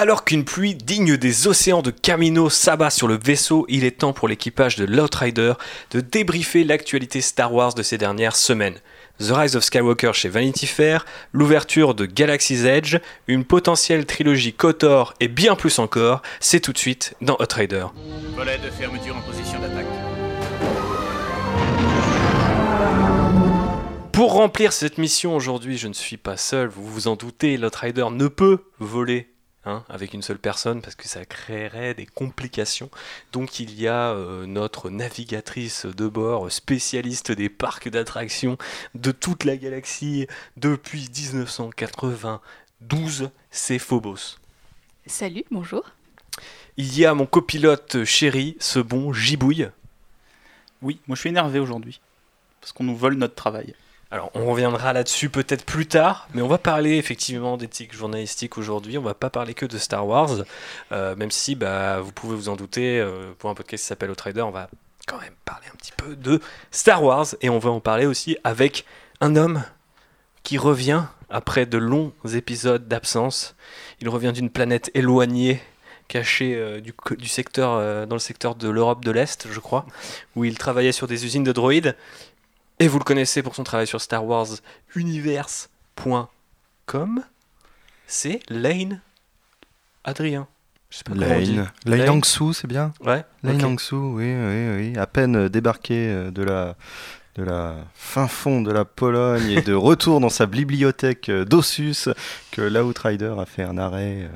Alors qu'une pluie digne des océans de Camino s'abat sur le vaisseau, il est temps pour l'équipage de l'Outrider de débriefer l'actualité Star Wars de ces dernières semaines. The Rise of Skywalker chez Vanity Fair, l'ouverture de Galaxy's Edge, une potentielle trilogie KOTOR et bien plus encore, c'est tout de suite dans Outrider. Volet de fermeture en position d'attaque. Pour remplir cette mission aujourd'hui, je ne suis pas seul, vous vous en doutez, l'Outrider ne peut voler Hein, avec une seule personne parce que ça créerait des complications. Donc il y a euh, notre navigatrice de bord, spécialiste des parcs d'attractions de toute la galaxie depuis 1992, c'est Phobos. Salut, bonjour. Il y a mon copilote chéri, ce bon Gibouille. Oui, moi je suis énervé aujourd'hui parce qu'on nous vole notre travail. Alors, on reviendra là-dessus peut-être plus tard, mais on va parler effectivement d'éthique journalistique aujourd'hui. On va pas parler que de Star Wars, euh, même si bah, vous pouvez vous en douter, euh, pour un podcast qui s'appelle Trader, on va quand même parler un petit peu de Star Wars et on va en parler aussi avec un homme qui revient après de longs épisodes d'absence. Il revient d'une planète éloignée cachée euh, du, secteur, dans le secteur de l'Europe de l'Est, je crois, où il travaillait sur des usines de droïdes. Et vous le connaissez pour son travail sur Star Wars Universe.com. C'est Lane Adrien. Je sais pas Lane. Lane c'est bien Ouais. Lane Angsu, oui, oui, oui. À peine débarqué euh, de la, de la fin fond de la Pologne et de retour dans sa bibliothèque euh, d'Ossus que l'Outrider a fait un arrêt, euh,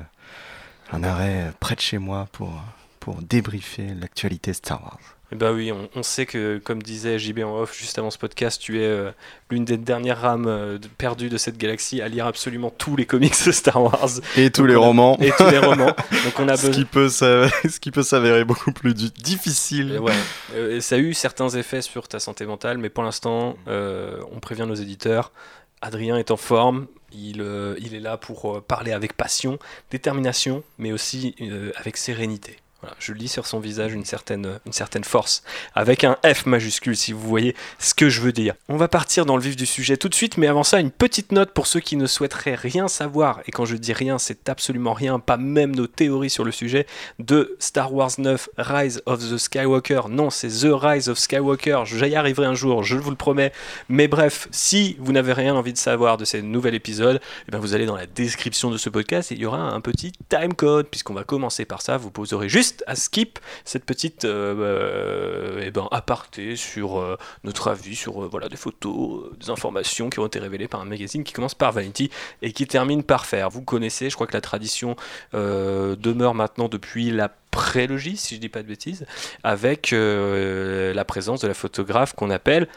un arrêt près de chez moi pour, pour débriefer l'actualité Star Wars. Eh ben oui, on, sait que, comme disait JB en off juste avant ce podcast, tu es euh, l'une des dernières rames euh, perdues de cette galaxie à lire absolument tous les comics de Star Wars. Et tous les romans. Et tous les romans. Donc on a ce, qui peut ce qui peut s'avérer beaucoup plus difficile. ouais. Euh, ça a eu certains effets sur ta santé mentale, mais pour l'instant, on prévient nos éditeurs. Adrien est en forme, il, il est là pour parler avec passion, détermination, mais aussi avec sérénité je lis sur son visage une certaine, une certaine force, avec un F majuscule si vous voyez ce que je veux dire. On va partir dans le vif du sujet tout de suite, mais avant ça, une petite note pour ceux qui ne souhaiteraient rien savoir, et quand je dis rien, c'est absolument rien, pas même nos théories sur le sujet, de Star Wars 9 Rise of the Skywalker. Non, c'est The Rise of Skywalker, j'y arriverai un jour, je vous le promets. Mais bref, si vous n'avez rien envie de savoir de ces nouvel épisode, eh bien vous allez dans la description de ce podcast et il y aura un petit timecode, puisqu'on va commencer par ça, vous poserez juste à skip cette petite euh, euh, eh ben, aparté sur euh, notre avis, sur voilà, des photos, des informations qui ont été révélées par un magazine qui commence par Vanity et qui termine par faire. Vous connaissez, je crois que la tradition demeure maintenant depuis la prélogie, si je dis pas de bêtises, avec la présence de la photographe qu'on appelle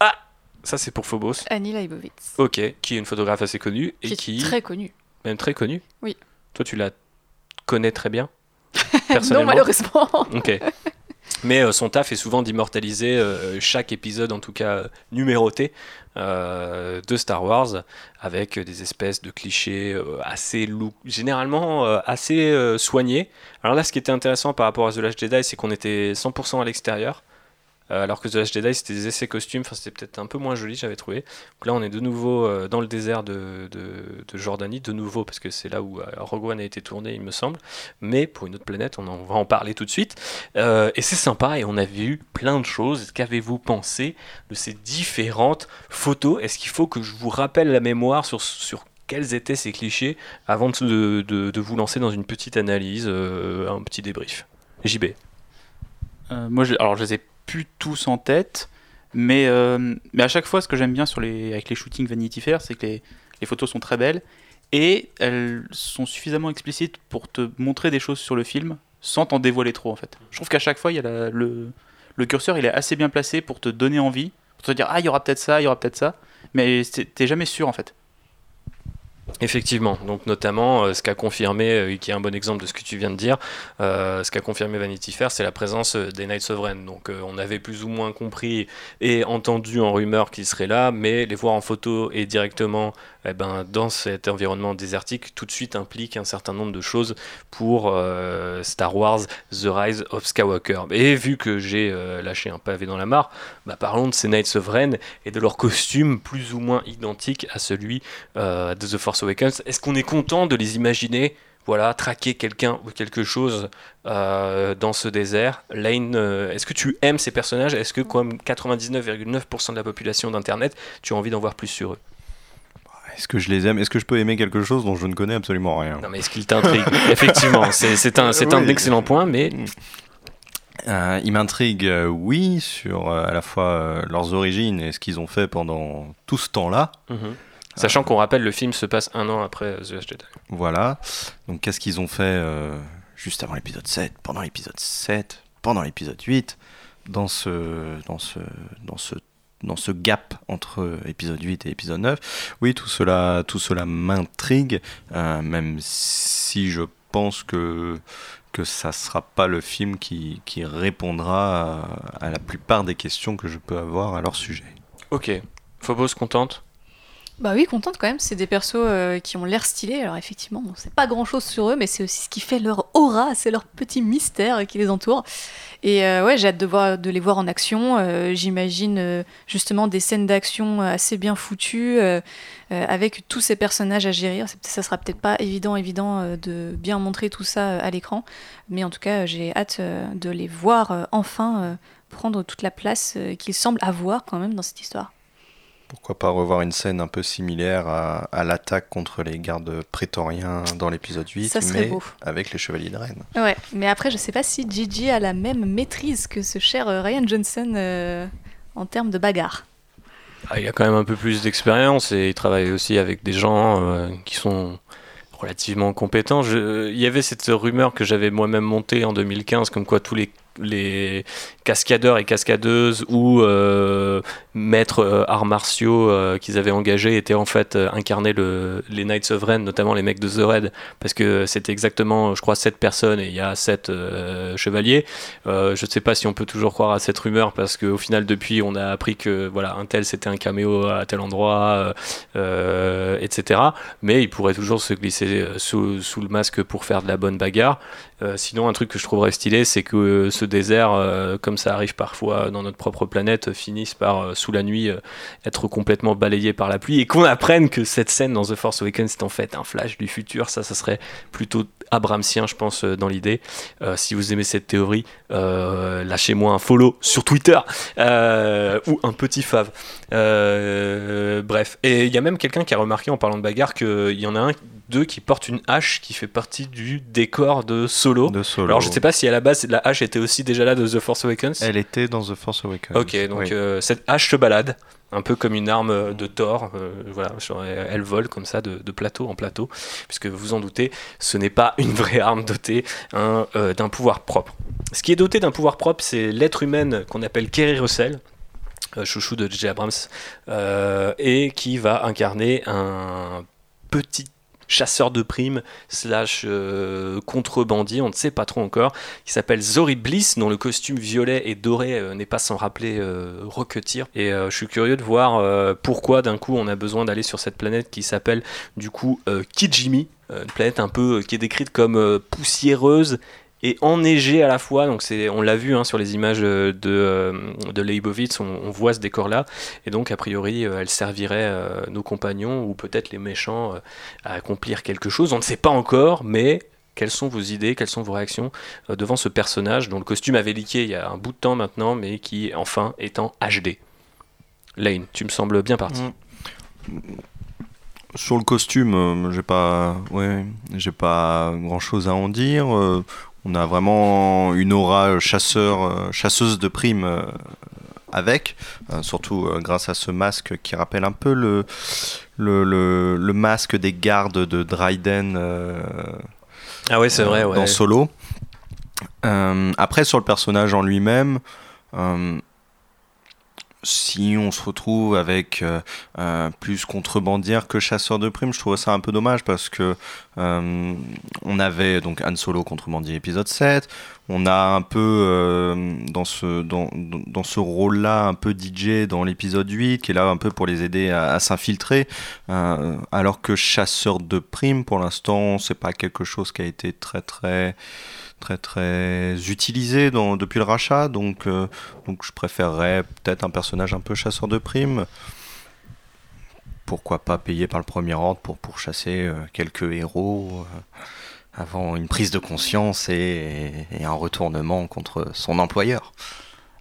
Ah ça c'est pour Phobos. Annie Leibovitz. Ok, qui est une photographe assez connue et qui, est très connue. Même très connue. Oui. Toi tu la connais très bien? non, malheureusement. ok. Mais euh, son taf est souvent d'immortaliser euh, chaque épisode, en tout cas numéroté, euh, de Star Wars, avec des espèces de clichés assez look, généralement assez soignés. Alors là, ce qui était intéressant par rapport à The Last Jedi, c'est qu'on était 100% à l'extérieur. Euh, alors que The Last Jedi c'était des essais costumes, enfin c'était peut-être un peu moins joli j'avais trouvé. Là on est de nouveau euh, dans le désert de, Jordanie, de nouveau parce que c'est là où euh, Rogue One a été tourné il me semble, mais pour une autre planète, on, en, va en parler tout de suite. et c'est sympa et on a vu plein de choses. Qu'avez-vous pensé de ces différentes photos? Est-ce qu'il faut que je vous rappelle la mémoire sur, sur quels étaient ces clichés avant de, de, vous lancer dans une petite analyse, un petit débrief? JB. moi, alors je les ai plus tous en tête. Mais, euh, mais à chaque fois, ce que j'aime bien sur les, avec les shootings Vanity Fair, c'est que les, les, photos sont très belles et elles sont suffisamment explicites pour te montrer des choses sur le film sans t'en dévoiler trop en fait. Je trouve qu'à chaque fois, il y a le, le curseur il est assez bien placé pour te donner envie, pour te dire ah il y aura peut-être ça, il y aura peut-être ça, mais t'es jamais sûr en fait. Effectivement, donc notamment euh, ce qu'a confirmé, euh, qui est un bon exemple de ce que tu viens de dire, euh, ce qu'a confirmé Vanity Fair, c'est la présence des Night Sovereign. Donc on avait plus ou moins compris et entendu en rumeur qu'ils seraient là, mais les voir en photo et directement eh ben, dans cet environnement désertique, tout de suite implique un certain nombre de choses pour Star Wars The Rise of Skywalker. Et vu que j'ai lâché un pavé dans la mare, bah, parlons de ces Night Sovereign et de leur costume plus ou moins identique à celui de The Force Awakens. Est-ce qu'on est content de les imaginer voilà, traquer quelqu'un ou quelque chose dans ce désert? Lane, est-ce que tu aimes ces personnages? Est-ce que, comme 99,9% de la population d'Internet, tu as envie d'en voir plus sur eux? Est-ce que je les aime? Est-ce que je peux aimer quelque chose dont je ne connais absolument rien? Non, mais est-ce qu'il t'intrigue? Effectivement, c'est un, un excellent point, mais. Euh, il m'intrigue, euh, oui, sur euh, à la fois leurs origines et ce qu'ils ont fait pendant tout ce temps-là. Mhm. Sachant qu'on rappelle, le film se passe un an après The Last Jedi. Voilà. Donc, qu'est-ce qu'ils ont fait juste avant l'épisode 7, pendant l'épisode 7, pendant l'épisode 8, dans ce, dans ce, dans ce dans ce gap entre épisode 8 et épisode 9. Oui, tout cela, tout cela m'intrigue, euh, même si je pense que, que ça sera pas le film qui, qui répondra à, la plupart des questions que je peux avoir à leur sujet. Ok. Phobos contente? Bah oui, contente quand même. C'est des persos euh, qui ont l'air stylés. Alors effectivement, on sait pas grand chose sur eux, mais c'est aussi ce qui fait leur aura, c'est leur petit mystère qui les entoure. Et euh, ouais, j'ai hâte de, les voir en action. Euh, j'imagine euh, justement des scènes d'action assez bien foutues, avec tous ces personnages à gérer. Ça sera peut-être pas évident, évident de bien montrer tout ça à l'écran, mais en tout cas, j'ai hâte de les voir enfin prendre toute la place qu'ils semblent avoir quand même dans cette histoire. Pourquoi pas revoir une scène un peu similaire à, l'attaque contre les gardes prétoriens dans l'épisode 8, Ça mais beau. avec les chevaliers de Rennes. Ouais, mais après, je sais pas si Gigi a la même maîtrise que ce cher euh, Ryan Johnson euh, en termes de bagarre. Ah, il a quand même un peu plus d'expérience et il travaille aussi avec des gens euh, qui sont relativement compétents. il y avait cette rumeur que j'avais moi-même montée en 2015, comme quoi tous les les cascadeurs et cascadeuses ou euh, maîtres euh, arts martiaux euh, qu'ils avaient engagés étaient en fait incarnés le, les Knights of Ren, notamment les mecs de The Red, parce que c'était exactement, je crois, 7 personnes et il y a 7 chevaliers. je ne sais pas si on peut toujours croire à cette rumeur, parce qu'au final, depuis, on a appris que voilà, un tel c'était un caméo à tel endroit, etc. Mais il pourrait toujours se glisser sous, le masque pour faire de la bonne bagarre. Sinon, un truc que je trouverais stylé, c'est que ce désert, euh, comme ça arrive parfois dans notre propre planète, finissent par, euh, sous la nuit, euh, être complètement balayés par la pluie et qu'on apprenne que cette scène dans The Force Awakens est en fait un flash du futur. Ça, ça serait plutôt Abramsien, je pense, dans l'idée. si vous aimez cette théorie, lâchez-moi un follow sur Twitter ou un petit fave. bref. Et il y a même quelqu'un qui a remarqué en parlant de bagarre qu'il y en a un deux qui porte une hache qui fait partie du décor de Solo. de Solo. Alors je sais pas si à la base la hache était aussi déjà là de The Force Awakens. Elle était dans The Force Awakens. Ok, donc euh, cette hache se balade un peu comme une arme de Thor. Euh, voilà, elle vole comme ça de, plateau en plateau, puisque vous en doutez, ce n'est pas une vraie arme dotée hein, euh, d'un pouvoir propre. Ce qui est doté d'un pouvoir propre, c'est l'être humaine qu'on appelle Kerry Russell, chouchou de J.J. Abrams, et qui va incarner un petit chasseur de primes slash euh, contrebandier, on ne sait pas trop encore, qui s'appelle Zori Bliss, dont le costume violet et doré euh, n'est pas sans rappeler euh, Et euh, je suis curieux de voir pourquoi d'un coup on a besoin d'aller sur cette planète qui s'appelle du coup Kijimi, une planète un peu qui est décrite comme poussiéreuse et enneigé à la fois. Donc on l'a vu hein, sur les images de, euh, de Leibovitz, on, voit ce décor-là. Et donc a priori, euh, elle servirait euh, nos compagnons ou peut-être les méchants à accomplir quelque chose. On ne sait pas encore, mais quelles sont vos idées, quelles sont vos réactions devant ce personnage dont le costume avait liqué il y a un bout de temps maintenant, mais qui enfin est en HD. Lane, tu me sembles bien parti. Mm. Sur le costume, j'ai pas, j'ai pas grand chose à en dire. On a vraiment une aura chasseur, euh, chasseuse de primes euh, avec, euh, surtout grâce à ce masque qui rappelle un peu le, le, masque des gardes de Dryden ah oui, c'est vrai, dans Solo. après, sur le personnage en lui-même, si on se retrouve avec euh, euh, plus contrebandière que chasseur de primes, je trouve ça un peu dommage parce que euh, on avait donc Han Solo contrebandier épisode 7, on a un peu dans ce, dans, dans ce rôle-là un peu DJ dans l'épisode 8 qui est là un peu pour les aider à, à s'infiltrer, alors que chasseur de primes pour l'instant c'est pas quelque chose qui a été très très très très utilisé depuis le rachat, donc, euh, donc je préférerais peut-être un personnage un peu chasseur de primes. Pourquoi pas payer par le premier ordre pour pourchasser euh, quelques héros avant une prise de conscience et, un retournement contre son employeur.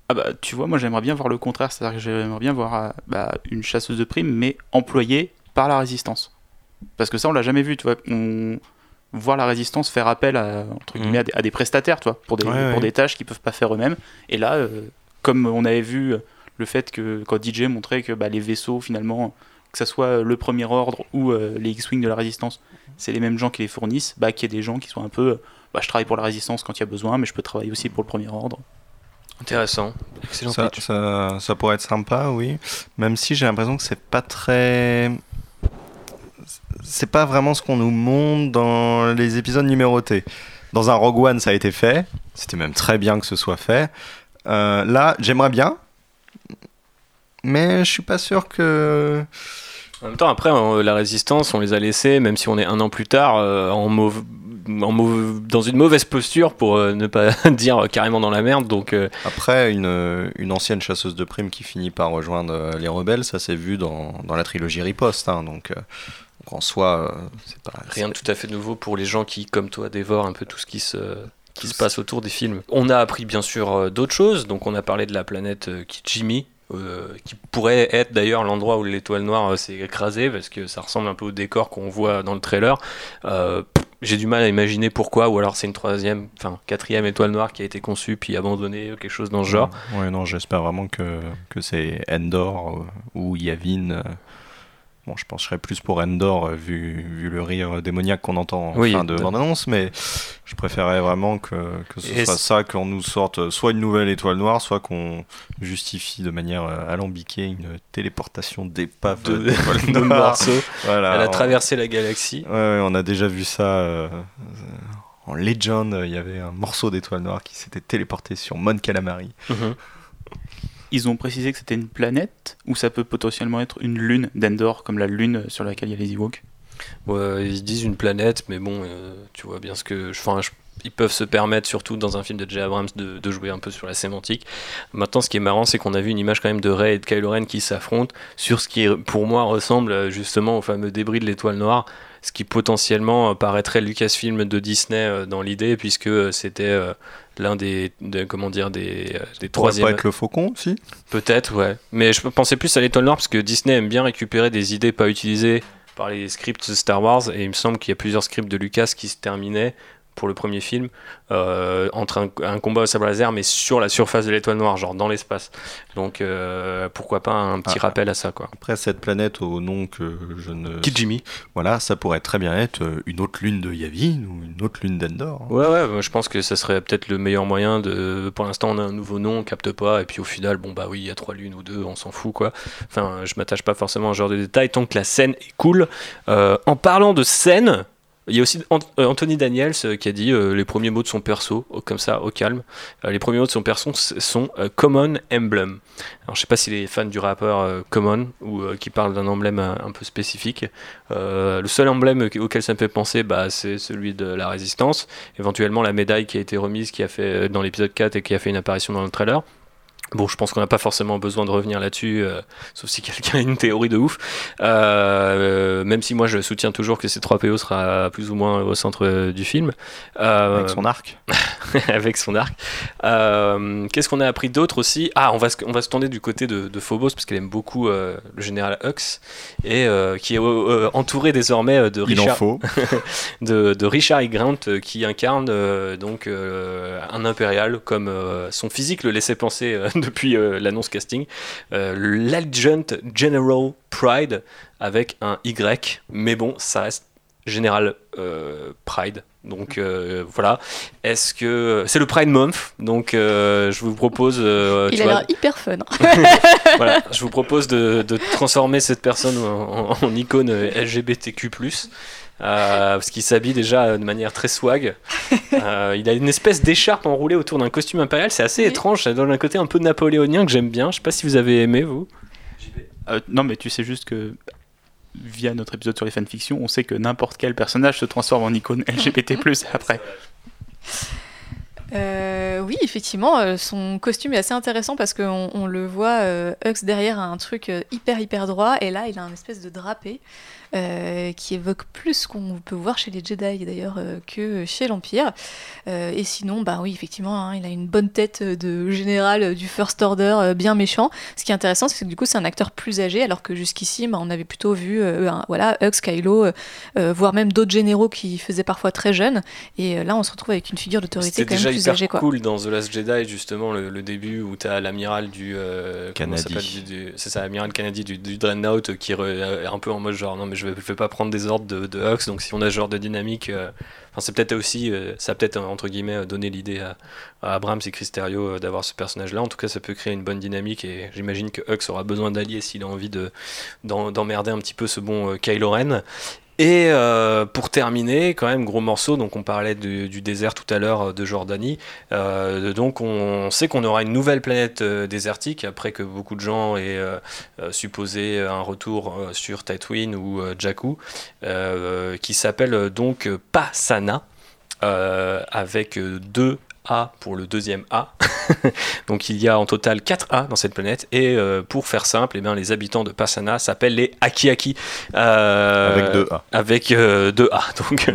Ah bah tu vois, moi j'aimerais bien voir le contraire, c'est-à-dire que j'aimerais bien voir euh, bah, une chasseuse de primes, mais employée par la résistance. Parce que ça on l'a jamais vu, tu vois. Voir la résistance faire appel à, entre guillemets, à, des, à des prestataires, tu vois, pour des, Ouais, ouais. pour des tâches qu'ils peuvent pas faire eux-mêmes. Et là, euh, comme on avait vu euh, le fait que quand DJ montrait que bah, les vaisseaux finalement, que ça soit le premier ordre ou euh, les X-Wing de la résistance, c'est les mêmes gens qui les fournissent, bah, qu'il y ait des gens qui soient un peu, euh, bah, je travaille pour la résistance quand il y a besoin, mais je peux travailler aussi pour le premier ordre. Intéressant. Excellent Ça, pitch. ça, ça pourrait être sympa, oui. Même si j'ai l'impression que c'est pas très. C'est pas vraiment ce qu'on nous montre dans les épisodes numérotés. Dans un Rogue One, ça a été fait. C'était même très bien que ce soit fait. Euh, là, j'aimerais bien. Mais je suis pas sûr que. En même temps, après, la résistance, on les a laissés, même si on est un an plus tard, euh, en mauve- en mauve- dans une mauvaise posture, pour euh, ne pas dire carrément dans la merde. Donc, euh, Après, une, une ancienne chasseuse de primes qui finit par rejoindre les rebelles, ça s'est vu dans, dans la trilogie Riposte. hein, donc, donc en soi, euh, c'est pas. rien de tout à fait nouveau pour les gens qui, comme toi, dévorent un peu tout ce qui se, qui se passe autour des films. On a appris bien sûr euh, d'autres choses. Donc, on a parlé de la planète euh, Kijimi. euh, qui pourrait être d'ailleurs l'endroit où l'étoile noire euh, s'est écrasée parce que ça ressemble un peu au décor qu'on voit dans le trailer. Euh, J'ai du mal à imaginer pourquoi, ou alors c'est une troisième, enfin quatrième étoile noire qui a été conçue puis abandonnée, quelque chose dans ce genre. Ouais, non, j'espère vraiment que, que c'est Endor euh, ou Yavin. Bon, je penserais plus pour Endor, euh, vu, vu le rire démoniaque qu'on entend en Oui, fin de de- bande-annonce, mais je préférerais vraiment que, que ce Et soit ça, qu'on nous sorte soit une nouvelle étoile noire, soit qu'on justifie de manière euh, alambiquée une téléportation d'épave De- de morceaux. Voilà, Elle a on- traversé la galaxie. Ouais, on a déjà vu ça euh, euh, en Legend. Il y avait un morceau d'étoile noire qui s'était téléporté sur Mon Calamari. Mhm. Ils ont précisé que c'était une planète ou ça peut potentiellement être une lune d'Endor, comme la lune sur laquelle il y a les Ewoks? Ouais, ils disent une planète, mais bon, euh, tu vois bien ce que. Enfin, ils peuvent se permettre, surtout dans un film de J. Abrams, de, de jouer un peu sur la sémantique. Maintenant, ce qui est marrant, c'est qu'on a vu une image quand même de Rey et de Kylo Ren qui s'affrontent sur ce qui, pour moi, ressemble euh, justement au fameux débris de l'étoile noire, ce qui potentiellement euh, paraîtrait Lucasfilm de Disney euh, dans l'idée, puisque euh, c'était l'un des, de- comment dire, des, des Pourrait troisième. pas être le faucon aussi Peut-être, ouais. Mais je pensais plus à l'étoile noire parce que Disney aime bien récupérer des idées pas utilisées par les scripts de Star Wars et il me semble qu'il y a plusieurs scripts de Lucas qui se terminaient pour le premier film euh, entre un, un combat au sabre laser mais sur la surface de l'étoile noire, genre dans l'espace. Donc euh, pourquoi pas un petit Ah. rappel à ça quoi. Après, cette planète au nom que je ne. Kijimi. Voilà, ça pourrait très bien être euh, une autre lune de Yavin ou une autre lune d'Endor. hein. Ouais, ouais, je pense que ça serait peut-être le meilleur moyen de. Pour l'instant, on a un nouveau nom, on capte pas, et puis au final, bon, bah oui, il y a trois lunes ou deux, on s'en fout, quoi. Enfin, je m'attache pas forcément à ce genre de détails, tant que la scène est cool. Euh, en parlant de scène. Il y a aussi euh, Anthony Daniels euh, qui a dit euh, les premiers mots de son perso, comme ça, au calme. Les premiers mots de son perso sont Common Emblem. Alors, je sais pas si les fans du rappeur Common ou qui parle d'un emblème un peu spécifique. Le seul emblème auquel ça me fait penser, bah, c'est celui de la résistance éventuellement la médaille qui a été remise qui a fait dans l'épisode 4 et qui a fait une apparition dans le trailer. Bon, je pense qu'on n'a pas forcément besoin de revenir là-dessus, euh, sauf si quelqu'un a une théorie de ouf. Euh, même si moi je soutiens toujours que C3PO sera plus ou moins au centre euh, du film. Euh, Avec son arc. avec son arc. Euh, Qu'est-ce qu'on a appris d'autre aussi? Ah, on va, se, on va se tourner du côté de, de Phobos, parce qu'elle aime beaucoup euh, le général Hux, et euh, qui est euh, entouré désormais de Il en Richard, faut. de, de Richard E. Grant qui incarne euh, donc euh, un impérial comme euh, son physique le laissait penser euh, depuis euh, l'annonce casting. Euh, L'Adjunct General Pride avec un Y, mais bon, ça reste Général euh, Pride. Donc euh, voilà. Est-ce que c'est le Pride Month Donc euh, je vous propose. euh, Il tu a l'air hyper fun. voilà, je vous propose de, de transformer cette personne en, en- en icône LGBTQ+. Euh, parce qu'il s'habille déjà de manière très swag. Euh, il a une espèce d'écharpe enroulée autour d'un costume impérial. C'est assez Oui. étrange. Ça donne un côté un peu napoléonien que j'aime bien. Je sais pas si vous avez aimé, vous. Euh, non, mais tu sais juste que via notre épisode sur les fanfictions, on sait que n'importe quel personnage se transforme en icône LGBT+ après. Euh, oui, effectivement, euh, son costume est assez intéressant parce qu'on on le voit, euh, Hux derrière a un truc hyper hyper droit et là il a un espèce de drapé. Euh, qui évoque plus ce qu'on peut voir chez les Jedi d'ailleurs euh, que chez l'Empire. Euh, et sinon, bah oui, effectivement, hein, il a une bonne tête de général du First Order euh, bien méchant. Ce qui est intéressant, c'est que du coup, c'est un acteur plus âgé, alors que jusqu'ici, bah, on avait plutôt vu euh, un- voilà, Hux, Kylo, voire même d'autres généraux qui faisaient parfois très jeunes. Et euh, là, on se retrouve avec une figure d'autorité C'était quand même déjà plus hyper âgée. Quoi. cool dans The Last Jedi, justement, le, le début où tu as l'amiral du. euh, du- C'est ça, l'amiral Kennedy du, du Dreadnought qui est un peu en mode genre non, mais je je vais pas prendre des ordres de, Hux, donc si on a ce genre de dynamique. euh, c'est peut-être aussi, euh, ça peut-être entre euh, donné l'idée à, Abrams et euh, d'avoir ce personnage-là. En tout cas, ça peut créer une bonne dynamique et j'imagine que Hux aura besoin d'alliés s'il a envie d'emmerder un petit peu ce bon Kylo Ren. Et euh, pour terminer, quand même, gros morceau, donc on parlait du, désert tout à l'heure euh, de Jordanie. Euh, donc on sait qu'on aura une nouvelle planète désertique après que beaucoup de gens aient supposé un retour sur Tatooine ou Jakku, qui s'appelle donc Pasana, avec deux A pour le deuxième A. donc il y a en total 4 A dans cette planète. Et euh, pour faire simple, eh bien, les habitants de Pasana s'appellent les Akiaki. Euh, Avec deux A. avec euh, deux A. Donc,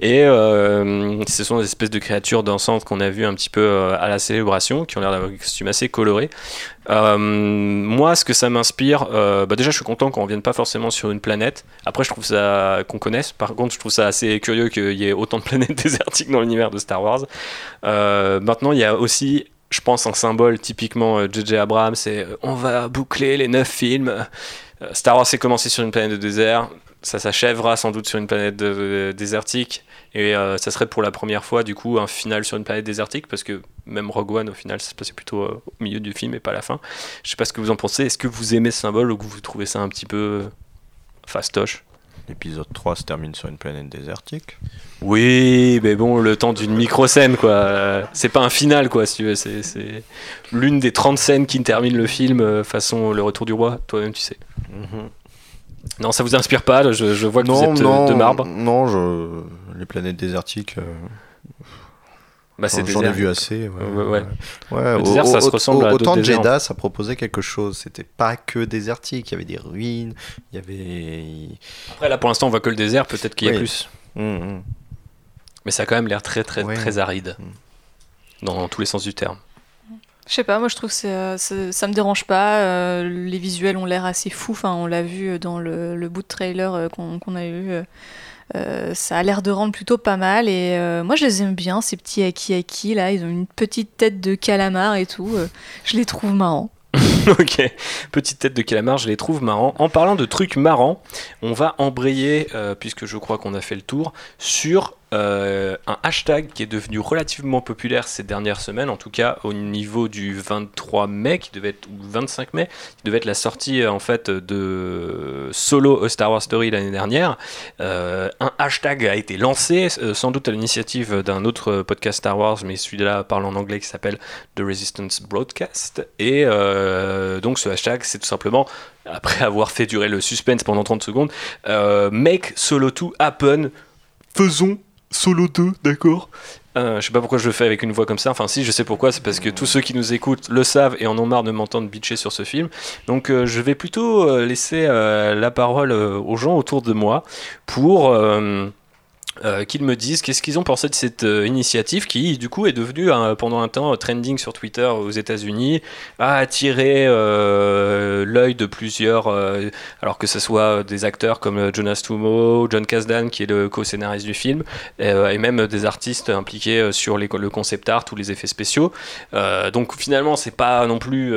et euh, ce sont des espèces de créatures dansantes qu'on a vues un petit peu à la célébration, qui ont l'air d'avoir des costumes assez colorés. Euh, moi, ce que ça m'inspire, euh, bah déjà, je suis content qu'on revienne pas forcément sur une planète. Après, je trouve ça qu'on connaisse. Par contre, je trouve ça assez curieux qu'il y ait autant de planètes désertiques dans l'univers de Star Wars. Euh, maintenant, il y a aussi, je pense, un symbole typiquement J.J. Abrams. C'est on va boucler les neuf films. Star Wars s'est commencé sur une planète de désert. Ça s'achèvera sans doute sur une planète de- désertique. Et euh, ça serait pour la première fois, du coup, un final sur une planète désertique. Parce que même Rogue One, au final, ça se passait plutôt euh, au milieu du film et pas à la fin. Je sais pas ce que vous en pensez. Est-ce que vous aimez ce symbole ou que vous trouvez ça un petit peu euh, fastoche? L'épisode 3 se termine sur une planète désertique. Oui, mais bon, le temps d'une micro-scène, quoi. C'est pas un final, quoi, si tu veux. C'est l'une des 30 scènes qui terminent le film, façon Le Retour du Roi, toi-même, tu sais. Non, ça vous inspire pas? Je, je vois que vous êtes de marbre. Non, je... les planètes désertiques, euh, Bah, c'est j'en ai vu assez. Ouais, Ouais, ouais. Ouais, Le désert, ça se ressemble à Autant déserts. Jeddah, ça proposait quelque chose. C'était pas que désertique. Il y avait des ruines. Il y avait. Après, là, pour l'instant, on voit que le désert. Peut-être qu'il y a Oui. plus. Hum, hum. Mais ça a quand même l'air très, très, Ouais. très aride. Mm. Dans tous les sens du terme. Je sais pas, moi je trouve que euh, ça me dérange pas. euh, les visuels ont l'air assez fous. Enfin, on l'a vu dans le, le bout de trailer euh, qu'on, qu'on a eu. Euh, ça a l'air de rendre plutôt pas mal. Et euh, moi je les aime bien, ces petits Aki Aki là. Ils ont une petite tête de calamar et tout. euh, je les trouve marrants. ok, petite tête de calamar, je les trouve marrants. En parlant de trucs marrants, on va embrayer, puisque je crois qu'on a fait le tour, sur euh, un hashtag qui est devenu relativement populaire ces dernières semaines, en tout cas au niveau du 23 mai, qui devait être, ou 25 mai, qui devait être la sortie euh, en fait de Solo A Star Wars Story l'année dernière. Euh, un hashtag a été lancé, sans doute à l'initiative d'un autre podcast Star Wars, mais celui-là parle en anglais qui s'appelle The Resistance Broadcast. Et donc ce hashtag, c'est tout simplement, après avoir fait durer le suspense pendant 30 secondes, Make Solo 2 happen. Faisons Solo 2, d'accord euh, je sais pas pourquoi je le fais avec une voix comme ça. Enfin, si, je sais pourquoi. C'est parce que tous ceux qui nous écoutent le savent et en ont marre de m'entendre bitcher sur ce film. Donc, euh, je vais plutôt euh, laisser euh, la parole aux gens autour de moi pour euh, qu'ils me disent qu'est-ce qu'ils ont pensé de cette euh, initiative qui, du coup, est devenue euh, pendant un temps trending sur Twitter aux États-Unis, a attiré l'œil de plusieurs, alors que ce soit des acteurs comme Jonas Tumo, John Kasdan qui est le co-scénariste du film, et même des artistes impliqués sur le concept art ou les effets spéciaux. Donc finalement, c'est pas non plus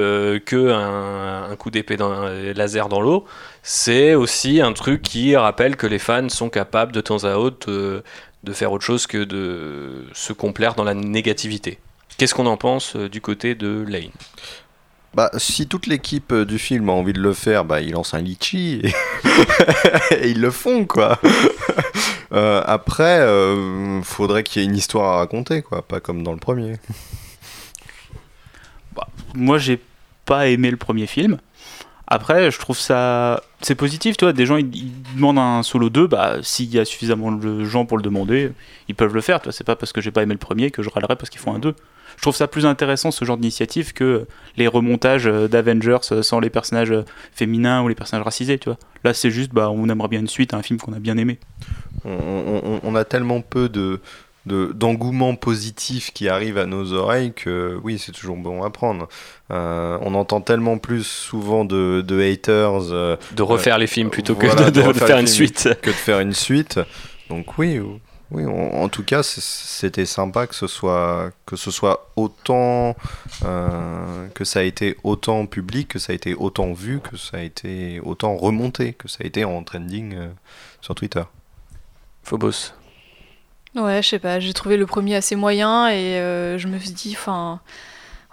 que un, un coup d'épée dans laser dans l'eau. C'est aussi un truc qui rappelle que les fans sont capables de temps à autre euh, de faire autre chose que de se complaire dans la négativité. Qu'est-ce qu'on en pense euh, du côté de Lane? Bah, si toute l'équipe euh, du film a envie de le faire, bah, ils lancent un litchi et, et ils le font, quoi. Euh, après, euh, faudrait qu'il y ait une histoire à raconter, quoi, pas comme dans le premier. Moi, j'ai pas aimé le premier film. Après, je trouve ça. C'est positif, toi. Des gens, ils, demandent un solo 2, bah, s'il y a suffisamment de gens pour le demander, ils peuvent le faire. Tu vois, c'est pas parce que j'ai pas aimé le premier que je râlerai parce qu'ils font un 2. Je trouve ça plus intéressant, ce genre d'initiative, que les remontages euh, d'Avengers euh, sans les personnages euh, féminins ou les personnages racisés, tu vois. Là, c'est juste, bah, on aimerait bien une suite à un film qu'on a bien aimé. On a tellement peu de de- d'engouement positif qui arrive à nos oreilles que oui c'est toujours bon à prendre Euh, on entend tellement plus souvent de, de haters euh, De refaire les films plutôt que voilà, de, faire une suite. que de faire une suite donc oui oui en, en tout cas c'était sympa que ce soit que ce soit autant euh, que ça a été autant public que ça a été autant vu que ça a été autant remonté que ça a été en trending sur Twitter Phobos. Ouais, je sais pas, j'ai trouvé le premier assez moyen et euh, je me suis dit, enfin,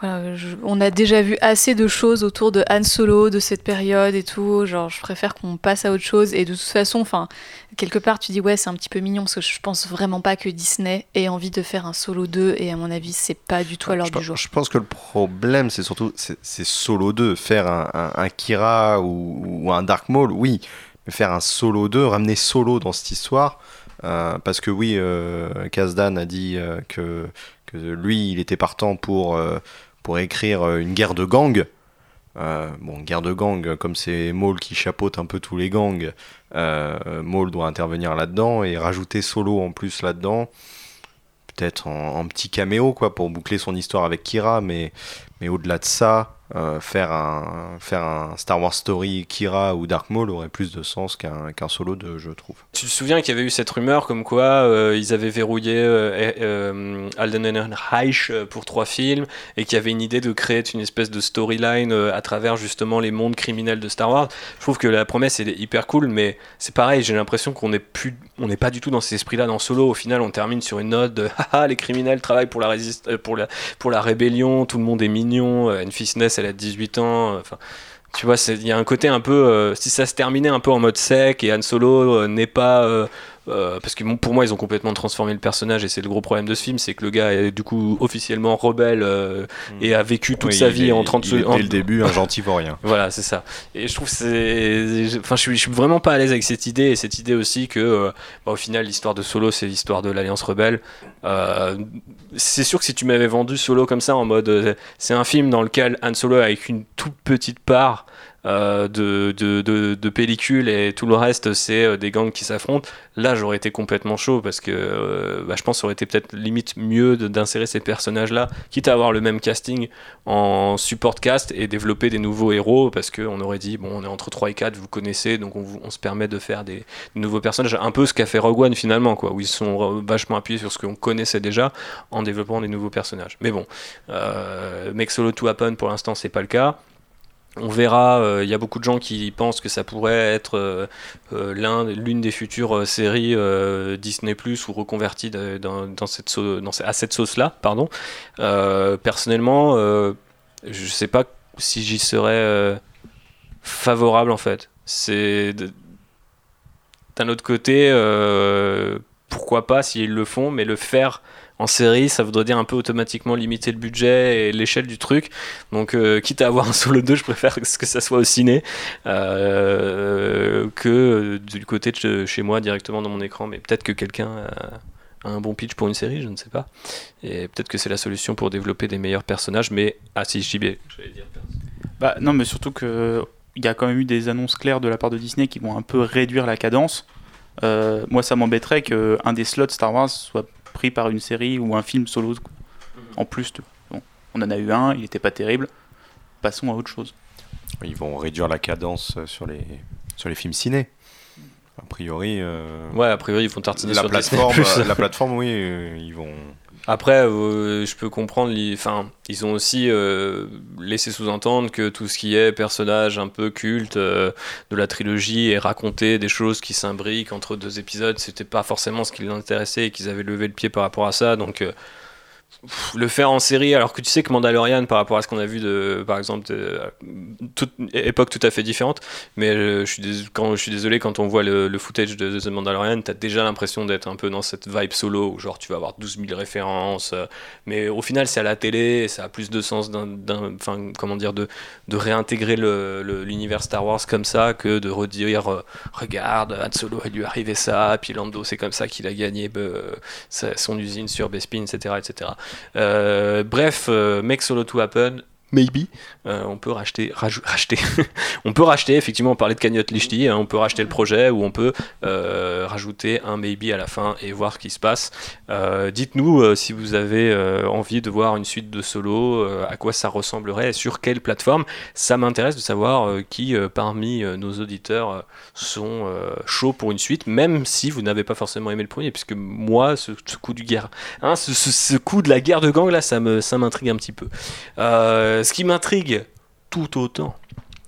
voilà, je- on a déjà vu assez de choses autour de Han Solo, de cette période et tout, genre je préfère qu'on passe à autre chose et de toute façon, enfin, quelque part tu dis ouais c'est un petit peu mignon parce que je pense vraiment pas que Disney ait envie de faire un Solo 2 et à mon avis c'est pas du tout à l'ordre du jour. je pense que le problème c'est surtout c'est c'est Solo 2 faire un, un- un Kira ou, ou un Dark Maul oui mais faire un Solo 2 ramener Solo dans cette histoire euh, parce que oui euh, Kazdan a dit euh, que, lui il était partant pour, pour écrire une guerre de gang Euh, bon, guerre de gang, comme c'est Maul qui chapeaute un peu tous les gangs, Maul doit intervenir là-dedans et rajouter Solo en plus là-dedans. Peut-être en, en petit caméo, quoi, pour boucler son histoire avec Kira, mais, mais au-delà de ça, euh, faire, un, faire un Star Wars Story Kira ou Dark Maul aurait plus de sens qu'un qu'un Solo 2, je trouve. Tu te souviens qu'il y avait eu cette rumeur comme quoi euh, ils avaient verrouillé euh, euh, Alden Ehrenreich pour trois films et qu'il y avait une idée de créer une espèce de storyline à travers justement les mondes criminels de Star Wars. Je trouve que la promesse est hyper cool, mais c'est pareil, j'ai l'impression qu'on n'est plus, on n'est pas du tout dans cet esprit-là dans Solo. Au final, on termine sur une note de haha, les criminels travaillent pour la, euh, pour la, pour la rébellion, tout le monde est mignon, euh, elle a 18 ans, euh, enfin. Tu vois, il y a un côté un peu. euh, si ça se terminait un peu en mode sec et Han Solo n'est pas. Euh, parce que bon, pour moi, ils ont complètement transformé le personnage et c'est le gros problème de ce film, c'est que le gars est du coup officiellement rebelle euh, et a vécu toute. Oui, sa vie est- en 30 il est en- Dès le début, un gentil vaurien. voilà, c'est ça. Et je trouve que c'est. Enfin, je suis, je suis vraiment pas à l'aise avec cette idée et cette idée aussi que, euh, bah, au final, l'histoire de Solo, c'est l'histoire de l'Alliance Rebelle. C'est sûr que si tu m'avais vendu Solo comme ça, en mode. c'est un film dans lequel Han Solo, avec une toute petite part. Euh, de, de, pellicule et tout le reste c'est euh, des gangs qui s'affrontent. Là j'aurais été complètement chaud parce que euh, bah, je pense que ça aurait été peut-être limite mieux d'insérer ces personnages là quitte à avoir le même casting en support cast et développer des nouveaux héros parce qu'on aurait dit bon on est entre 3 et 4 vous connaissez donc on, se permet de faire des, nouveaux personnages. Un peu ce qu'a fait Rogue One finalement quoi où ils sont vachement appuyés sur ce qu'on connaissait déjà en développant des nouveaux personnages. Mais bon euh, Solo to Happen pour l'instant c'est pas le cas on verra, euh, il y a beaucoup de gens qui pensent que ça pourrait être euh, euh, l'un- l'une des futures euh, séries euh, Disney Plus ou reconverties dans, cette à cette sauce-là. Pardon. Euh, personnellement, euh, je sais pas si j'y serais euh, favorable en fait. C'est d'un autre côté, euh, pourquoi pas s'ils le font, mais le faire en série, ça voudrait dire un peu automatiquement limiter le budget et l'échelle du truc. Donc, euh, quitte à avoir un solo 2, je préfère que ça soit au ciné euh, que du côté de chez- moi directement dans mon écran. Mais peut-être que quelqu'un a, un bon pitch pour une série, je ne sais pas. Et peut-être que c'est la solution pour développer des meilleurs personnages. Mais ah si, j'allais dire. Bah non, mais surtout que il y a quand même eu des annonces claires de la part de Disney qui vont un peu réduire la cadence. Euh, moi, ça m'embêterait que un des slots Star Wars soit pris par une série ou un film solo quoi. en plus. De... Bon, on en a eu un, il n'était pas terrible. Passons à autre chose. Ils vont réduire la cadence euh, sur les, sur les films ciné. A priori, euh, Ouais, a priori, ils vont tartiner la, sur plateforme, Disney+. la plateforme, oui, euh, ils vont. Après, euh, je peux comprendre. Enfin, ils ont aussi euh, laissé sous-entendre que tout ce qui est personnage un peu culte euh, de la trilogie et raconter des choses qui s'imbriquent entre deux épisodes, c'était pas forcément ce qui les intéressait et qu'ils avaient levé le pied par rapport à ça. Donc, le faire en série, alors que tu sais que Mandalorian, par rapport à ce qu'on a vu de, par exemple, de, toute époque tout à fait différente, mais euh, je suis, quand, je suis désolé, quand on voit le, le footage de, The Mandalorian, t'as déjà l'impression d'être un peu dans cette vibe solo, où genre tu vas avoir 12 000 références, euh, mais au final c'est à la télé, ça a plus de sens d'un, comment dire, de, de réintégrer le- le- l'univers Star Wars comme ça, que de redire, euh, regarde, Han Solo, il lui arrivé ça, puis Lando, c'est comme ça qu'il a gagné son usine sur Bespin, etc., etc. Euh, bref, euh, Make Solo to Happen, maybe. Euh, on peut racheter, on peut racheter, effectivement, on parlait de cagnotte Lichty, hein, on peut racheter le projet ou on peut euh, rajouter un maybe à la fin et voir ce qui se passe. Euh, Dites-nous si vous avez envie de voir une suite de solo, à quoi ça ressemblerait sur quelle plateforme. Ça m'intéresse de savoir qui parmi nos auditeurs sont chauds pour une suite, même si vous n'avez pas forcément aimé le premier, puisque moi, ce, hein, coup de la guerre de gang là, ça m'intrigue un petit peu. Ce qui m'intrigue tout autant,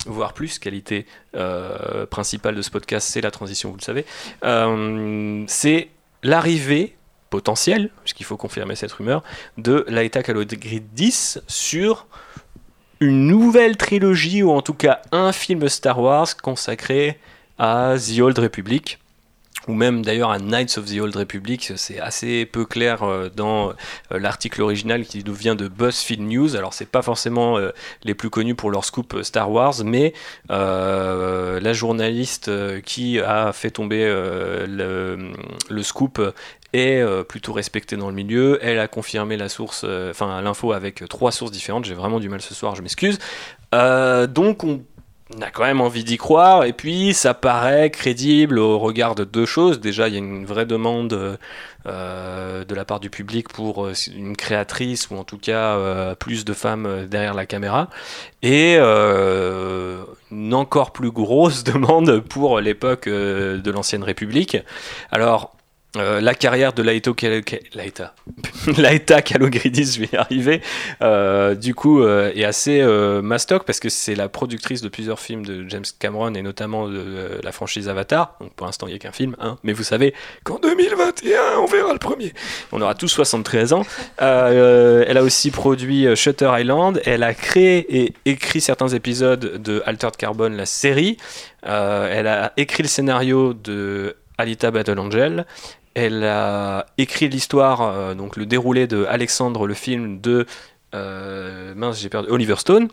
voire plus, qualité euh, principale de ce podcast, c'est la transition, vous le savez, euh, c'est l'arrivée potentielle, puisqu'il faut confirmer cette rumeur, de Laeta Kalogridis sur une nouvelle trilogie, ou en tout cas un film Star Wars consacré à The Old Republic, ou même d'ailleurs à Knights of the Old Republic, c'est assez peu clair euh, dans euh, l'article original qui nous vient de BuzzFeed News. Alors c'est pas forcément euh, les plus connus pour leur scoop Star Wars, mais la journaliste qui a fait tomber le, scoop est plutôt respectée dans le milieu. Elle a confirmé la source, enfin l'info avec trois sources différentes. J'ai vraiment du mal ce soir, je m'excuse. Donc on on a quand même envie d'y croire, et puis ça paraît crédible au regard de deux choses. Déjà, il y a une vraie demande euh, de la part du public pour euh, une créatrice, ou en tout cas euh, plus de femmes derrière la caméra, et une encore plus grosse demande pour l'époque de l'ancienne République. Alors, euh, la carrière de Ka- Laeta Laeta Kalogridis, je vais y arriver, euh, du coup, euh, est assez mastoc parce que c'est la productrice de plusieurs films de James Cameron et notamment de la franchise Avatar. Donc pour l'instant, il n'y a qu'un film, hein, mais vous savez qu'en 2021, on verra le premier. On aura tous 73 ans. Elle a aussi produit Shutter Island. Elle a créé et écrit certains épisodes de Altered Carbon, la série. Elle a écrit le scénario de Alita Battle Angel. Elle a écrit l'histoire, euh, donc le déroulé de Alexandre, le film de euh, mince, j'ai perdu Oliver Stone,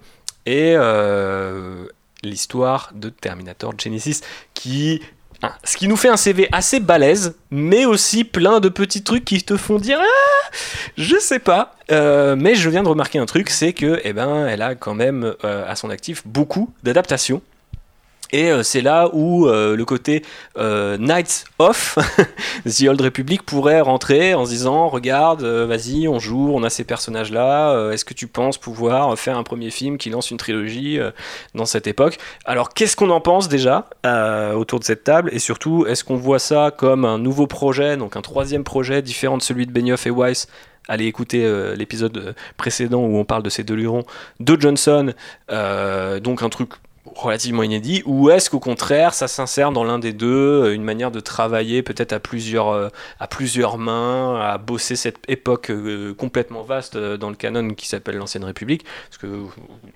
et euh, l'histoire de Terminator Genesis, qui hein, ce qui nous fait un CV assez balèze, mais aussi plein de petits trucs qui te font dire ah, je sais pas. Mais je viens de remarquer un truc, c'est que eh ben, elle a quand même à son actif beaucoup d'adaptations. Et euh, c'est là où euh, le côté euh, Knights of The Old Republic pourrait rentrer en se disant regarde, euh, vas-y, on joue, on a ces personnages-là. Est-ce que tu penses pouvoir faire un premier film qui lance une trilogie dans cette époque? Alors, qu'est-ce qu'on en pense déjà autour de cette table? Et surtout, est-ce qu'on voit ça comme un nouveau projet, donc un troisième projet différent de celui de Benioff et Weiss? Allez écouter l'épisode précédent où on parle de ces deux lurons de Johnson, donc un truc relativement inédit, ou est-ce qu'au contraire ça s'insère dans l'un des deux, euh, une manière de travailler peut-être à plusieurs, euh, à plusieurs mains, à bosser cette époque euh, complètement vaste dans le canon qui s'appelle l'Ancienne République, parce que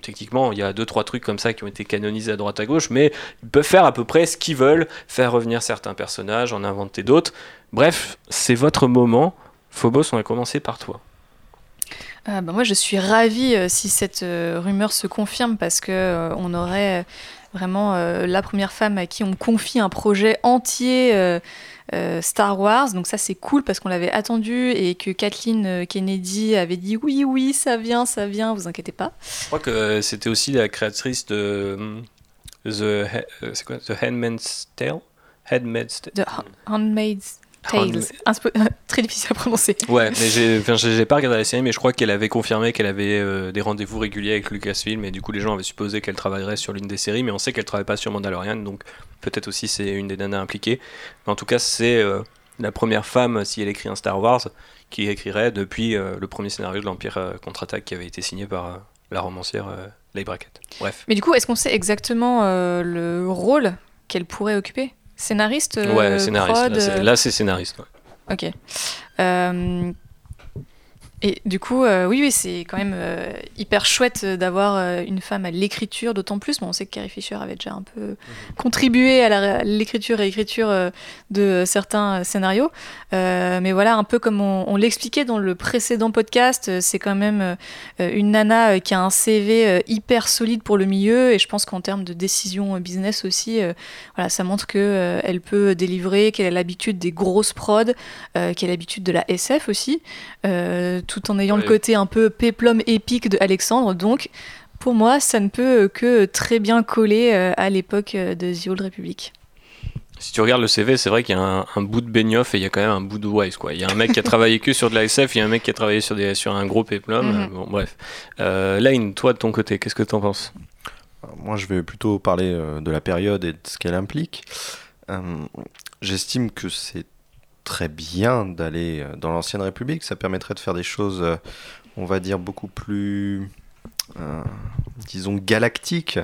techniquement il y a deux trois trucs comme ça qui ont été canonisés à droite à gauche, mais ils peuvent faire à peu près ce qu'ils veulent, faire revenir certains personnages, en inventer d'autres. Bref, c'est votre moment. Phobos, on va commencer par toi. Bah, moi, je suis ravie euh, si cette euh, rumeur se confirme parce que euh, on aurait vraiment euh, la première femme à qui on confie un projet entier euh, euh, Star Wars. Donc ça, c'est cool parce qu'on l'avait attendu et que Kathleen euh, Kennedy avait dit oui, oui, ça vient, ça vient, vous inquiétez pas. Je crois que c'était aussi la créatrice de The, euh, quoi, The Handmaid's Tale? Handmaid's Tale The Ha- Handmaid's Tales. Très difficile à prononcer. Ouais, mais j'ai, pas regardé la série, mais je crois qu'elle avait confirmé qu'elle avait euh, des rendez-vous réguliers avec Lucasfilm, et du coup les gens avaient supposé qu'elle travaillerait sur l'une des séries, mais on sait qu'elle travaille pas sur Mandalorian, donc peut-être aussi c'est une des nanas impliquées. Mais en tout cas, c'est euh, la première femme, si elle écrit un Star Wars, qui écrirait depuis euh, le premier scénario de l'Empire contre-attaque qui avait été signé par la romancière Leigh Brackett. Bref. Mais du coup, est-ce qu'on sait exactement le rôle qu'elle pourrait occuper? Scénariste euh, ouais, scénariste. prod, là, c'est, euh, là, c'est scénariste. ouais. Ok. Et du coup, euh, oui, oui, c'est quand même euh, hyper chouette d'avoir euh, une femme à l'écriture, d'autant plus. Bon, on sait que Carrie Fisher avait déjà un peu contribué à l'écriture et écriture de certains scénarios. Mais voilà, un peu comme on, on l'expliquait dans le précédent podcast, c'est quand même une nana qui a un CV hyper solide pour le milieu. Et je pense qu'en termes de décision business aussi, voilà, ça montre que elle peut délivrer, qu'elle a l'habitude des grosses prods, qu'elle a l'habitude de la SF aussi. Euh, tout en ayant Ouais. le côté un peu péplum épique de Alexandre. Donc, pour moi, ça ne peut que très bien coller euh, à l'époque euh, de The Old Republic. Si tu regardes le CV, c'est vrai qu'il y a un, un bout de Benioff et il y a quand même un bout de Wise. Quoi. Il y a un mec qui a travaillé que sur de la SF, il y a un mec qui a travaillé sur, des, sur un gros péplum. Euh, bon, bref. Euh, Lane, toi de ton côté, qu'est-ce que tu en penses Moi, je vais plutôt parler euh, de la période et de ce qu'elle implique. Euh, J'estime que c'est très bien d'aller euh, dans l'ancienne République. Ça permettrait de faire des choses, euh, on va dire, beaucoup plus, euh, disons, galactiques.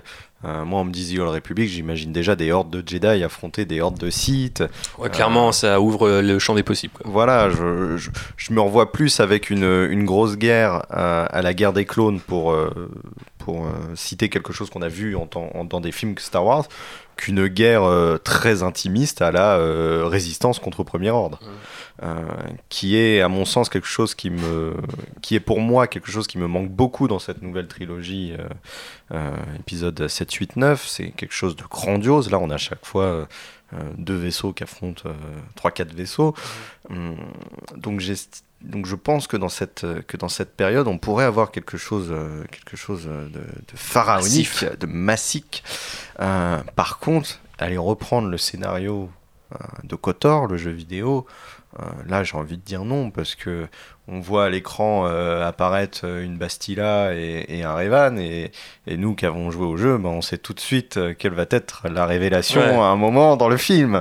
Euh, moi, on me dit The Old Republic, j'imagine déjà des hordes de Jedi affronter des hordes de Sith. Ouais, Clairement, ça ouvre le champ des possibles. quoi. Voilà, je, je, je me revois plus avec une, une grosse guerre à la guerre des clones pour, pour citer quelque chose qu'on a vu en, temps- en- dans des films Star Wars qu'une guerre euh, très intimiste à la euh, résistance contre Premier Ordre. Euh, qui est, à mon sens, quelque chose qui me, qui est pour moi quelque chose qui me manque beaucoup dans cette nouvelle trilogie, épisode 7, 8, 9. C'est quelque chose de grandiose. Là, on a à chaque fois deux vaisseaux qui affrontent trois, quatre vaisseaux. Hum, donc, j'est- donc, je pense que dans cette, que dans cette période, on pourrait avoir quelque chose, euh, quelque chose euh, de, de pharaonique, Massif. de massique. Euh, par contre, aller reprendre le scénario de Kotor, le jeu vidéo, là j'ai envie de dire non parce que on voit à l'écran euh, apparaître euh, une Bastilla et, et un Revan et, et nous qui avons joué au jeu, ben, on sait tout de suite euh, quelle va être la révélation Ouais. à un moment dans le film.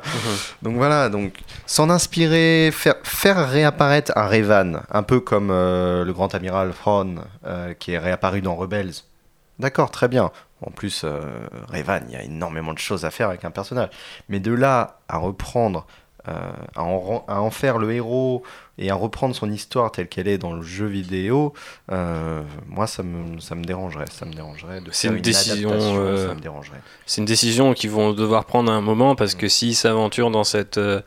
Donc voilà, donc s'en inspirer, faire, faire réapparaître un Revan, un peu comme euh, le grand amiral Thrawn euh, qui est réapparu dans Rebels. D'accord, très bien. En plus, euh, Revan, il y a énormément de choses à faire avec un personnage. Mais de là à reprendre, euh, à, en, ren- à en faire le héros et à reprendre son histoire telle qu'elle est dans le jeu vidéo, euh, moi, ça me, ça me dérangerait. Ça me dérangerait de C'est faire une décision, euh. C'est une décision qu'ils vont devoir prendre à un moment parce Mm. que s'ils s'aventurent dans cette. euh,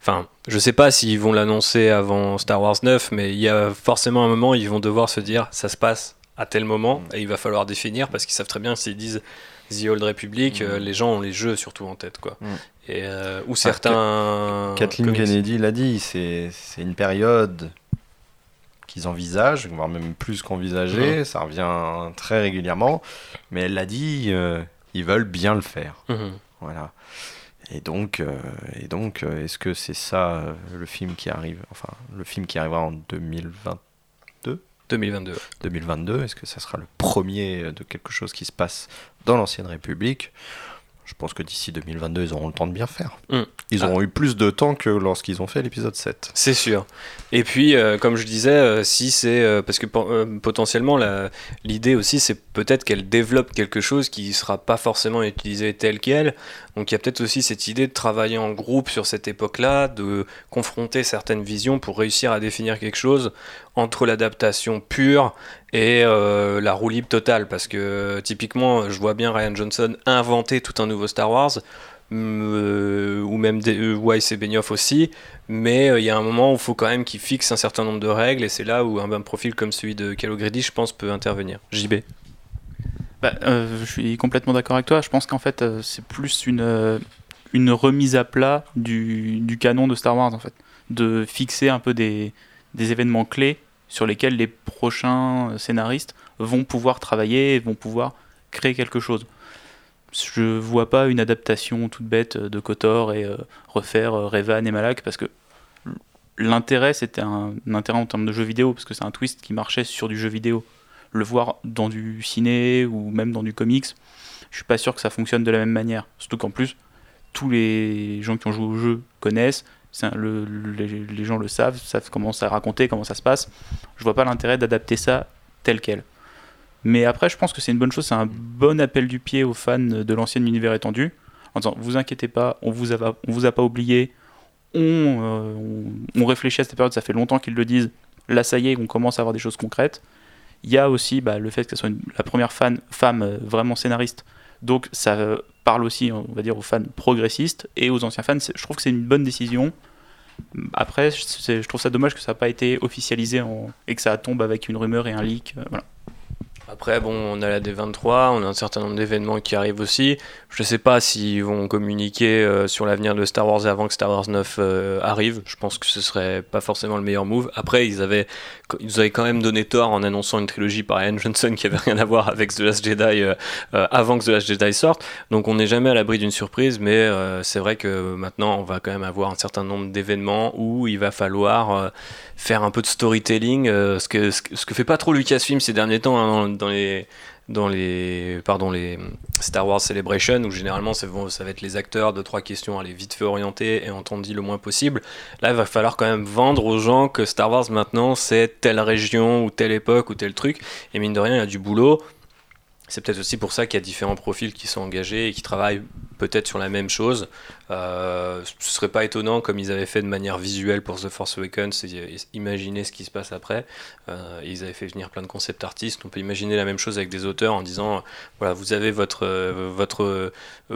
Enfin, je sais pas s'ils vont l'annoncer avant Star Wars 9, mais il y a forcément un moment, ils vont devoir se dire ça se passe à tel moment Mm. et il va falloir définir parce qu'ils savent très bien s'ils disent The Old Republic, Mm. euh, les gens ont les jeux surtout en tête quoi. Mm. Et, euh, ou certains. Kathleen comics. Kennedy l'a dit, c'est une période qu'ils envisagent, voire même plus qu'envisager, ça revient très régulièrement, mais elle l'a dit, euh, ils veulent bien le faire. Mhm. Voilà. Et donc, euh, et donc euh, est-ce que c'est ça le film qui arrive, enfin, le film qui arrivera en 2020 2022. 2022, est-ce que ça sera le premier de quelque chose qui se passe dans l'ancienne République? Je pense que d'ici 2022, ils auront le temps de bien faire. Mm. Ils Ah. auront eu plus de temps que lorsqu'ils ont fait l'épisode 7. C'est sûr. Et puis, euh, comme je disais, euh, si c'est euh, parce que po- potentiellement l'idée aussi, c'est peut-être qu'elle développe quelque chose qui sera pas forcément utilisé tel quel. Donc, il y a peut-être aussi cette idée de travailler en groupe sur cette époque-là, de confronter certaines visions pour réussir à définir quelque chose entre l'adaptation pure et euh, la roue libre totale. Parce que euh, typiquement, je vois bien Ryan Johnson inventer tout un nouveau Star Wars. euh, ou même des, Weiss et Benioff aussi, mais il y a un moment où il faut quand même qu'il fixe un certain nombre de règles, et c'est là où un, un profil comme celui de Calogreddy, je pense, peut intervenir. JB. Bah, euh, je suis complètement d'accord avec toi. Je pense qu'en fait, euh, c'est plus une, euh, une remise à plat du, canon de Star Wars, en fait. De fixer un peu des, événements clés sur lesquels les prochains scénaristes vont pouvoir travailler et vont pouvoir créer quelque chose. Je vois pas une adaptation toute bête de Kotor et refaire euh, Revan et Malak parce que l'intérêt c'était un intérêt en termes de jeu vidéo parce que c'est un twist qui marchait sur du jeu vidéo le voir dans du ciné ou même dans du comics, je suis pas sûr que ça fonctionne de la même manière. Surtout qu'en plus, tous les gens qui ont joué au jeu connaissent, les gens le savent, savent comment ça raconter, comment ça se passe. Je vois pas l'intérêt d'adapter ça tel quel. Mais après, je pense que c'est une bonne chose, c'est un bon appel du pied aux fans de l'ancien univers étendu, en disant vous inquiétez pas, on vous a, on vous a pas oublié, on, euh, on, on réfléchit à cette période, ça fait longtemps qu'ils le disent, là ça y est, on commence à avoir des choses concrètes. Il y a aussi bah, le fait que ce soit la première fan, femme euh, vraiment scénariste, donc ça euh, parle aussi, on va dire, aux fans progressistes et aux anciens fans. Je trouve que c'est une bonne décision. Après, je trouve ça dommage que ça n'a pas été officialisé et que ça tombe avec une rumeur et un leak. euh, voilà. Après, bon, on a la D23, on a un certain nombre d'événements qui arrivent aussi. Je sais pas s'ils vont communiquer euh, sur l'avenir de Star Wars avant que Star Wars 9 euh, arrive. Je pense que ce serait pas forcément le meilleur move. Après, ils avaient, ils nous avaient quand même donné tort en annonçant une trilogie par Ian Johnson qui avait rien à voir avec The Last Jedi euh, avant que The Last Jedi sorte. Donc on n'est jamais à l'abri d'une surprise, mais c'est vrai que maintenant on va quand même avoir un certain nombre d'événements où il va falloir faire un peu de storytelling, euh, ce, que, ce, que, fait pas trop Lucasfilm ces derniers temps hein, dans, les dans les pardon les Star Wars Celebration où généralement ça va, être les acteurs deux trois questions aller vite fait orienter et on dit le moins possible. Là il va falloir quand même vendre aux gens que Star Wars maintenant c'est telle région ou telle époque ou tel truc. Et mine de rien il y a du boulot. C'est peut-être aussi pour ça qu'il y a différents profils qui sont engagés et qui travaillent peut-être sur la même chose. Euh, ce serait pas étonnant comme ils avaient fait de manière visuelle pour The Force Awakens, imaginer ce qui se passe après. Euh, ils avaient fait venir plein de concept artistes. On peut imaginer la même chose avec des auteurs en disant voilà, vous avez votre, euh, votre euh,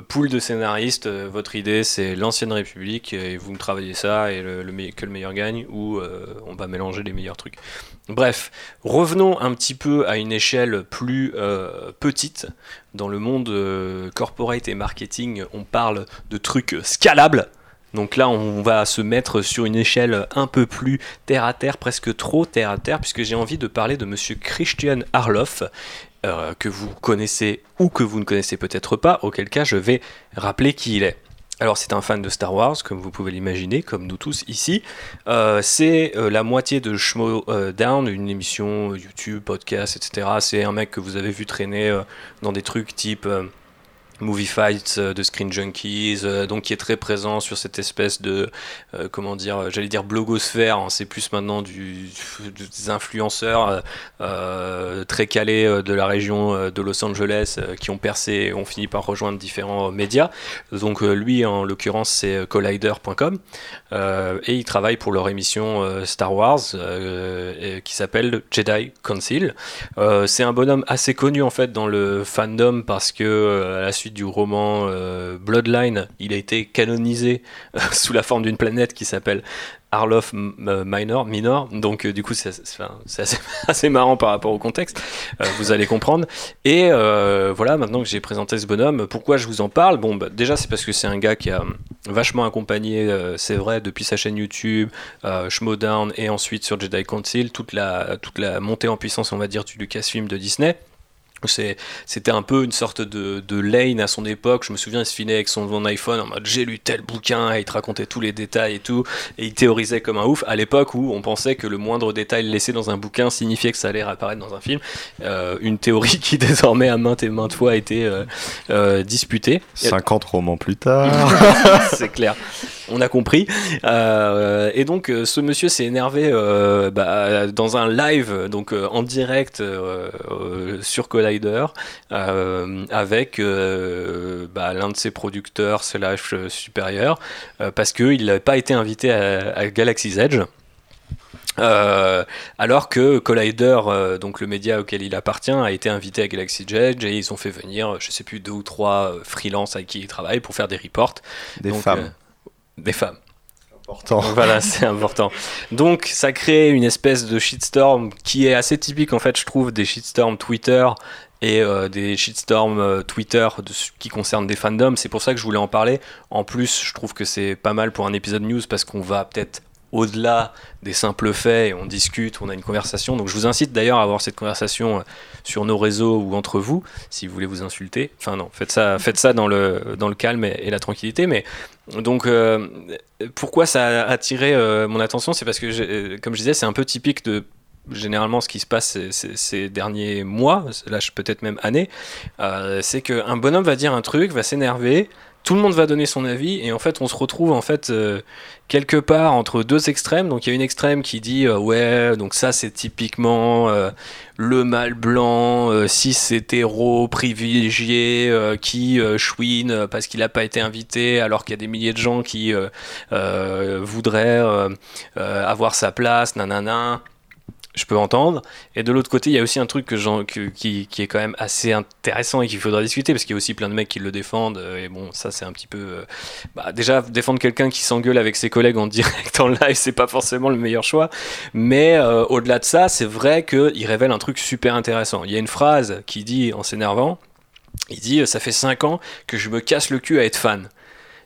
pool de scénaristes, votre idée c'est l'ancienne République et vous me travaillez ça et que le meilleur gagne ou on va mélanger les meilleurs trucs. Bref, revenons un petit peu à une échelle plus euh, petite. Dans le monde euh, corporate et marketing, on parle de trucs scalables. Donc là, on va se mettre sur une échelle un peu plus terre à terre, presque trop terre à terre, puisque j'ai envie de parler de monsieur Christian Harloff, euh, que vous connaissez ou que vous ne connaissez peut-être pas, auquel cas je vais rappeler qui il est. Alors c'est un fan de Star Wars, comme vous pouvez l'imaginer, comme nous tous ici. Euh, c'est euh, la moitié de Schmo euh, Down, une émission YouTube, podcast, etc. C'est un mec que vous avez vu traîner dans des trucs type Movie Fights euh, de Screen Junkies, euh, donc qui est très présent sur cette espèce de, euh, comment dire, j'allais dire blogosphère, hein, c'est plus maintenant des influenceurs très calés de la région de Los Angeles qui ont percé et ont fini par rejoindre différents médias. Donc lui, en l'occurrence, c'est collider.com et il travaille pour leur émission Star Wars qui s'appelle Jedi Council. C'est un bonhomme assez connu en fait dans le fandom parce que à la suite du roman euh, Bloodline, il a été canonisé euh, sous la forme d'une planète qui s'appelle Arlof euh, Minor. Donc du coup c'est assez, marrant par rapport au contexte. Vous allez comprendre. Et voilà, maintenant que j'ai présenté ce bonhomme, pourquoi je vous en parle? Bon, bah, déjà c'est parce que c'est un gars qui a vachement accompagné, c'est vrai, depuis sa chaîne YouTube, Schmodown et ensuite sur Jedi Council, toute la, toute la montée en puissance, on va dire, du Lucasfilm de Disney. C'est- C'était un peu une sorte de, de lane à son époque. Je me souviens, il se filait avec son, son iPhone en mode j'ai lu tel bouquin et il te racontait tous les détails et tout. Et il théorisait comme un ouf à l'époque où on pensait que le moindre détail laissé dans un bouquin signifiait que ça allait apparaître dans un film. Euh, une théorie qui désormais à maintes et maintes fois a été euh, euh, disputée. 50 romans plus tard. c'est clair. On a compris. Euh, et donc, euh, ce monsieur s'est énervé euh, bah, dans un live, donc euh, en direct sur Collider, avec bah, l'un de ses producteurs slash supérieurs, euh, parce qu'il n'avait pas été invité à, à Galaxy's Edge. Euh, alors que Collider, euh, donc le média auquel il appartient, a été invité à Galaxy Edge et ils ont fait venir, je sais plus, deux ou trois freelances avec qui ils travaillent pour faire des reports. Des Donc, femmes. Des femmes. Important. Voilà, c'est important. Donc, ça crée une espèce de shitstorm qui est assez typique, en fait, je trouve, des shitstorms Twitter et euh, des shitstorms euh, Twitter de qui concerne des fandoms. C'est pour ça que je voulais en parler. En plus, je trouve que c'est pas mal pour un épisode news parce qu'on va peut-être au-delà des simples faits on discute, on a une conversation. Donc, je vous incite d'ailleurs à avoir cette conversation euh, sur nos réseaux ou entre vous, si vous voulez vous insulter. Enfin, non, faites ça, faites ça dans, le, dans le calme et, la tranquillité. Mais donc, euh, pourquoi ça a attiré euh, mon attention? C'est parce que, comme je disais, c'est un peu typique de généralement ce qui se passe ces, derniers mois, là peut-être même années, c'est qu'un bonhomme va dire un truc, va s'énerver, tout le monde va donner son avis et en fait on se retrouve en fait euh, quelque part entre deux extrêmes. Donc il y a une extrême qui dit euh, ouais donc ça c'est typiquement euh, le mâle blanc, cis hétéro privilégié qui chouine parce qu'il n'a pas été invité alors qu'il y a des milliers de gens qui voudraient avoir sa place, nanana. Je peux entendre. Et de l'autre côté, il y a aussi un truc qui est quand même assez intéressant et qu'il faudra discuter parce qu'il y a aussi plein de mecs qui le défendent. euh, Et bon, ça, c'est un petit peu. euh, bah, déjà, défendre quelqu'un qui s'engueule avec ses collègues en direct en live, c'est pas forcément le meilleur choix. Mais euh, au-delà de ça, c'est vrai qu'il révèle un truc super intéressant. Il y a une phrase qui dit, en s'énervant, il dit Ça fait 5 ans que je me casse le cul à être fan.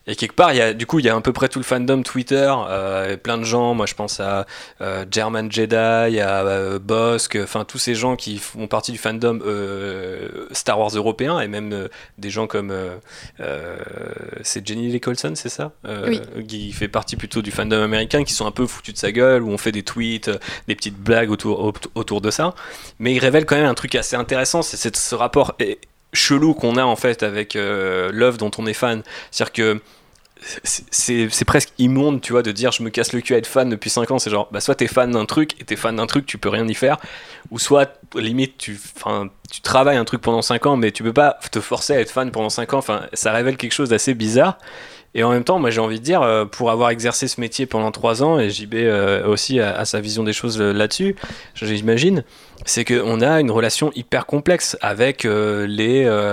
Et quelque part, il y a, du coup, il y a à peu près tout le fandom Twitter, euh, plein de gens. Moi, je pense à euh, German Jedi, à euh, Bosk, enfin tous ces gens qui font partie du fandom euh, Star Wars européen, et même des gens comme c'est Jenny Nicholson, c'est ça, Oui. qui fait partie plutôt du fandom américain, qui sont un peu foutus de sa gueule, où on fait des tweets, des petites blagues autour au- autour de ça. Mais il révèle quand même un truc assez intéressant, c'est ce rapport chelou qu'on a en fait avec euh, l'œuvre dont on est fan. C'est-à-dire que c'est- presque immonde, tu vois, de dire je me casse le cul à être fan depuis 5 ans. C'est genre, bah, soit t'es fan d'un truc et t'es fan d'un truc, tu peux rien y faire, ou soit limite tu, tu travailles un truc pendant 5 ans, mais tu peux pas te forcer à être fan pendant 5 ans. Enfin, ça révèle quelque chose d'assez bizarre. Et en même temps, moi j'ai envie de dire, euh, pour avoir exercé ce métier pendant 3 ans, et JB euh, aussi a, sa vision des choses euh, là-dessus, j'imagine, c'est qu'on a une relation hyper complexe avec les,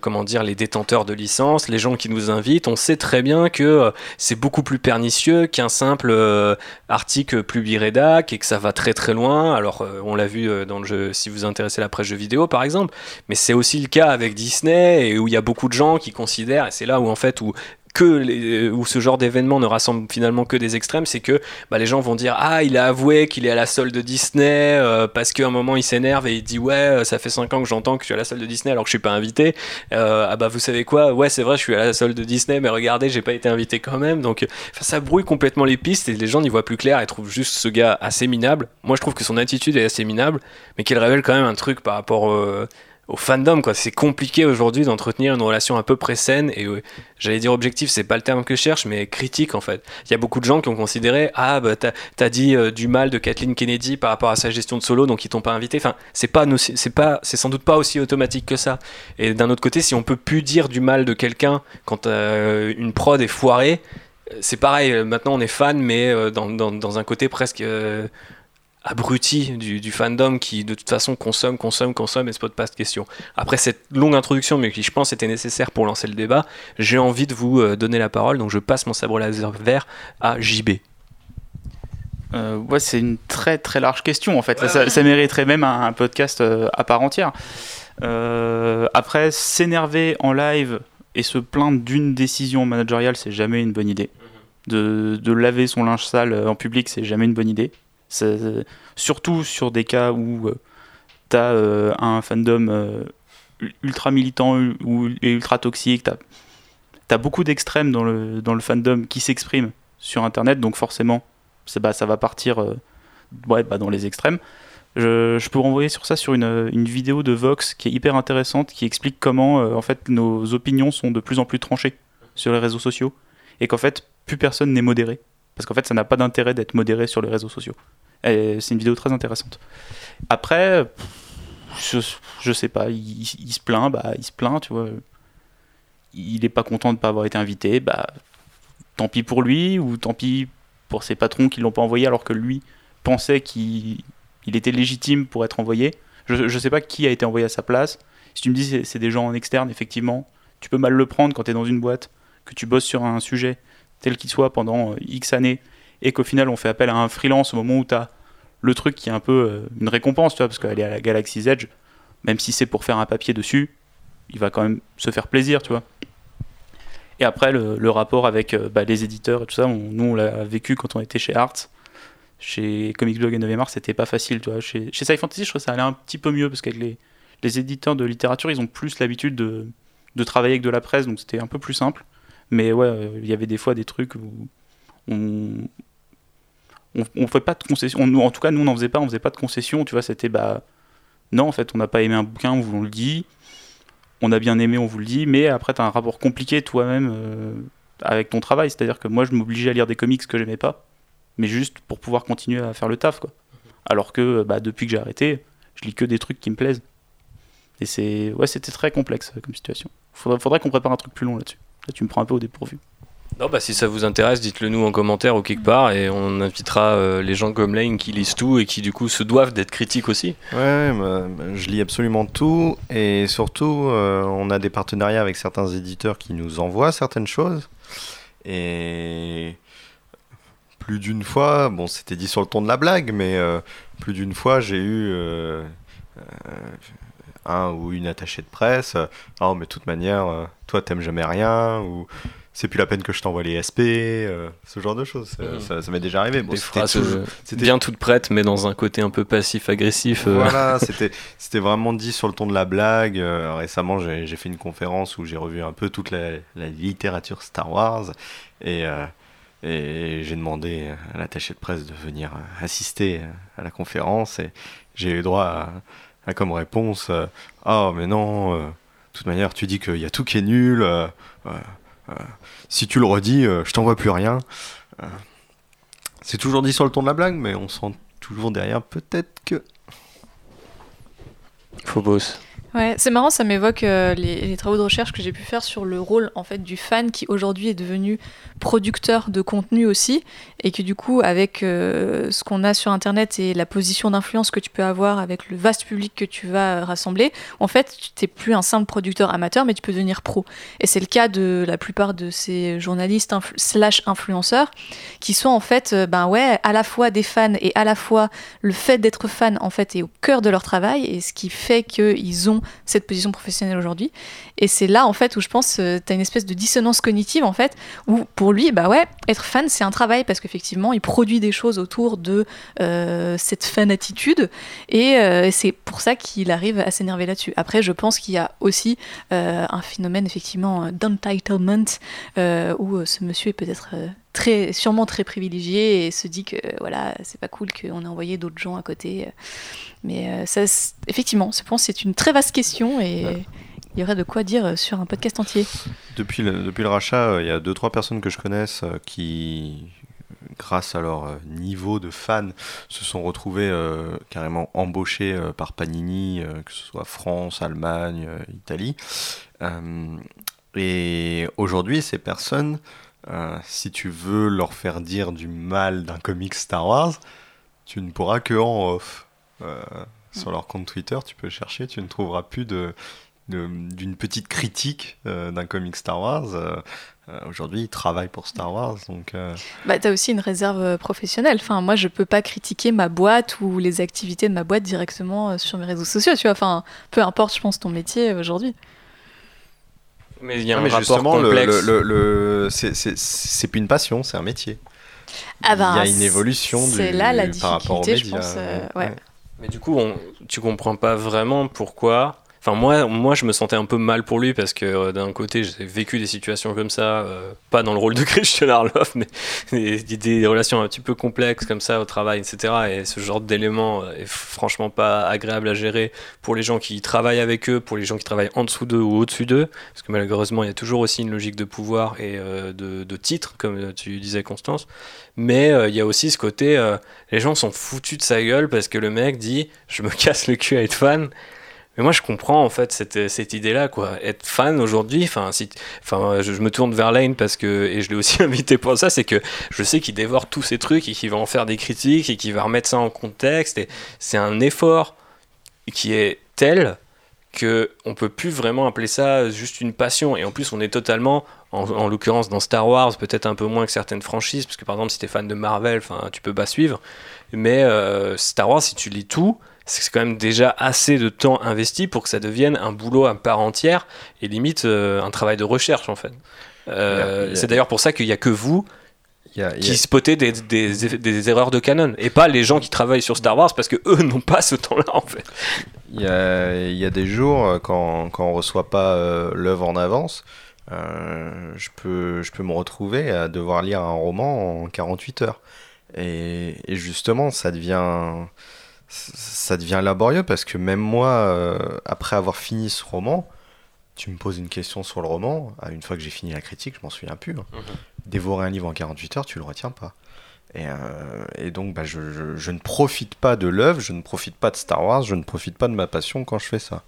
comment dire, les détenteurs de licence, les gens qui nous invitent. On sait très bien que c'est beaucoup plus pernicieux qu'un simple article publié rédac et que ça va très très loin. Alors on l'a vu dans le jeu, si vous intéressez la presse jeux vidéo par exemple, mais c'est aussi le cas avec Disney et où il y a beaucoup de gens qui considèrent, et c'est là où en fait où que où ce genre d'événement ne rassemble finalement que des extrêmes, c'est que bah, les gens vont dire ah il a avoué qu'il est à la solde de Disney euh, parce qu'à un moment il s'énerve et il dit ouais euh, ça fait 5 ans que j'entends que je suis à la solde de Disney alors que je suis pas invité. Euh, ah bah vous savez quoi? Ouais c'est vrai je suis à la solde de Disney mais regardez j'ai pas été invité quand même. Donc ça brouille complètement les pistes et les gens n'y voient plus clair et trouvent juste ce gars assez minable. Moi je trouve que son attitude est assez minable mais qu'il révèle quand même un truc par rapport euh, au fandom quoi. C'est compliqué aujourd'hui d'entretenir une relation à peu près saine et j'allais dire objectif c'est pas le terme que je cherche mais critique en fait. Il y a beaucoup de gens qui ont considéré ah bah t'as as dit euh, du mal de Kathleen Kennedy par rapport à sa gestion de solo donc ils t'ont pas invité. Enfin c'est pas c'est pas c'est sans doute pas aussi automatique que ça. Et d'un autre côté si on peut plus dire du mal de quelqu'un quand euh, une prod est foirée euh, c'est pareil. Maintenant on est fan mais dans, dans, un côté presque abruti du, du fandom qui de toute façon consomme, consomme, consomme et se pose pas de questions. Après cette longue introduction, mais qui je pense était nécessaire pour lancer le débat, j'ai envie de vous euh, donner la parole, donc je passe mon sabre laser vert à JB. Euh, ouais, c'est une très très large question en fait. Ça- ça, ça mériterait même un, un podcast euh, à part entière. Après, s'énerver en live et se plaindre d'une décision managériale, c'est jamais une bonne idée. De, de laver son linge sale en public, c'est jamais une bonne idée. Surtout sur des cas où tu as un fandom euh, ultra militant ou, ultra toxique, tu as, beaucoup d'extrêmes dans le, dans le fandom qui s'expriment sur Internet, donc forcément, bah, ça va partir euh, bah, dans les extrêmes. Je, peux renvoyer sur ça sur une, vidéo de Vox qui est hyper intéressante, qui explique comment euh, en fait nos opinions sont de plus en plus tranchées sur les réseaux sociaux et qu'en fait plus personne n'est modéré parce qu'en fait ça n'a pas d'intérêt d'être modéré sur les réseaux sociaux. C'est une vidéo très intéressante. Après, je, je sais pas, il, se plaint, bah il se plaint, tu vois. Il est pas content de pas avoir été invité, bah tant pis pour lui ou tant pis pour ses patrons qui l'ont pas envoyé alors que lui pensait qu'il il était légitime pour être envoyé. Je ne sais pas qui a été envoyé à sa place. Si tu me dis c'est c'est des gens en externe, effectivement, tu peux mal le prendre quand tu es dans une boîte, que tu bosses sur un sujet tel qu'il soit pendant euh, X années, et qu'au final on fait appel à un freelance au moment où tu as le truc qui est un peu euh, une récompense, tu vois, parce qu'elle est à la Galaxy's Edge, même si c'est pour faire un papier dessus, il va quand même se faire plaisir, tu vois. Et après, le, le rapport avec euh, bah, les éditeurs et tout ça, on- nous on l'a vécu quand on était chez Arts. Chez Comics Blog et 9 Mars, c'était pas facile, tu vois. Chez, chez Sci Fantasy, je trouve que ça allait un petit peu mieux parce qu'avec les, les éditeurs de littérature, ils ont plus l'habitude de, de travailler avec de la presse, donc c'était un peu plus simple. Mais ouais, euh, il y avait des fois des trucs où on, on, on fait pas de concessions. On- en tout cas, nous, on n'en faisait pas, on faisait pas de concessions, tu vois. C'était bah, non, en fait, on n'a pas aimé un bouquin, on vous le dit. On a bien aimé, on vous le dit. Mais après, tu as un rapport compliqué toi-même euh, avec ton travail. C'est-à-dire que moi, je m'obligeais à lire des comics que j'aimais pas, mais juste pour pouvoir continuer à faire le taf, quoi. Alors que bah, depuis que j'ai arrêté, je lis que des trucs qui me plaisent. Et c'est ouais, c'était très complexe euh, comme situation. Faudrait, faudrait qu'on prépare un truc plus long là-dessus. Là, tu me prends un peu au dépourvu. Non, bah si ça vous intéresse, dites-le nous en commentaire ou quelque part et on invitera euh, les gens comme Lane qui lisent tout et qui du coup se doivent d'être critiques aussi. Ouais, bah, bah, je lis absolument tout et surtout euh, on a des partenariats avec certains éditeurs qui nous envoient certaines choses et plus d'une fois, bon c'était dit sur le ton de la blague, mais euh, plus d'une fois j'ai eu euh, euh, un ou une attachée de presse, oh mais de toute manière, euh, toi t'aimes jamais rien ou c'est plus la peine que je t'envoie les SP, euh, ce genre de choses, ça, ça- ça m'est déjà arrivé. Bon, Des c'était phrases toujours- c'était- bien toutes prêtes mais dans un côté un peu passif-agressif. euh. Voilà, c'était c'était vraiment dit sur le ton de la blague. Euh, récemment, j'ai fait une conférence où j'ai revu un peu toute la, la littérature Star Wars et, euh, et j'ai demandé à l'attaché de presse de venir assister à la conférence et j'ai eu droit à, comme réponse euh, Ah, mais non, euh, de toute manière, tu dis qu'il y a tout qui est nul. euh, si tu le redis, je t'envoie plus rien. C'est toujours dit sur le ton de la blague, mais on sent toujours derrière peut-être que Phobos. Ouais, c'est marrant, ça m'évoque euh, les, travaux de recherche que j'ai pu faire sur le rôle en fait du fan qui aujourd'hui est devenu producteur de contenu aussi et que du coup avec euh, ce qu'on a sur internet et la position d'influence que tu peux avoir avec le vaste public que tu vas euh, rassembler, en fait tu n'es plus un simple producteur amateur mais tu peux devenir pro. Et c'est le cas de la plupart de ces journalistes slash influenceurs qui sont en fait ben ouais à la fois des fans et à la fois le fait d'être fan en fait est au cœur de leur travail et ce qui fait qu'ils ont cette position professionnelle aujourd'hui. Et c'est là en fait où je pense tu as une espèce de dissonance cognitive en fait où pour lui bah ouais être fan c'est un travail parce qu'effectivement il produit des choses autour de euh, cette fan attitude et euh, c'est pour ça qu'il arrive à s'énerver là-dessus. Après je pense qu'il y a aussi euh, un phénomène effectivement euh, d'entitlement euh, où euh, ce monsieur est peut-être euh, très sûrement très privilégié et se dit que euh, voilà c'est pas cool qu'on ait envoyé d'autres gens à côté euh. mais euh, ça effectivement je pense que c'est une très vaste question et Ouais. il y aurait de quoi dire sur un podcast entier Depuis le, depuis le rachat, il y a deux trois personnes que je connaisse qui, grâce à leur niveau de fan, se sont retrouvées euh, carrément embauchées euh, par Panini, euh, que ce soit France, Allemagne, Italie. Et aujourd'hui, ces personnes, euh, si tu veux leur faire dire du mal d'un comic Star Wars, tu ne pourras que en off. Euh, sur leur compte Twitter, tu peux chercher, tu ne trouveras plus de d'une petite critique euh, d'un comic Star Wars. Aujourd'hui, ils travaillent pour Star Wars, donc bah t'as aussi une réserve professionnelle enfin moi je peux pas critiquer ma boîte ou les activités de ma boîte directement sur mes réseaux sociaux tu vois enfin peu importe je pense ton métier aujourd'hui Mais il y a non, un mais rapport justement, le, complexe. le, le- le- c'est- c'est c'est plus une passion, c'est un métier. Ah ben, Il y a une évolution du- là la par rapport aux médias. pense, euh, ouais. Mais du coup, on, tu comprends pas vraiment pourquoi. Enfin, moi, moi, je me sentais un peu mal pour lui parce que euh, d'un côté, j'ai vécu des situations comme ça, euh, pas dans le rôle de Christian Arloff, mais des, relations un petit peu complexes comme ça au travail, etc. Et ce genre d'élément euh, est franchement pas agréable à gérer pour les gens qui travaillent avec eux, pour les gens qui travaillent en dessous d'eux ou au-dessus d'eux, parce que malheureusement, il y a toujours aussi une logique de pouvoir et de, de titre, comme tu disais, Constance. Mais il y a aussi ce côté, les gens sont foutus de sa gueule parce que le mec dit je me casse le cul à être fan. Mais moi je comprends en fait cette, cette idée-là quoi. Être fan aujourd'hui, enfin si, enfin je, me tourne vers Lane parce que et je l'ai aussi invité pour ça, c'est que je sais qu'il dévore tous ces trucs et qu'il va en faire des critiques et qu'il va remettre ça en contexte c'est un effort qui est tel que on peut plus vraiment appeler ça juste une passion et en plus on est totalement en, en l'occurrence dans Star Wars peut-être un peu moins que certaines franchises parce que par exemple si t'es fan de Marvel enfin tu peux pas suivre mais euh, Star Wars si tu lis tout c'est quand même déjà assez de temps investi pour que ça devienne un boulot à part entière et limite euh, un travail de recherche en fait Euh, c'est d'ailleurs pour ça qu'il y a que vous y a- qui spottez des, des, des erreurs de canon et pas les gens qui travaillent sur Star Wars parce que eux n'ont pas ce temps-là en fait Il y a, il y a des jours, euh, quand, quand on reçoit pas euh, l'œuvre en avance, je, peux, je peux me retrouver à devoir lire un roman en 48 heures. Et, et justement, ça devient, ça devient laborieux parce que même moi, euh, après avoir fini ce roman, tu me poses une question sur le roman, ah, une fois que j'ai fini la critique, je m'en souviens plus. hein. Dévorer un livre en 48 heures, tu le retiens pas. Et, euh, et donc, bah, je, je- je ne profite pas de l'œuvre, je ne profite pas de Star Wars, je ne profite pas de ma passion quand je fais ça.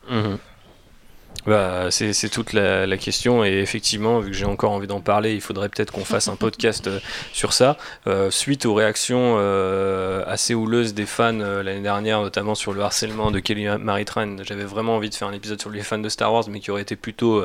Bah, c'est toute la, la question et effectivement, vu que j'ai encore envie d'en parler, il faudrait peut-être qu'on fasse un podcast euh, sur ça. Euh, suite aux réactions euh, assez houleuses des fans l'année dernière, notamment sur le harcèlement de Kelly Marie Tran, j'avais vraiment envie de faire un épisode sur les fans de Star Wars, mais qui aurait été plutôt,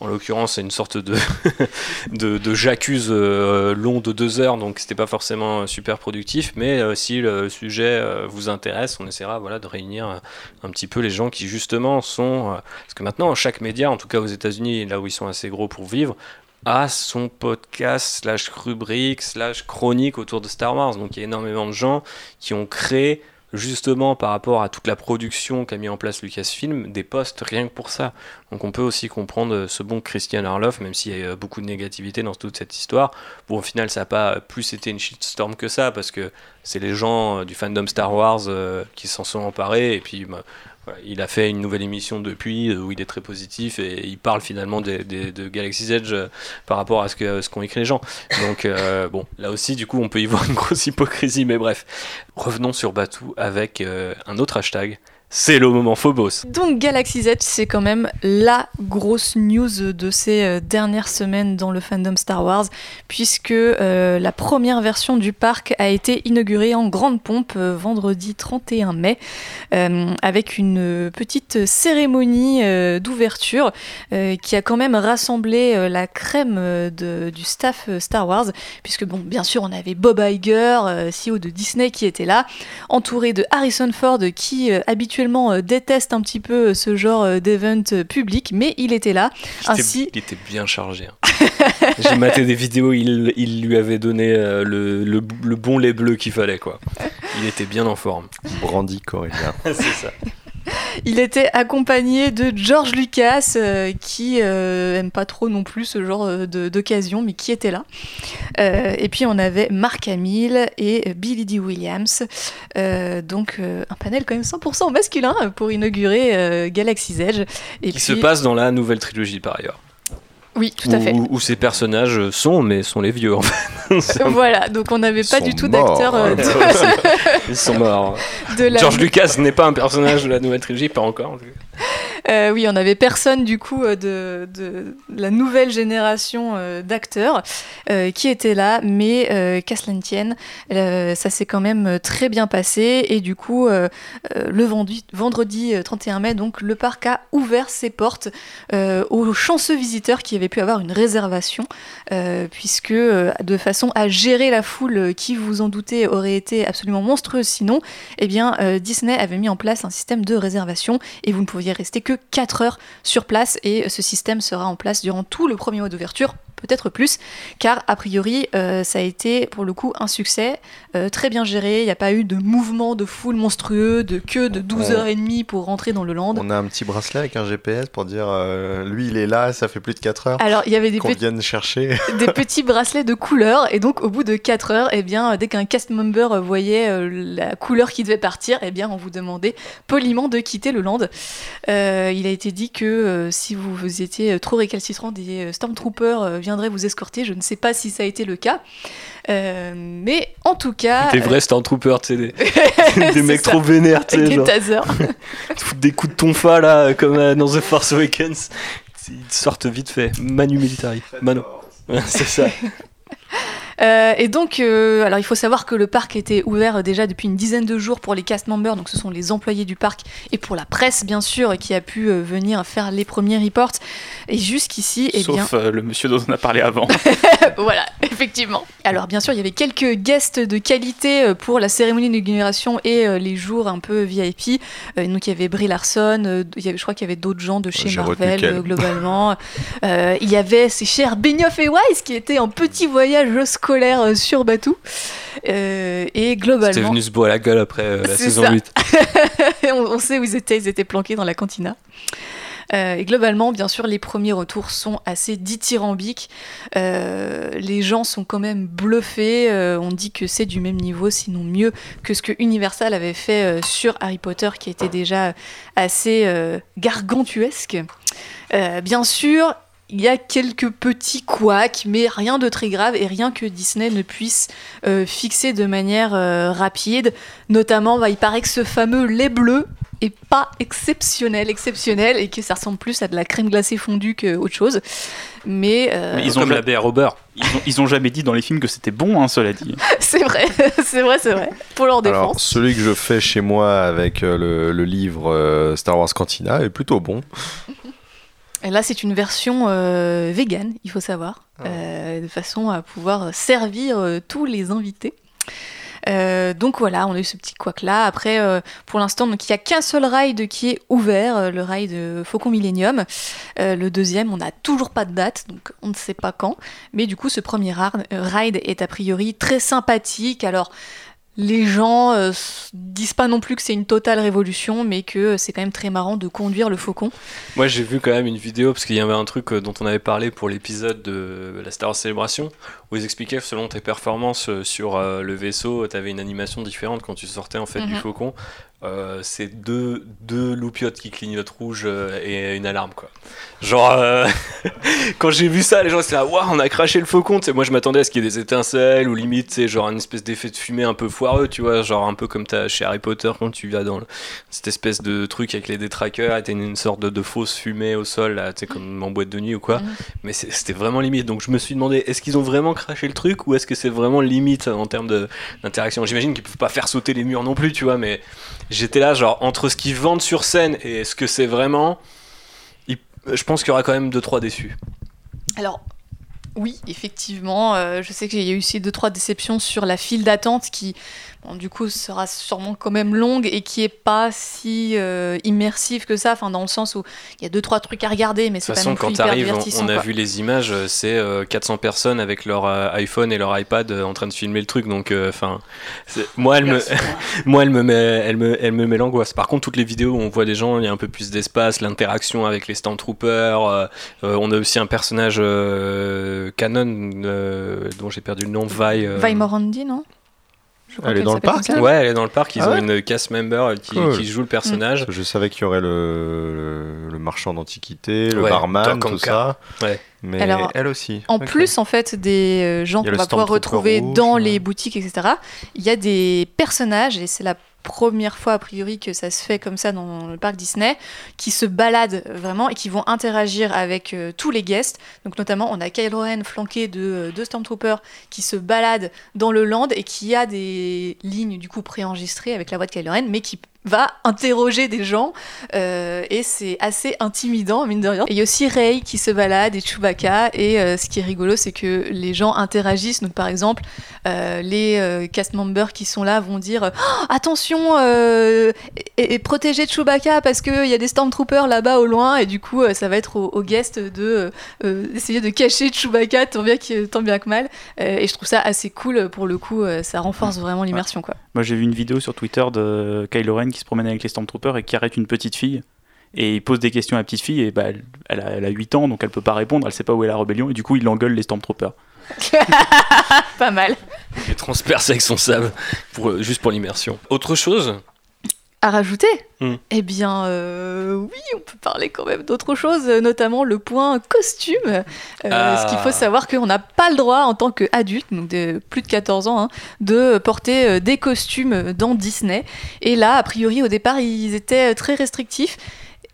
en l'occurrence, une sorte de, de, de j'accuse long de deux heures, donc c'était pas forcément super productif. Mais si le sujet vous intéresse, on essaiera voilà, de réunir un petit peu les gens qui justement sont. parce que maintenant, chaque média, en tout cas aux États-Unis, là où ils sont assez gros pour vivre, a son podcast slash rubrique slash chronique autour de Star Wars. Donc il y a énormément de gens qui ont créé justement par rapport à toute la production qu'a mis en place Lucasfilm, des posts rien que pour ça. Donc on peut aussi comprendre ce bon Christian Arloff, même s'il y a eu beaucoup de négativité dans toute cette histoire. Bon, au final, ça n'a pas plus été une shitstorm que ça, parce que c'est les gens euh, du fandom Star Wars euh, qui s'en sont emparés, et puis bah, il a fait une nouvelle émission depuis euh, où il est très positif et il parle finalement des- de Galaxy's Edge euh, par rapport à ce qu'ont écrit les gens. Donc euh, bon, là aussi du coup on peut y voir une grosse hypocrisie, mais bref. Revenons sur Batou avec un autre hashtag. C'est le moment Phobos. Donc Galaxy's Edge, c'est quand même la grosse news de ces euh, dernières semaines dans le fandom Star Wars, puisque euh, la première version du parc a été inaugurée en grande pompe euh, vendredi 31 mai, avec une petite cérémonie d'ouverture qui a quand même rassemblé la crème du staff Star Wars, puisque bon, bien sûr, on avait Bob Iger, CEO de Disney, qui était là, entouré de Harrison Ford, qui euh, habituellement euh, déteste un petit peu euh, ce genre euh, d'event public, mais il était là. Il était- Ainsi, Il était bien chargé. hein. J'ai maté des vidéos, il, il lui avait donné euh, le, le- le bon lait bleu qu'il fallait quoi. Il était bien en forme. Brandy Corellia. C'est ça. il était accompagné de George Lucas, euh, qui euh, aime pas trop non plus ce genre euh, de- d'occasion, mais qui était là. Euh, et puis on avait Mark Hamill et Billy D. Williams, donc un panel quand même 100% masculin pour inaugurer Galaxy's Edge. Et Qui puis, se passe dans la nouvelle trilogie par ailleurs. Oui, tout à fait. Où, où ces personnages sont, mais sont les vieux en fait. Voilà, donc on n'avait pas du tout morts. d'acteur euh, de, Ils sont morts. de la George Lucas n'est pas un personnage de la nouvelle trilogie, pas encore. en. Euh, oui, on n'avait personne du coup euh, de, la nouvelle génération euh, d'acteurs qui était là, mais qu'à cela ne tienne, ça s'est quand même très bien passé. Et du coup, le vendredi, vendredi euh, 31 mai, donc le parc a ouvert ses portes aux chanceux visiteurs qui avaient pu avoir une réservation, puisque de façon à gérer la foule qui, vous en doutez, aurait été absolument monstrueuse sinon, eh bien Disney avait mis en place un système de réservation et vous ne pouviez rester que 4 heures sur place et ce système sera en place durant tout le premier mois d'ouverture peut-être plus, car a priori euh, ça a été pour le coup un succès, euh, très bien géré, il n'y a pas eu de mouvement de foule monstrueux, de queue de 12h30 pour rentrer dans le land. On a un petit bracelet avec un GPS pour dire euh, lui il est là, ça fait plus de 4 heures Alors il y avait des, vienne chercher. des petits bracelets de couleur et donc au bout de 4 heures, eh bien, dès qu'un cast member voyait la couleur qui devait partir, eh bien, on vous demandait poliment de quitter le land. Il a été dit que si vous, étiez trop récalcitrant, des stormtroopers euh, viendraient vous escorter. Je ne sais pas si ça a été le cas. Euh, mais en tout cas... Des vrais Stormtroopers, tu sais, des, C'est des mecs ça. trop vénères, tu sais, des genre, tasers. des coups de tonfa là, comme euh, dans The Force Awakens. Ils sortent vite fait. Manu Militari. Mano. C'est ça. Euh, et donc, euh, alors il faut savoir que le parc était ouvert euh, déjà depuis une dizaine de jours pour les cast members, donc ce sont les employés du parc, et pour la presse bien sûr, qui a pu euh, venir faire les premiers reports. Et jusqu'ici, eh bien, Sauf euh, le monsieur dont on a parlé avant. voilà, effectivement. Alors bien sûr, il y avait quelques guests de qualité pour la cérémonie d'inauguration et euh, les jours un peu VIP. Euh, donc il y avait Brie Larson, euh, il y avait- je crois qu'il y avait d'autres gens de chez Marvel globalement. Euh, il y avait ces chers Benioff et Weiss qui étaient en petit voyage scolaire euh, sur Batuu. Euh, et C'était globalement, venu se boire la gueule après euh, la saison ça. 8. on, on sait où ils étaient, ils étaient planqués dans la cantina. Euh, et globalement, bien sûr, les premiers retours sont assez dithyrambiques. Euh, les gens sont quand même bluffés. Euh, on dit que c'est du même niveau, sinon mieux, que ce que Universal avait fait euh, sur Harry Potter, qui était déjà assez euh, gargantuesque. Bien sûr, il y a quelques petits couacs, mais rien de très grave et rien que Disney ne puisse euh, fixer de manière euh, rapide. Notamment, bah, il paraît que ce fameux lait bleu est pas exceptionnel, exceptionnel, et que ça ressemble plus à de la crème glacée fondue qu'autre chose. Mais, euh, Mais Ils ont comme la bière au beurre. Ils ont, ils ont jamais dit dans les films que c'était bon, hein, cela dit. c'est vrai, c'est vrai, c'est vrai. Pour leur Alors, défense. celui que je fais chez moi avec le, le livre Star Wars Cantina est plutôt bon. Et là, c'est une version euh, vegan, il faut savoir, Ah. euh, de façon à pouvoir servir euh, tous les invités. Euh, donc voilà, on a eu ce petit couac là. Après, pour l'instant, il n'y a qu'un seul ride qui est ouvert, le ride Faucon Millennium. Le deuxième, on n'a toujours pas de date, donc on ne sait pas quand. Mais du coup, ce premier ride est a priori très sympathique. Alors, les gens euh, disent pas non plus que c'est une totale révolution, mais que euh, c'est quand même très marrant de conduire le Faucon. Moi, j'ai vu quand même une vidéo parce qu'il y avait un truc euh, dont on avait parlé pour l'épisode de la Star Wars Célébration où ils expliquaient selon tes performances sur euh, le vaisseau, tu avais une animation différente quand tu sortais en fait du Mhm. faucon. Euh, c'est deux, deux loupiotes qui clignotent rouge euh, et une alarme quoi. Genre, euh, quand j'ai vu ça, les gens étaient là, waouh, on a craché le faucon. Tu sais, moi, je m'attendais à ce qu'il y ait des étincelles ou limite, sais, genre une espèce d'effet de fumée un peu foireux, tu vois, genre un peu comme t'as chez Harry Potter quand tu vas dans le- cette espèce de truc avec les détraqueurs et t'as une, une sorte de, de fausse fumée au sol, là, tu sais, comme en boîte de nuit ou quoi. Mhm. Mais c'est- c'était vraiment limite. Donc je me suis demandé, est-ce qu'ils ont vraiment craché le truc ou est-ce que c'est vraiment limite en termes d'interaction? J'imagine qu'ils peuvent pas faire sauter les murs non plus, tu vois, mais j'étais là, genre, entre ce qu'ils vendent sur scène et ce que c'est vraiment, je pense qu'il y aura quand même 2-3 déçus. Alors, oui, effectivement, euh, je sais qu'il y a eu aussi deux trois déceptions sur la file d'attente qui, bon, du coup, sera sûrement quand même longue et qui est pas si euh, immersive que ça. Enfin, dans le sens où il y a deux trois trucs à regarder, mais De c'est toute pas non façon, plus quand hyper t'arrives, on, on a quoi. vu les images, euh, c'est euh, 400 personnes avec leur euh, iPhone et leur iPad euh, en train de filmer le truc. Donc, enfin, moi, elle me, moi, elle me met, elle me, elle me met l'angoisse. Par contre, toutes les vidéos où on voit des gens, il y a un peu plus d'espace, l'interaction avec les Stormtroopers. euh, euh, on a aussi un personnage euh, canon euh, dont j'ai perdu le nom, Vi. euh, Vi Morandi, non? Je crois Elle est dans le parc. Ouais, elle est dans le parc. Ils Ah ont ouais une cast member qui, Cool. qui joue le personnage. Je savais qu'il y aurait le, le marchand d'antiquités, le Ouais, barman, tout ça. Ouais. Mais Alors, elle aussi. En plus, en fait, des euh, gens qu'on va pouvoir retrouver rouge, dans ouais. les boutiques, etc., il y a des personnages, et c'est la première fois, a priori, que ça se fait comme ça dans le parc Disney, qui se baladent vraiment et qui vont interagir avec euh, tous les guests. Donc, notamment, on a Kylo Ren flanqué de euh, deux Stormtroopers qui se baladent dans le land et qui a des lignes, du coup, préenregistrées avec la voix de Kylo Ren, mais qui va interroger des gens euh, et c'est assez intimidant mine de rien. Et il y a aussi Rey qui se balade et Chewbacca et euh, ce qui est rigolo c'est que les gens interagissent. Donc par exemple euh, les cast members qui sont là vont dire Oh, attention et, et protégez Chewbacca parce qu'il y a des stormtroopers là-bas au loin et du coup ça va être aux, aux guests de essayer de cacher Chewbacca tant bien que, tant bien que mal. Et je trouve ça assez cool. Pour le coup ça renforce vraiment l'immersion quoi. Moi, j'ai vu une vidéo sur Twitter de Kylo Ren qui se promène avec les Stormtroopers et qui arrête une petite fille. Et il pose des questions à la petite fille, et bah, elle, elle a, elle a 8 ans, donc elle peut pas répondre, elle sait pas où est la rébellion, et du coup, il engueule les Stormtroopers. Pas mal. Il est transpercé avec son sable, pour, juste pour l'immersion. Autre chose À rajouter Hmm. Eh bien, euh, oui, on peut parler quand même d'autre chose, euh, notamment le point costume. Euh, Ah. Ce qu'il faut savoir qu'on n'a pas le droit, en tant qu'adulte, donc de plus de 14 ans, hein, de porter euh, des costumes dans Disney. Et là, a priori, au départ, ils étaient très restrictifs.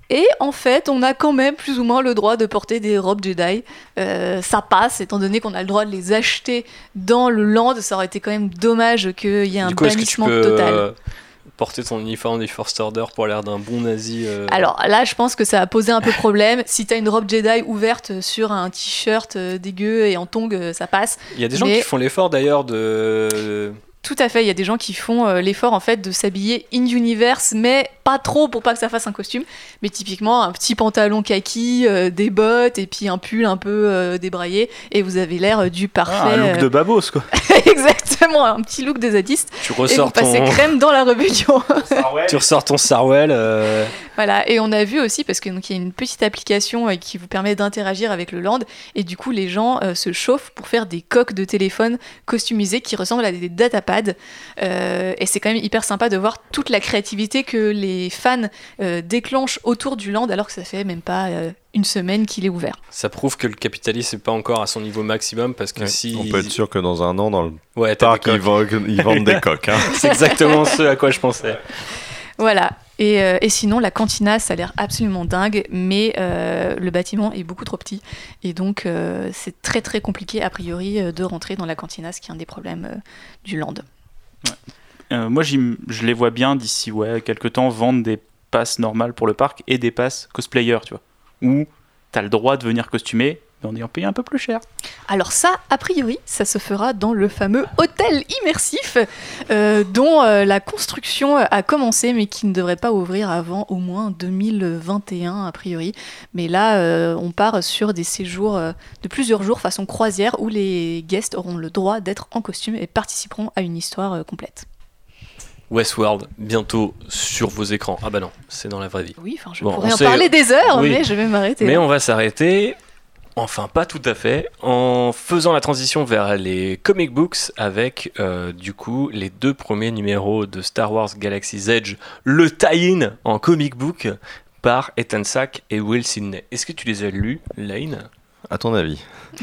Et en fait, on a quand même plus ou moins le droit de porter des robes Jedi. Euh, ça passe, étant donné qu'on a le droit de les acheter dans le land. Ça aurait été quand même dommage qu'il y ait un coup, est-ce que tu bannissement peux total. euh, porter ton uniforme du First Order pour l'air d'un bon nazi euh, Alors là, je pense que ça a posé un peu problème. Si t'as une robe Jedi ouverte sur un t-shirt euh, dégueu et en tongs, euh, ça passe. Il y a des gens qui font l'effort d'ailleurs de. Tout à fait, il y a des gens qui font l'effort en fait de s'habiller in universe, mais pas trop pour pas que ça fasse un costume. Mais typiquement un petit pantalon kaki, euh, des bottes et puis un pull un peu euh, débraillé et vous avez l'air euh, du parfait. Ah, un look de babos, quoi. Exactement, un petit look des zadistes. Tu Et vous ressors passez ton. crème dans la rébellion. Tu ressors ton Sarwell. euh, Voilà, et on a vu aussi, parce qu'il y a une petite application euh, qui vous permet d'interagir avec le land, et du coup les gens euh, se chauffent pour faire des coques de téléphone customisées qui ressemblent à des datapads. Euh, et c'est quand même hyper sympa de voir toute la créativité que les fans euh, déclenchent autour du land, alors que ça fait même pas euh, une semaine qu'il est ouvert. Ça prouve que le capitalisme n'est pas encore à son niveau maximum parce que Ouais. si. On peut être sûr que dans un an, dans le Ouais, t'as parc, ils ils vendent des coques. hein. C'est exactement ce à quoi je pensais. Voilà. Et, euh, et sinon, la cantina, ça a l'air absolument dingue, mais euh, le bâtiment est beaucoup trop petit. Et donc, euh, c'est très très compliqué, a priori, de rentrer dans la cantina, ce qui est un des problèmes euh, du land. Euh, moi, je les vois bien d'ici quelques temps vendre des passes normales pour le parc et des passes cosplayer, tu vois. Où tu as le droit de venir costumer, mais en ayant un peu plus cher. Alors ça, a priori, ça se fera dans le fameux hôtel immersif euh, dont euh, la construction a commencé mais qui ne devrait pas ouvrir avant au moins 2021 a priori. Mais là, on part sur des séjours de plusieurs jours façon croisière où les guests auront le droit d'être en costume et participeront à une histoire complète. Westworld, bientôt sur vos écrans. Ah bah non, c'est dans la vraie vie. Oui, enfin je Bon, pourrais en sait- parler des heures, Oui. mais je vais m'arrêter. Mais on va s'arrêter, enfin pas tout à fait, en faisant la transition vers les comic books avec euh, du coup les deux premiers numéros de Star Wars Galaxy's Edge, le tie-in en comic book par Ethan Sack et Will Sidney. Est-ce que tu les as lus, Lane? À ton avis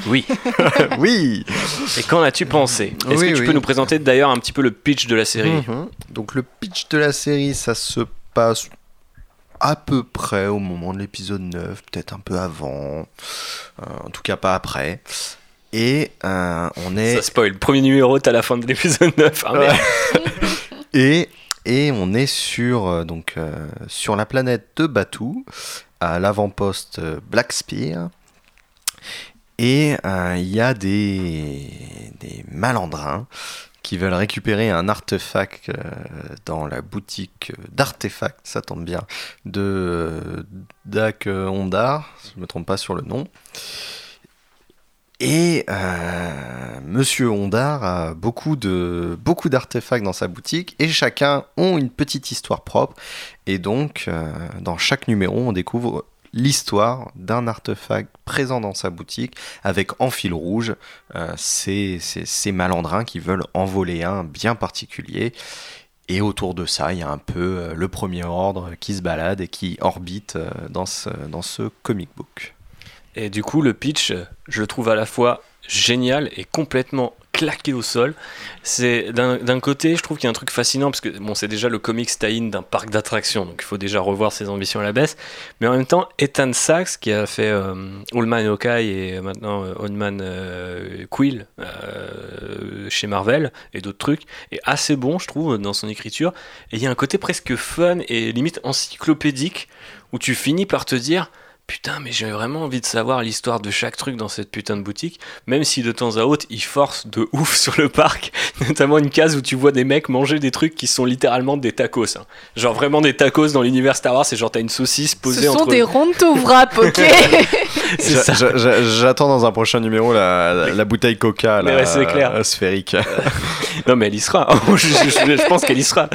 Oui. Oui Et qu'en as-tu pensé? Est-ce Oui, que tu oui. peux nous présenter d'ailleurs un petit peu le pitch de la série? Mhm. Donc le pitch de la série, ça se passe à peu près au moment de l'épisode 9, peut-être un peu avant, euh, en tout cas pas après. Et euh, on est Ça spoil, premier numéro, t'as la fin de l'épisode 9. Ah, et et on est sur euh, donc euh, sur la planète de Batuu à l'avant-poste Black Spear. Et euh, il y a des, malandrins qui veulent récupérer un artefact euh, dans la boutique d'artefacts, ça tombe bien, de Dak Ondar, si je ne me trompe pas sur le nom. Et euh, Monsieur Ondar a beaucoup de beaucoup d'artefacts dans sa boutique et chacun ont une petite histoire propre. Et donc, dans chaque numéro, on découvre l'histoire d'un artefact présent dans sa boutique avec en fil rouge euh, ces, ces- malandrins qui veulent en voler un bien particulier. Et autour de ça, il y a un peu euh, le premier ordre qui se balade et qui orbite euh, dans ce, dans ce comic book. Et du coup, le pitch, je le trouve à la fois génial et complètement claqué au sol. C'est d'un côté, je trouve qu'il y a un truc fascinant parce que bon, c'est déjà le comic tie-in d'un parc d'attractions, donc il faut déjà revoir ses ambitions à la baisse. Mais en même temps, Ethan Sachs qui a fait euh, All Man Hawkeye et maintenant euh, Old Man euh, Quill euh, chez Marvel et d'autres trucs est assez bon, je trouve, dans son écriture. Et il y a un côté presque fun et limite encyclopédique où tu finis par te dire Putain, mais j'ai vraiment envie de savoir l'histoire de chaque truc dans cette putain de boutique, même si de temps à autre ils forcent de ouf sur le parc, notamment une case où tu vois des mecs manger des trucs qui sont littéralement des tacos. hein. Genre vraiment des tacos dans l'univers Star Wars, c'est genre t'as une saucisse posée Ce sont entre. des ronto wrap, ok J'attends dans un prochain numéro la, la, la bouteille Coca, la, ouais, c'est clair. sphérique. Non mais elle y sera. je, je- je- je pense qu'elle y sera.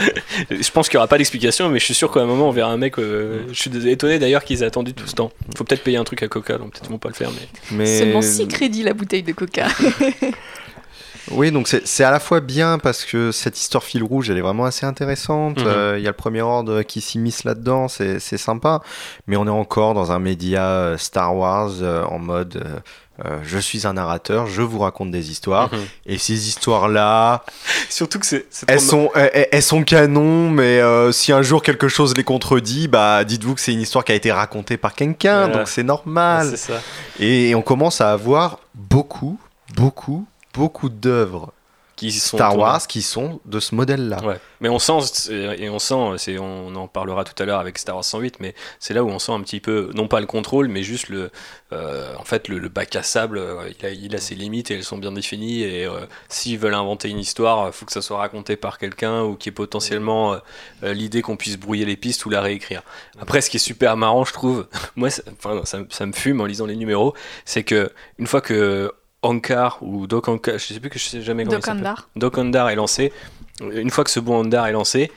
Je pense qu'il n'y aura pas d'explication, mais je suis sûr qu'à un moment on verra un mec. euh, je suis étonné d'ailleurs qu'ils aient attendu tout ce temps. Faut peut-être payer un truc à Coca, donc peut-être ils vont pas le faire. Mais Mais Seulement 6 crédits la bouteille de coca. oui, donc c'est c'est à la fois bien parce que cette histoire fil rouge, elle est vraiment assez intéressante. Mhm. Euh, Il y a le premier ordre qui s'immisce là-dedans, c'est c'est sympa. Mais on est encore dans un média euh, Star Wars euh, en mode. euh, euh, je suis un narrateur, je vous raconte des histoires. Mhm. Et ces histoires-là, surtout que c'est. elles sont, elles, elles sont canons, mais euh, si un jour quelque chose les contredit, bah dites-vous que c'est une histoire qui a été racontée par quelqu'un, Voilà. donc c'est normal. C'est ça. Et on commence à avoir beaucoup, beaucoup, beaucoup d'œuvres Qui sont Star tournés. Wars qui sont de ce modèle-là. Ouais, mais on sent et on sent, c'est on en parlera tout à l'heure avec Star Wars 108, mais c'est là où on sent un petit peu non pas le contrôle, mais juste le, euh, en fait le, le bac à sable, euh, il a, il a ses limites et elles sont bien définies et euh, s'ils veulent inventer une histoire, il faut que ça soit raconté par quelqu'un ou qui ait potentiellement euh, l'idée qu'on puisse brouiller les pistes ou la réécrire. Après, ce qui est super marrant, je trouve, moi, enfin ça, ça me fume en lisant les numéros, c'est que une fois que Ankar ou Doc Ankar, je sais plus que je sais jamais comment il Doc s'appelle. Andar. Doc Ondar est lancé, une fois que ce bon Ondar est lancé,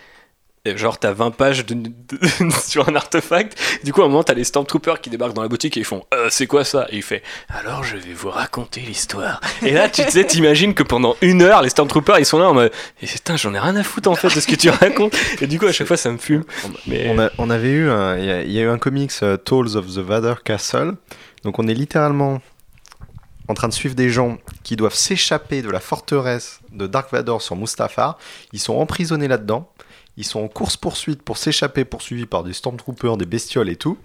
genre t'as 20 pages de- de- sur un artefact, du coup à un moment t'as les Stormtroopers qui débarquent dans la boutique et ils font Euh, c'est quoi ça? Et il fait alors je vais vous raconter l'histoire. Et là tu sais t'imagines que pendant une heure les Stormtroopers ils sont là en mode et putain j'en ai rien à foutre en fait de ce que tu racontes. Et du coup à chaque fois ça me fume. Mais On, a- on avait eu, il y, a- il y a eu un comics Tales of the Vader Castle. Donc on est littéralement en train de suivre des gens qui doivent s'échapper de la forteresse de Dark Vador sur Mustafar. Ils sont emprisonnés là-dedans. Ils sont en course-poursuite pour s'échapper, poursuivis par des stormtroopers, des bestioles et tout.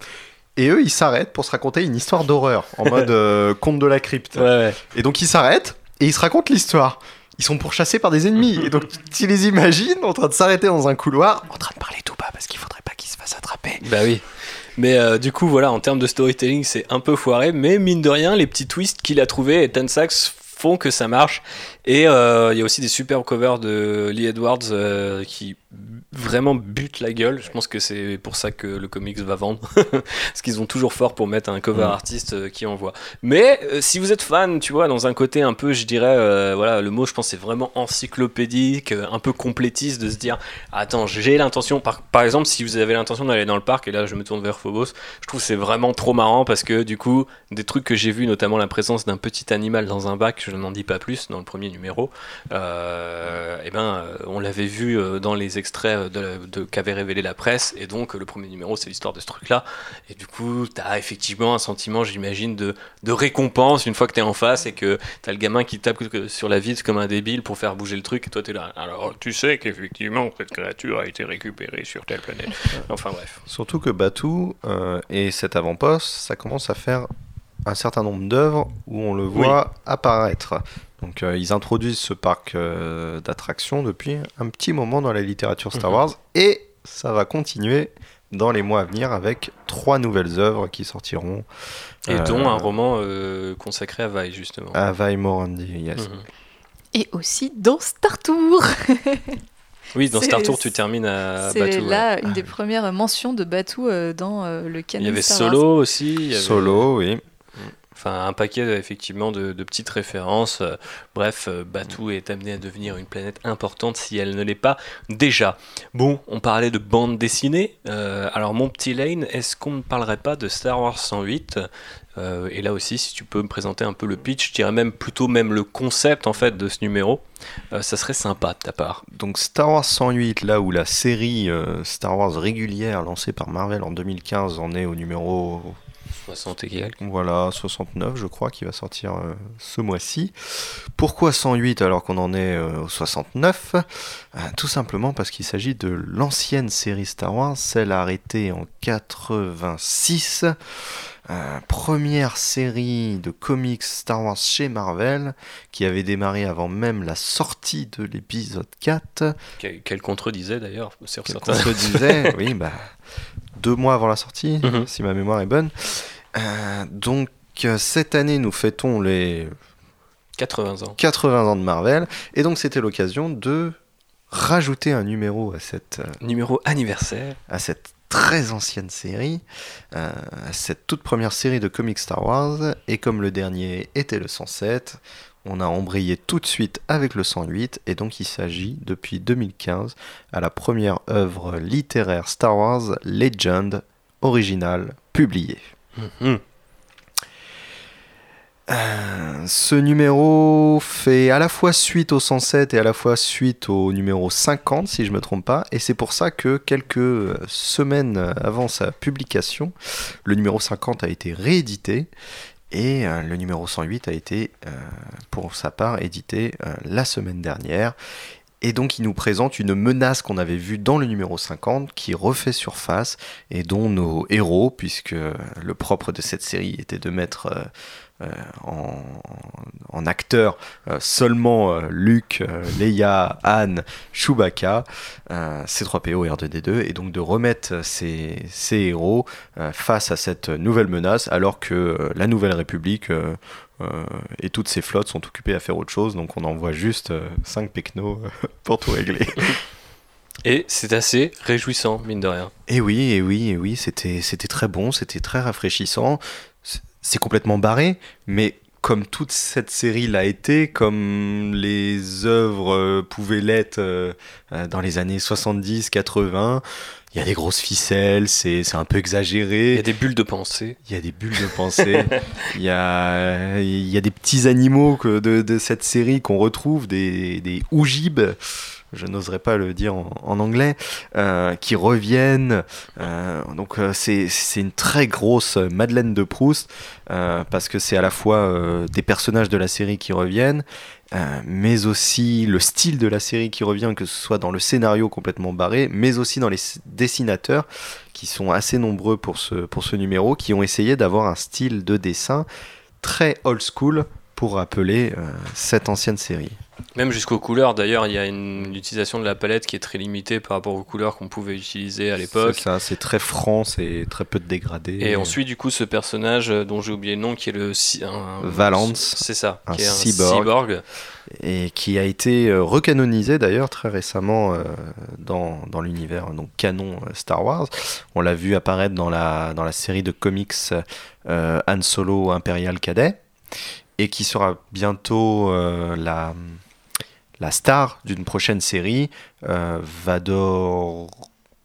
Et eux, ils s'arrêtent pour se raconter une histoire d'horreur, en mode euh, conte de la crypte. Ouais, ouais. Et donc ils s'arrêtent et ils se racontent l'histoire. Ils sont pourchassés par des ennemis. Et donc tu les imagines en train de s'arrêter dans un couloir, en train de parler tout bas parce qu'il faudrait pas qu'ils se fassent attraper. Bah oui. Mais euh, du coup, voilà, en termes de storytelling, c'est un peu foiré, mais mine de rien, les petits twists qu'il a trouvés et Tensax font que ça marche. Et euh, il y a aussi des super covers de Lee Edwards euh, qui vraiment butent la gueule. Je pense que c'est pour ça que le comics va vendre. Parce qu'ils ont toujours fort pour mettre un cover Mm. artiste euh, qui envoie. Mais euh, si vous êtes fan, tu vois, dans un côté un peu, je dirais, voilà, le mot, je pense, c'est vraiment encyclopédique, un peu complétiste de se dire Attends, j'ai l'intention, par, par exemple, si vous avez l'intention d'aller dans le parc, et là je me tourne vers Phobos, je trouve que c'est vraiment trop marrant parce que du coup, des trucs que j'ai vus, notamment la présence d'un petit animal dans un bac, je n'en dis pas plus dans le premier numéro, euh, et ben, euh, on l'avait vu euh, dans les extraits de, qu'avait révélé la presse, et donc le premier numéro, c'est l'histoire de ce truc-là, et du coup, t'as effectivement un sentiment, j'imagine, de, de récompense une fois que t'es en face et que t'as le gamin qui tape sur la vitre comme un débile pour faire bouger le truc, et toi t'es là. Alors, tu sais qu'effectivement, cette créature a été récupérée sur telle planète. Enfin bref. Surtout que Batou euh, et cet avant-poste, ça commence à faire un certain nombre d'œuvres où on le voit apparaître. Donc euh, ils introduisent ce parc euh, d'attractions depuis un petit moment dans la littérature Star Mhm. Wars et ça va continuer dans les mois à venir avec trois nouvelles œuvres qui sortiront Et Euh, dont un roman euh, consacré à Vi, justement. à Vai Morandi. Yes. Mhm. Et aussi dans Star Tour. Oui, dans C'est- Star Tour, tu termines à C'est Batuu. ouais. là une des premières mentions de Batou euh, dans euh, le canon. Il y avait Star Wars. Solo aussi. il y avait- Solo, oui. Enfin, un paquet effectivement de, de petites références. Euh, Bref, euh, Batuu est amené à devenir une planète importante si elle ne l'est pas déjà. Bon, on parlait de bande dessinée. Euh, alors, mon petit Lane, est-ce qu'on ne parlerait pas de Star Wars 108 Euh, Et là aussi, si tu peux me présenter un peu le pitch, je dirais même plutôt même le concept en fait de ce numéro, euh, ça serait sympa de ta part. Donc Star Wars 108, là où la série euh, Star Wars régulière lancée par Marvel en 2015 en est au numéro 60 et quelques. Voilà, 69 je crois qui va sortir euh, ce mois-ci. Pourquoi 108 alors qu'on en est euh, au 69 Euh, Tout simplement parce qu'il s'agit de l'ancienne série Star Wars, celle arrêtée en 86. Euh, première série de comics Star Wars chez Marvel qui avait démarré avant même la sortie de l'épisode 4. Qu'elle contredisait d'ailleurs sur Qu'elle contredisait, oui, bah, deux mois avant la sortie, Mhm. si ma mémoire est bonne. Euh, donc, euh, cette année, nous fêtons les 80 ans. 80 ans de Marvel, et donc c'était l'occasion de rajouter un numéro à cette, euh, Numéro anniversaire. à cette très ancienne série, euh, à cette toute première série de comics Star Wars, et comme le dernier était le 107, on a embrayé tout de suite avec le 108, et donc il s'agit depuis 2015 à la première œuvre littéraire Star Wars Legend originale publiée. Mhm. Euh, ce numéro fait à la fois suite au 107 et à la fois suite au numéro 50, si je me trompe pas, et c'est pour ça que quelques euh, semaines avant sa publication, le numéro 50 a été réédité et euh, le numéro 108 a été, pour sa part, édité la semaine dernière. Et donc il nous présente une menace qu'on avait vue dans le numéro 50 qui refait surface et dont nos héros, puisque le propre de cette série était de mettre euh, euh, en, en acteur euh, seulement euh, Luke, Leia, Anne, Chewbacca, euh, C3PO et R2D2, et donc de remettre ces, héros face à cette nouvelle menace, alors que la Nouvelle République euh, euh, et toutes ses flottes sont occupées à faire autre chose, donc on envoie juste 5 pecnos euh, pour tout régler. Et c'est assez réjouissant, mine de rien. Et oui, et oui, et oui, c'était c'était très bon, c'était très rafraîchissant. C'est- complètement barré, mais comme toute cette série l'a été, comme les œuvres euh, pouvaient l'être euh, euh, dans les années 70, 80, il y a des grosses ficelles, c'est c'est un peu Il y exagéré. a des bulles de pensée. Il y a des bulles de pensée, il y a, il y a des petits animaux que de, de cette série qu'on retrouve, des, des oujibes. Je n'oserais pas le dire en, anglais, euh, qui reviennent. Euh, donc euh, c'est une très grosse Madeleine de Proust, parce que c'est à la fois des personnages de la série qui reviennent, mais aussi le style de la série qui revient, que ce soit dans le scénario complètement barré, mais aussi dans les dessinateurs, qui sont assez nombreux pour ce, pour ce numéro, qui ont essayé d'avoir un style de dessin très old school pour rappeler cette ancienne série. Même jusqu'aux couleurs, d'ailleurs, il y a une utilisation de la palette qui est très limitée par rapport aux couleurs qu'on pouvait utiliser à l'époque. C'est ça, c'est très franc, c'est très peu de dégradés. Et ensuite, du coup, ce personnage euh, dont j'ai oublié le nom, qui est le. un- Valance. C'est ça, Un qui est un cyborg. cyborg. et qui a été euh, recanonisé d'ailleurs très récemment euh, dans, dans l'univers donc canon Star Wars. On l'a vu apparaître dans la, dans la série de comics euh, Han Solo Imperial Cadet et qui sera bientôt euh, la, la star d'une prochaine série, euh, Vador.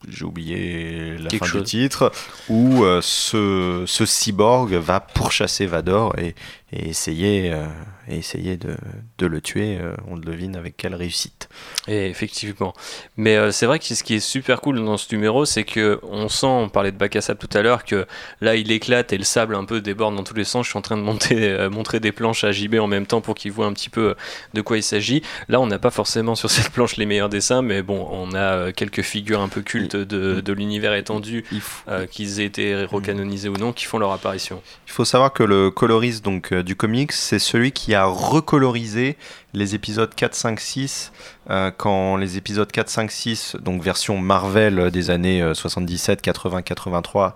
J'ai oublié la Quelque fin chose. du titre, où euh, ce, ce cyborg va pourchasser Vador et, et essayer, euh, et essayer de, de le tuer. euh, on devine avec quelle réussite. Et effectivement. Mais euh, c'est vrai que ce qui est super cool dans ce numéro, c'est que on sent, on parlait de bac à sable tout à l'heure, que là il éclate et le sable un peu déborde dans tous les sens. Je suis en train de monter, euh, montrer des planches à JB en même temps pour qu'il voit un petit peu de quoi il s'agit. Là, on n'a pas forcément sur cette planche les meilleurs dessins, mais bon, on a quelques figures un peu cultes de, de l'univers étendu, qu'ils aient été recanonisés ou non, qui font leur apparition. il faut savoir que le coloriste donc, euh, du comics, c'est celui qui a recolorisé les épisodes 4, 5, 6, euh, quand les épisodes 4, 5, 6, donc version Marvel euh, des années euh, 77, 80, 83,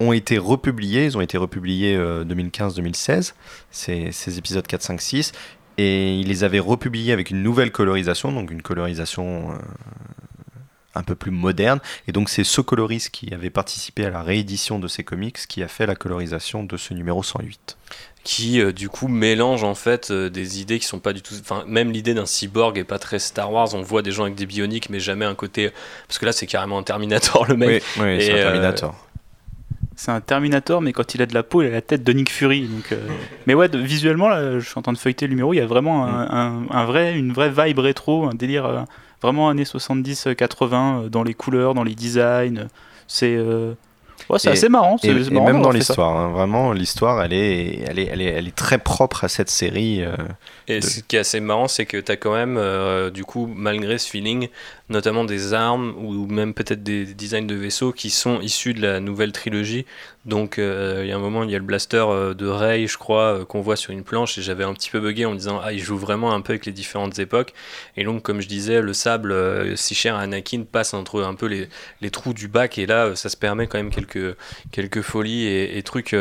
ont été republiés. Ils ont été republiés euh, 2015-2016, ces, ces épisodes 4, 5, 6. Et il les avait republiés avec une nouvelle colorisation, donc une colorisation euh, un peu plus moderne. Et donc c'est ce coloriste qui avait participé à la réédition de ces comics qui a fait la colorisation de ce numéro 108. Qui euh, du coup mélange en fait euh, des idées qui sont pas du tout enfin même l'idée d'un cyborg est pas très Star Wars on voit des gens avec des bioniques mais jamais un côté parce que là c'est carrément un Terminator le mec Oui, oui, c'est un euh, Terminator. C'est un Terminator, mais quand il a de la peau, il a la tête de Nick Fury. Donc, euh, Mais ouais, de- visuellement, là, je suis en train de feuilleter le numéro, il y a vraiment un, un- un vrai, une vraie vibe rétro, un délire euh, vraiment années 70-80 euh, dans les couleurs, dans les designs. C'est euh, ouais, c'est assez marrant. c'est- Et, et marrant même dans l'histoire, hein, vraiment, l'histoire, elle est, elle, est, elle, est, elle est très propre à cette série. euh, et de- ce qui est assez marrant c'est que tu as quand même euh, du coup malgré ce feeling notamment des armes ou même peut-être des designs de vaisseaux qui sont issus de la nouvelle trilogie. Donc euh, il y a un moment il y a le blaster euh, de Rey je crois euh, qu'on voit sur une planche et j'avais un petit peu bugué en me disant ah il joue vraiment un peu avec les différentes époques. Et donc comme je disais le sable si cher à Anakin passe entre un peu les, les trous du bac et là ça se permet quand même quelques, quelques folies et, trucs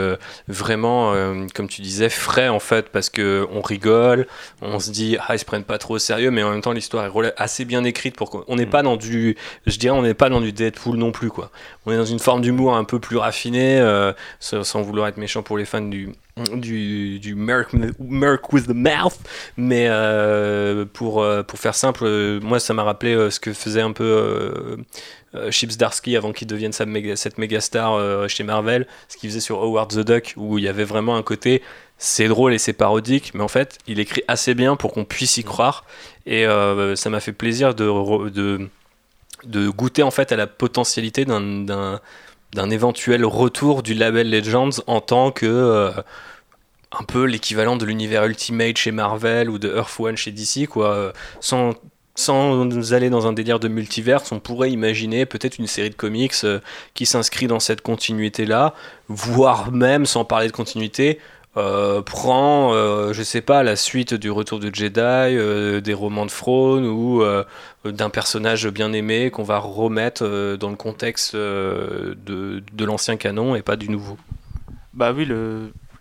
vraiment comme tu disais frais en fait parce que on rigole on se dit ah ils se prennent pas trop au sérieux mais en même temps l'histoire est assez bien écrite pour qu'on n'est pas dans du je dirais on n'est pas dans du Deadpool non plus quoi. On est dans une forme d'humour un peu plus raffinée euh, sans, vouloir être méchant pour les fans du du, du Merc, Merc with the Mouth mais euh, pour, euh, pour faire simple moi ça m'a rappelé ce que faisait un peu euh, Chips Darsky avant qu'il devienne sa méga- cette méga star chez Marvel ce qu'il faisait sur Howard the Duck où il y avait vraiment un côté c'est drôle et c'est parodique mais en fait il écrit assez bien pour qu'on puisse y croire. Et euh, ça m'a fait plaisir de, goûter en fait à la potentialité d'un- d'un éventuel retour du label Legends en tant que euh, un peu l'équivalent de l'univers Ultimate chez Marvel ou de Earth One chez DC quoi. Sans sans aller dans un délire de multiverse, on pourrait imaginer peut-être une série de comics euh, qui s'inscrit dans cette continuité-là, voire même, sans parler de continuité, euh, prend, euh, je sais pas, la suite du Retour de Jedi, euh, des romans de Throne ou d'un personnage bien aimé qu'on va remettre dans le contexte de, de l'ancien canon et pas du nouveau. Bah oui,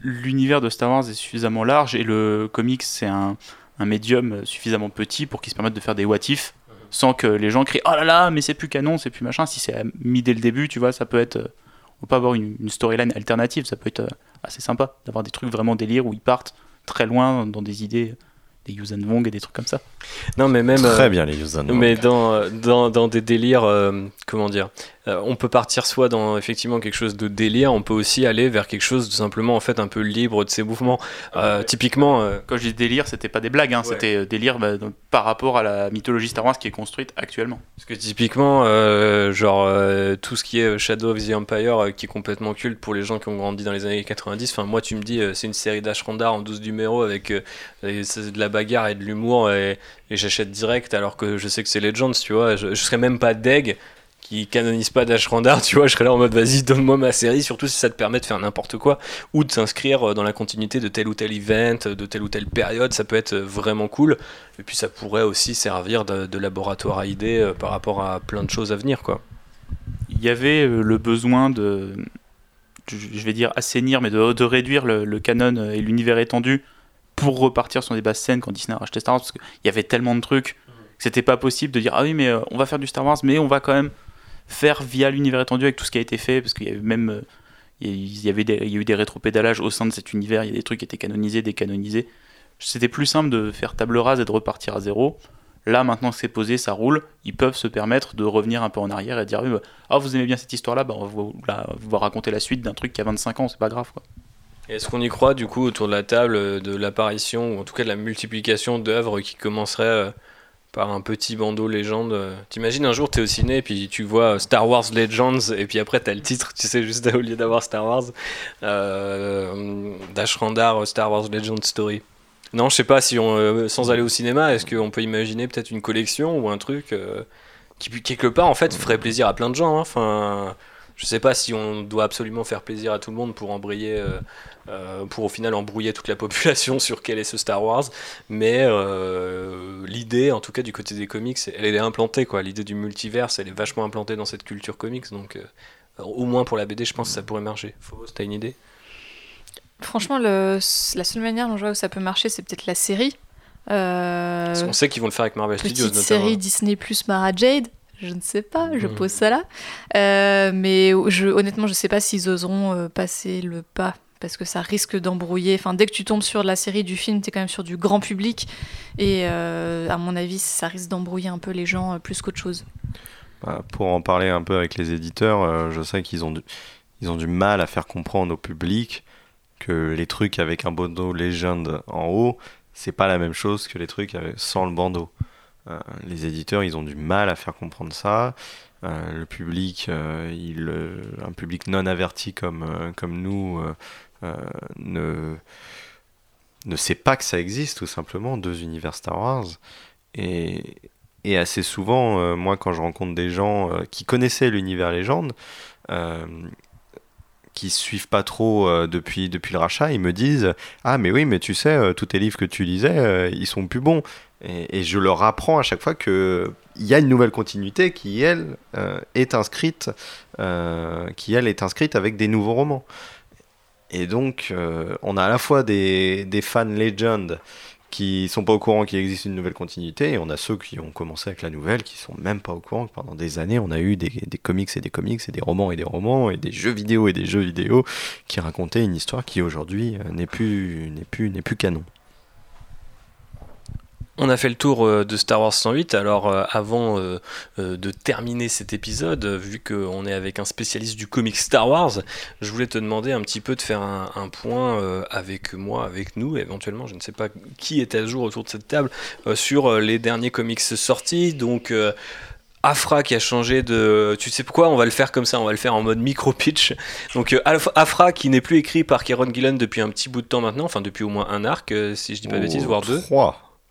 l'univers de Star Wars est suffisamment large et le comics c'est un, un médium suffisamment petit pour qu'il se permette de faire des what if sans que les gens crient oh là là mais c'est plus canon, c'est plus machin. Si c'est mis dès le début, tu vois, ça peut être. On peut avoir une, storyline alternative, ça peut être assez sympa d'avoir des trucs vraiment délire où ils partent très loin dans des idées, des Yuuzhan Vong et des trucs comme ça. Non, mais même. Très euh, bien, les Yuuzhan. Mais dans, dans, dans des délires, euh, comment dire, euh, on peut partir soit dans effectivement quelque chose de délire, on peut aussi aller vers quelque chose de simplement en fait un peu libre de ses mouvements. Euh, typiquement, euh, Quand je dis délire, c'était pas des blagues, hein, Ouais. c'était délire bah, donc, par rapport à la mythologie Star Wars qui est construite actuellement. parce que typiquement, genre tout ce qui est Shadow of the Empire, qui est complètement culte pour les gens qui ont grandi dans les années 90. Enfin, moi, tu me dis, c'est une série d'Ashrandar en 12 numéros avec de la bagarre et de l'humour et, et j'achète direct alors que je sais que c'est Legends, tu vois. Je, je serais même pas deg qui canonise pas d'Ashrandar, tu vois. Je serais là en mode vas-y, donne-moi ma série, surtout si ça te permet de faire n'importe quoi ou de s'inscrire euh, dans la continuité de tel ou tel event, de telle ou telle période. Ça peut être euh, vraiment cool. Et puis ça pourrait aussi servir de, laboratoire à idées euh, par rapport à plein de choses à venir, quoi. Il y avait le besoin de, je vais dire assainir, mais de, réduire le, le canon et l'univers étendu pour repartir sur des basses scènes quand Disney a racheté Star Wars, parce qu'il y avait tellement de trucs que c'était pas possible de dire ah oui mais on va faire du Star Wars, mais on va quand même faire via l'univers étendu avec tout ce qui a été fait, parce qu'il y avait même euh, il y avait des- il y a eu des rétropédalages au sein de cet univers, il y a des trucs qui étaient canonisés, décanonisés. C'était plus simple de faire table rase et de repartir à zéro. Là, maintenant que c'est posé, ça roule, ils peuvent se permettre de revenir un peu en arrière et dire bah, ah, vous aimez bien cette histoire-là, bah, on va vous, raconter la suite d'un truc qui a 25 ans, c'est pas grave. Quoi. Est-ce qu'on y croit, du coup, autour de la table, euh, de l'apparition, ou en tout cas de la multiplication d'œuvres qui commenceraient euh, par un petit bandeau légende. T'imagines un jour, t'es au ciné, puis tu vois Star Wars Legends, et puis après t'as le titre, tu sais, juste au lieu d'avoir Star Wars, euh, d'Ashrandar Star Wars Legend Story. Non, je sais pas si on, euh, sans aller au cinéma, est-ce qu'on peut imaginer peut-être une collection ou un truc euh, qui, quelque part, en fait, ferait plaisir à plein de gens. hein. Je sais pas si on doit absolument faire plaisir à tout le monde pour embrayer, euh, euh, pour au final embrouiller toute la population sur quel est ce Star Wars. Mais euh, l'idée, en tout cas du côté des comics, elle est implantée quoi. L'idée du multiverse, elle est vachement implantée dans cette culture comics. Donc, au moins pour la BD, je pense que ça pourrait marcher. Faux, t'as une idée? Franchement, le, la seule manière dont je vois où ça peut marcher, c'est peut-être la série. Euh, Parce qu'on sait qu'ils vont le faire avec Marvel Studios notamment. série Disney plus Mara Jade. Je ne sais pas, je pose ça là. Euh, mais je, honnêtement, je ne sais pas s'ils oseront euh, passer le pas. Parce que ça risque d'embrouiller. Enfin, dès que tu tombes sur la série du film, tu es quand même sur du grand public. Et euh, à mon avis, ça risque d'embrouiller un peu les gens plus qu'autre chose. Bah, pour en parler un peu avec les éditeurs, euh, je sais qu'ils ont, du, ils ont du mal à faire comprendre au public que les trucs avec un bandeau légende en haut, c'est pas la même chose que les trucs avec, sans le bandeau. Euh, les éditeurs, ils ont du mal à faire comprendre ça. Euh, le public, euh, un public non averti comme, comme nous, ne, ne sait pas que ça existe, tout simplement, deux univers Star Wars. Et, et assez souvent, moi, quand je rencontre des gens qui connaissaient l'univers légende, euh, qui suivent pas trop depuis, depuis le rachat, ils me disent Ah, mais oui, mais tu sais, tous tes livres que tu lisais, ils sont plus bons. Et, je leur apprends à chaque fois qu'il y a une nouvelle continuité qui, elle, euh, est inscrite, euh, qui, elle, est inscrite avec des nouveaux romans. Et donc, euh, on a à la fois des, des fans legend qui sont pas au courant qu'il existe une nouvelle continuité, et on a ceux qui ont commencé avec la nouvelle qui sont même pas au courant que pendant des années on a eu des, des comics et des comics et des romans et des romans et des jeux vidéo et des jeux vidéo qui racontaient une histoire qui aujourd'hui n'est plus plus n'est plus canon. On a fait le tour euh, de Star Wars 108. Alors, euh, avant euh, de terminer cet épisode, vu qu'on est avec un spécialiste du comic Star Wars, je voulais te demander un petit peu de faire un, point avec moi, avec nous, éventuellement, je ne sais pas qui est à jour autour de cette table, sur les derniers comics sortis. Donc, Afra qui a changé de. Tu sais pourquoi On va le faire comme ça, on va le faire en mode micro-pitch. Donc, Afra qui n'est plus écrit par Kieron Gillen depuis un petit bout de temps maintenant, enfin depuis au moins un arc, si je dis pas de bêtises, voire deux.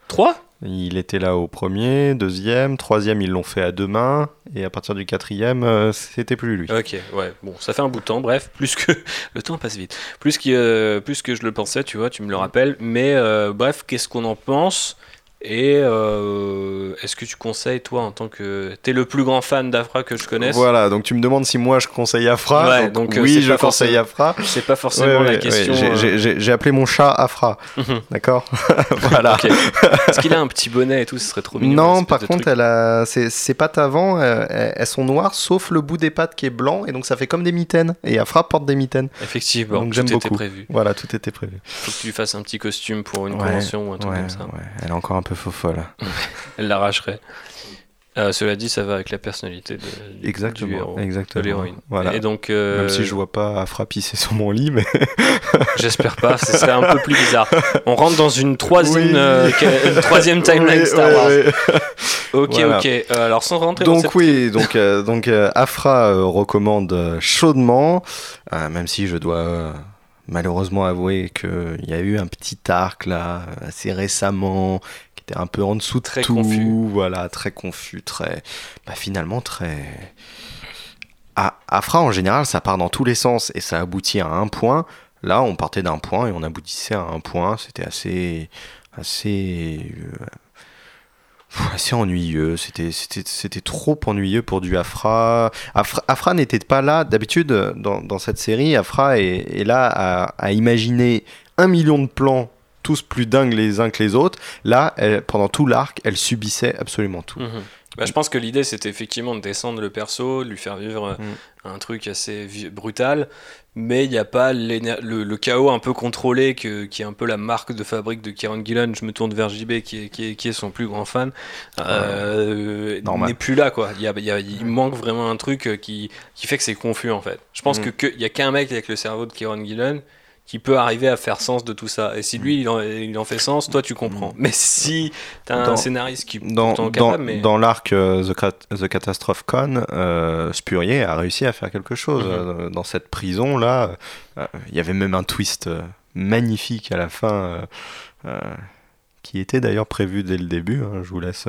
Trois Il était là au premier, deuxième, troisième, ils l'ont fait à deux mains, et à partir du quatrième, euh, c'était plus lui. Ok, ouais, bon, ça fait un bout de temps, bref, plus que. Le temps passe vite. Plus que, euh, plus que je le pensais, tu vois, tu me le rappelles. Mais euh, bref, qu'est-ce qu'on en pense? Et euh, est-ce que tu conseilles, toi, en tant que. T'es le plus grand fan d'Afra que je connaisse? Voilà, donc tu me demandes si moi je conseille Afra. Ouais, donc, donc, euh, oui, je conseille Afra. C'est pas forcément Ouais, la question. j'ai- euh, j'ai- appelé mon chat Afra, Mhm. d'accord? Voilà. Ok. Est-ce qu'il a un petit bonnet et tout Ce serait trop mignon. Non, par contre, elle a ses, pattes avant, euh, elles, sont noires, sauf le bout des pattes qui est blanc, et donc ça fait comme des mitaines. Et Afra porte des mitaines. Effectivement, donc j'aime beaucoup. prévu. Voilà, tout était prévu. Faut que tu lui fasses un petit costume pour une convention ou un truc comme ça. ouais, elle est encore un peu faux folle. Elle l'arracherait. Euh, cela dit, ça va avec la personnalité de, du- Exactement, de exactement. l'héroïne. Voilà. Et donc, euh, Même si je vois pas Afra pisser sur mon lit, mais j'espère pas, ce serait un peu plus bizarre. On rentre dans une troisième, Oui. euh, une troisième timeline Oui, Star Wars. Ok, Voilà. ok. Euh, alors, sans rentrer dans Donc cette... oui, donc euh, donc euh, Afra euh, recommande euh, chaudement, euh, même si je dois euh, malheureusement avouer qu'il y a eu un petit arc là euh, assez récemment était un peu en dessous de Très tout, confus. voilà, très confus, très, bah, finalement très. À Afra en général, ça part dans tous les sens et ça aboutit à un point. Là, on partait d'un point et on aboutissait à un point. C'était assez, assez, euh, assez ennuyeux. C'était, c'était, c'était trop ennuyeux pour du Afra. Afra, Afra n'était pas là. D'habitude, dans, dans cette série, Afra est, est là à, à imaginer un million de plans, tous plus dingues les uns que les autres. Là, elle- pendant tout l'arc, elle subissait absolument tout. Mhm. Bah, je pense que l'idée c'était effectivement de descendre le perso, de lui faire vivre euh, Mm. un truc assez brutal, mais il n'y a pas le, le chaos un peu contrôlé que, qui est un peu la marque de fabrique de Kieran Gillen. Je me tourne vers JB qui est, qui est, qui est son plus grand fan. Euh, Normal. n'est plus là quoi. Il, y a- il y a- il manque vraiment un truc euh, qui, qui fait que c'est confus en fait. Je pense Mm. que que il y a qu'un mec avec le cerveau de Kieran Gillen qui peut arriver à faire sens de tout ça. Et si lui il en, il en fait sens, toi tu comprends. Mais si t'as un Dans- scénariste qui Dans, dans, capable, mais... dans l'arc euh, The, Cat- The Catastrophe Con, euh, Spurrier a réussi à faire quelque chose. Mhm. Euh, dans cette prison-là, euh, il y avait même un twist magnifique à la fin, qui était d'ailleurs prévu dès le début. hein, je vous laisse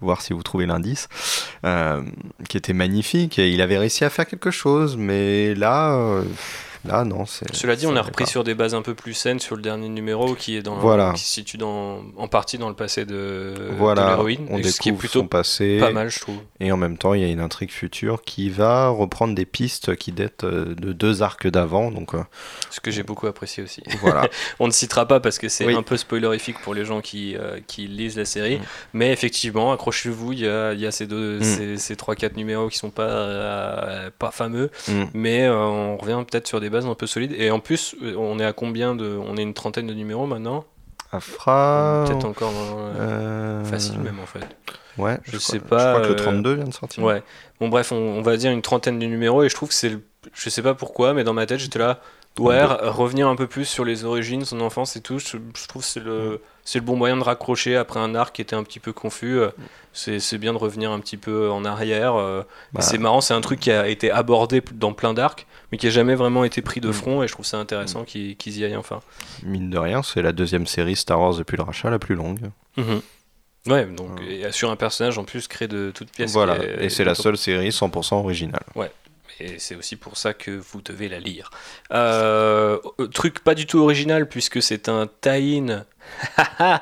voir si vous trouvez l'indice. euh, qui était magnifique. Et il avait réussi à faire quelque chose, mais là, euh, là non. c'est- Cela dit, on a repris pas. sur des bases un peu plus saines sur le dernier numéro qui est dans Voilà. qui se situe dans, en partie dans le passé de, Voilà, l'héroïne, on et ce qui est découvre plutôt son passé. pas mal, je trouve. Et en même temps, il y a une intrigue future qui va reprendre des pistes qui datent euh, de deux arcs d'avant. Donc euh, Ce que j'ai beaucoup apprécié aussi. voilà. On ne citera pas parce que c'est Oui. un peu spoilerifique pour les gens qui, euh, qui lisent la série. Mm. Mais effectivement, accrochez-vous, il y a, il y a ces, deux, Mm. ces, ces 3-4 numéros qui sont pas, euh, pas fameux. Mm. Mais euh, on revient peut-être sur des bases un peu solides. Et en plus, euh, on est à combien de. On est une trentaine de numéros maintenant? Afra. Peut-être encore dans- euh, facile même en fait. Ouais, Je sais Je pas, crois que le euh, 32 vient de sortir. Ouais. Bon, bref, on, on va dire une trentaine de numéros et je trouve que c'est. le- Je sais pas pourquoi, mais dans ma tête, j'étais là. Ouais, revenir un peu plus sur les origines, son enfance et tout. Je, je trouve que c'est le, c'est le bon moyen de raccrocher après un arc qui était un petit peu confus. Euh, C'est bien de revenir un petit peu en arrière. euh, Bah, C'est marrant, c'est un truc qui a été abordé dans plein d'arcs, mais qui a jamais vraiment été pris de Mm. front. Et je trouve ça intéressant qu'ils qu'ils y aillent enfin. Mine de rien, c'est la deuxième série Star Wars depuis le rachat la plus longue. Mhm. Ouais, donc Ouais. et sur un personnage en plus créé de toutes pièces. voilà. est- Et c'est la seule série 100% originale. Et c'est aussi pour ça que vous devez la lire. Euh, truc pas du tout original puisque c'est un tie-in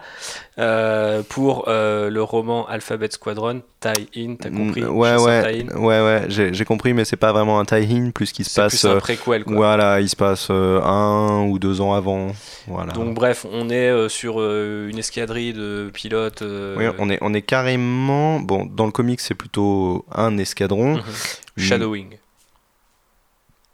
euh, pour euh, le roman Alphabet Squadron. Tie-in, t'as compris? Mm, Ouais, sens ouais, tie-in. ouais, ouais, j'ai compris, mais c'est pas vraiment un tie-in, plus qu'il se C'est passe. plus un préquel quoi. voilà, il se passe euh, un ou deux ans avant. Voilà. Donc bref, on est sur une escadrille de pilotes. Oui, on est, on est carrément. Bon, dans le comic, c'est plutôt un escadron. mhm. Shadowing.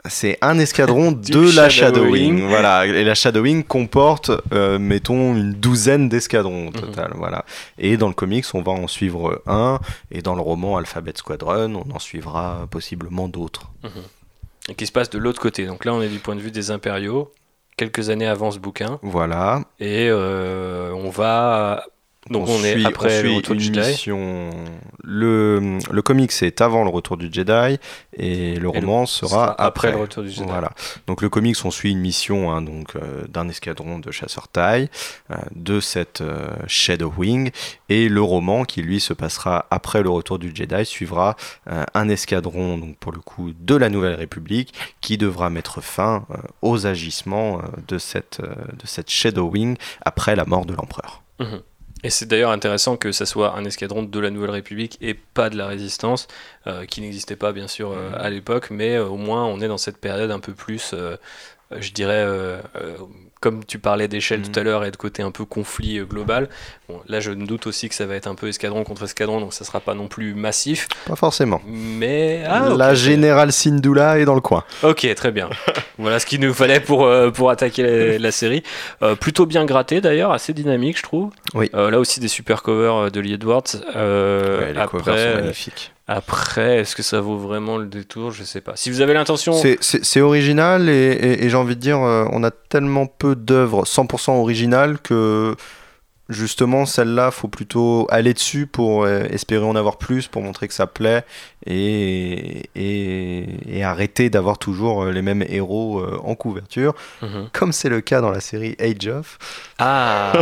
C'est un escadron de la shadowing. Shadowing. Voilà. Et la Shadowing comporte, euh, mettons, une douzaine d'escadrons au Mhm. total. Voilà. Et dans le comics, on va en suivre un. Et dans le roman Alphabet Squadron, on en suivra possiblement d'autres. Et qui se passe de l'autre côté. Donc là, on est du point de vue des impériaux, quelques années avant ce bouquin. Voilà. Et euh, on va. Donc on, est suit- après on le retour du Jedi. mission- Le, le comic, c'est avant le retour du Jedi. Et le Et le- roman sera, après après. le retour du Jedi. Voilà. Donc le comics, on suit une mission hein, donc euh, d'un escadron de chasseurs taille, euh, de cette euh, Shadowwing, et le roman qui lui se passera après le retour du Jedi suivra euh, un escadron donc pour le coup de la Nouvelle République qui devra mettre fin aux agissements de cette de cette Shadowwing après la mort de l'empereur. Mhm. Et c'est d'ailleurs intéressant que ça soit un escadron de la Nouvelle République et pas de la Résistance, euh, qui n'existait pas bien sûr euh, Mhm. à l'époque, mais euh, au moins on est dans cette période un peu plus je dirais, comme tu parlais d'échelle Mhm. tout à l'heure et de côté un peu conflit euh, global, bon, là je me doute aussi que ça va être un peu escadron contre escadron, donc ça sera pas non plus massif. Pas forcément. Mais. Ah, la générale Syndulla est dans le coin. Ok, très bien. voilà ce qu'il nous fallait pour, euh, pour attaquer la, la série. Euh, plutôt bien gratté d'ailleurs, assez dynamique je trouve. Oui. Euh, là aussi des super covers de Lee Edwards. Ouais, les après, covers sont magnifiques. Après, est-ce que ça vaut vraiment le détour? Je sais pas. Si vous avez l'intention. C'est- original et, et- et j'ai envie de dire, euh, on a tellement peu d'œuvres 100% originales que justement celle-là, faut plutôt aller dessus pour euh, espérer en avoir plus, pour montrer que ça plaît et, et, et arrêter d'avoir toujours euh, les mêmes héros euh, en couverture, Mhm. comme c'est le cas dans la série Age of. Ah,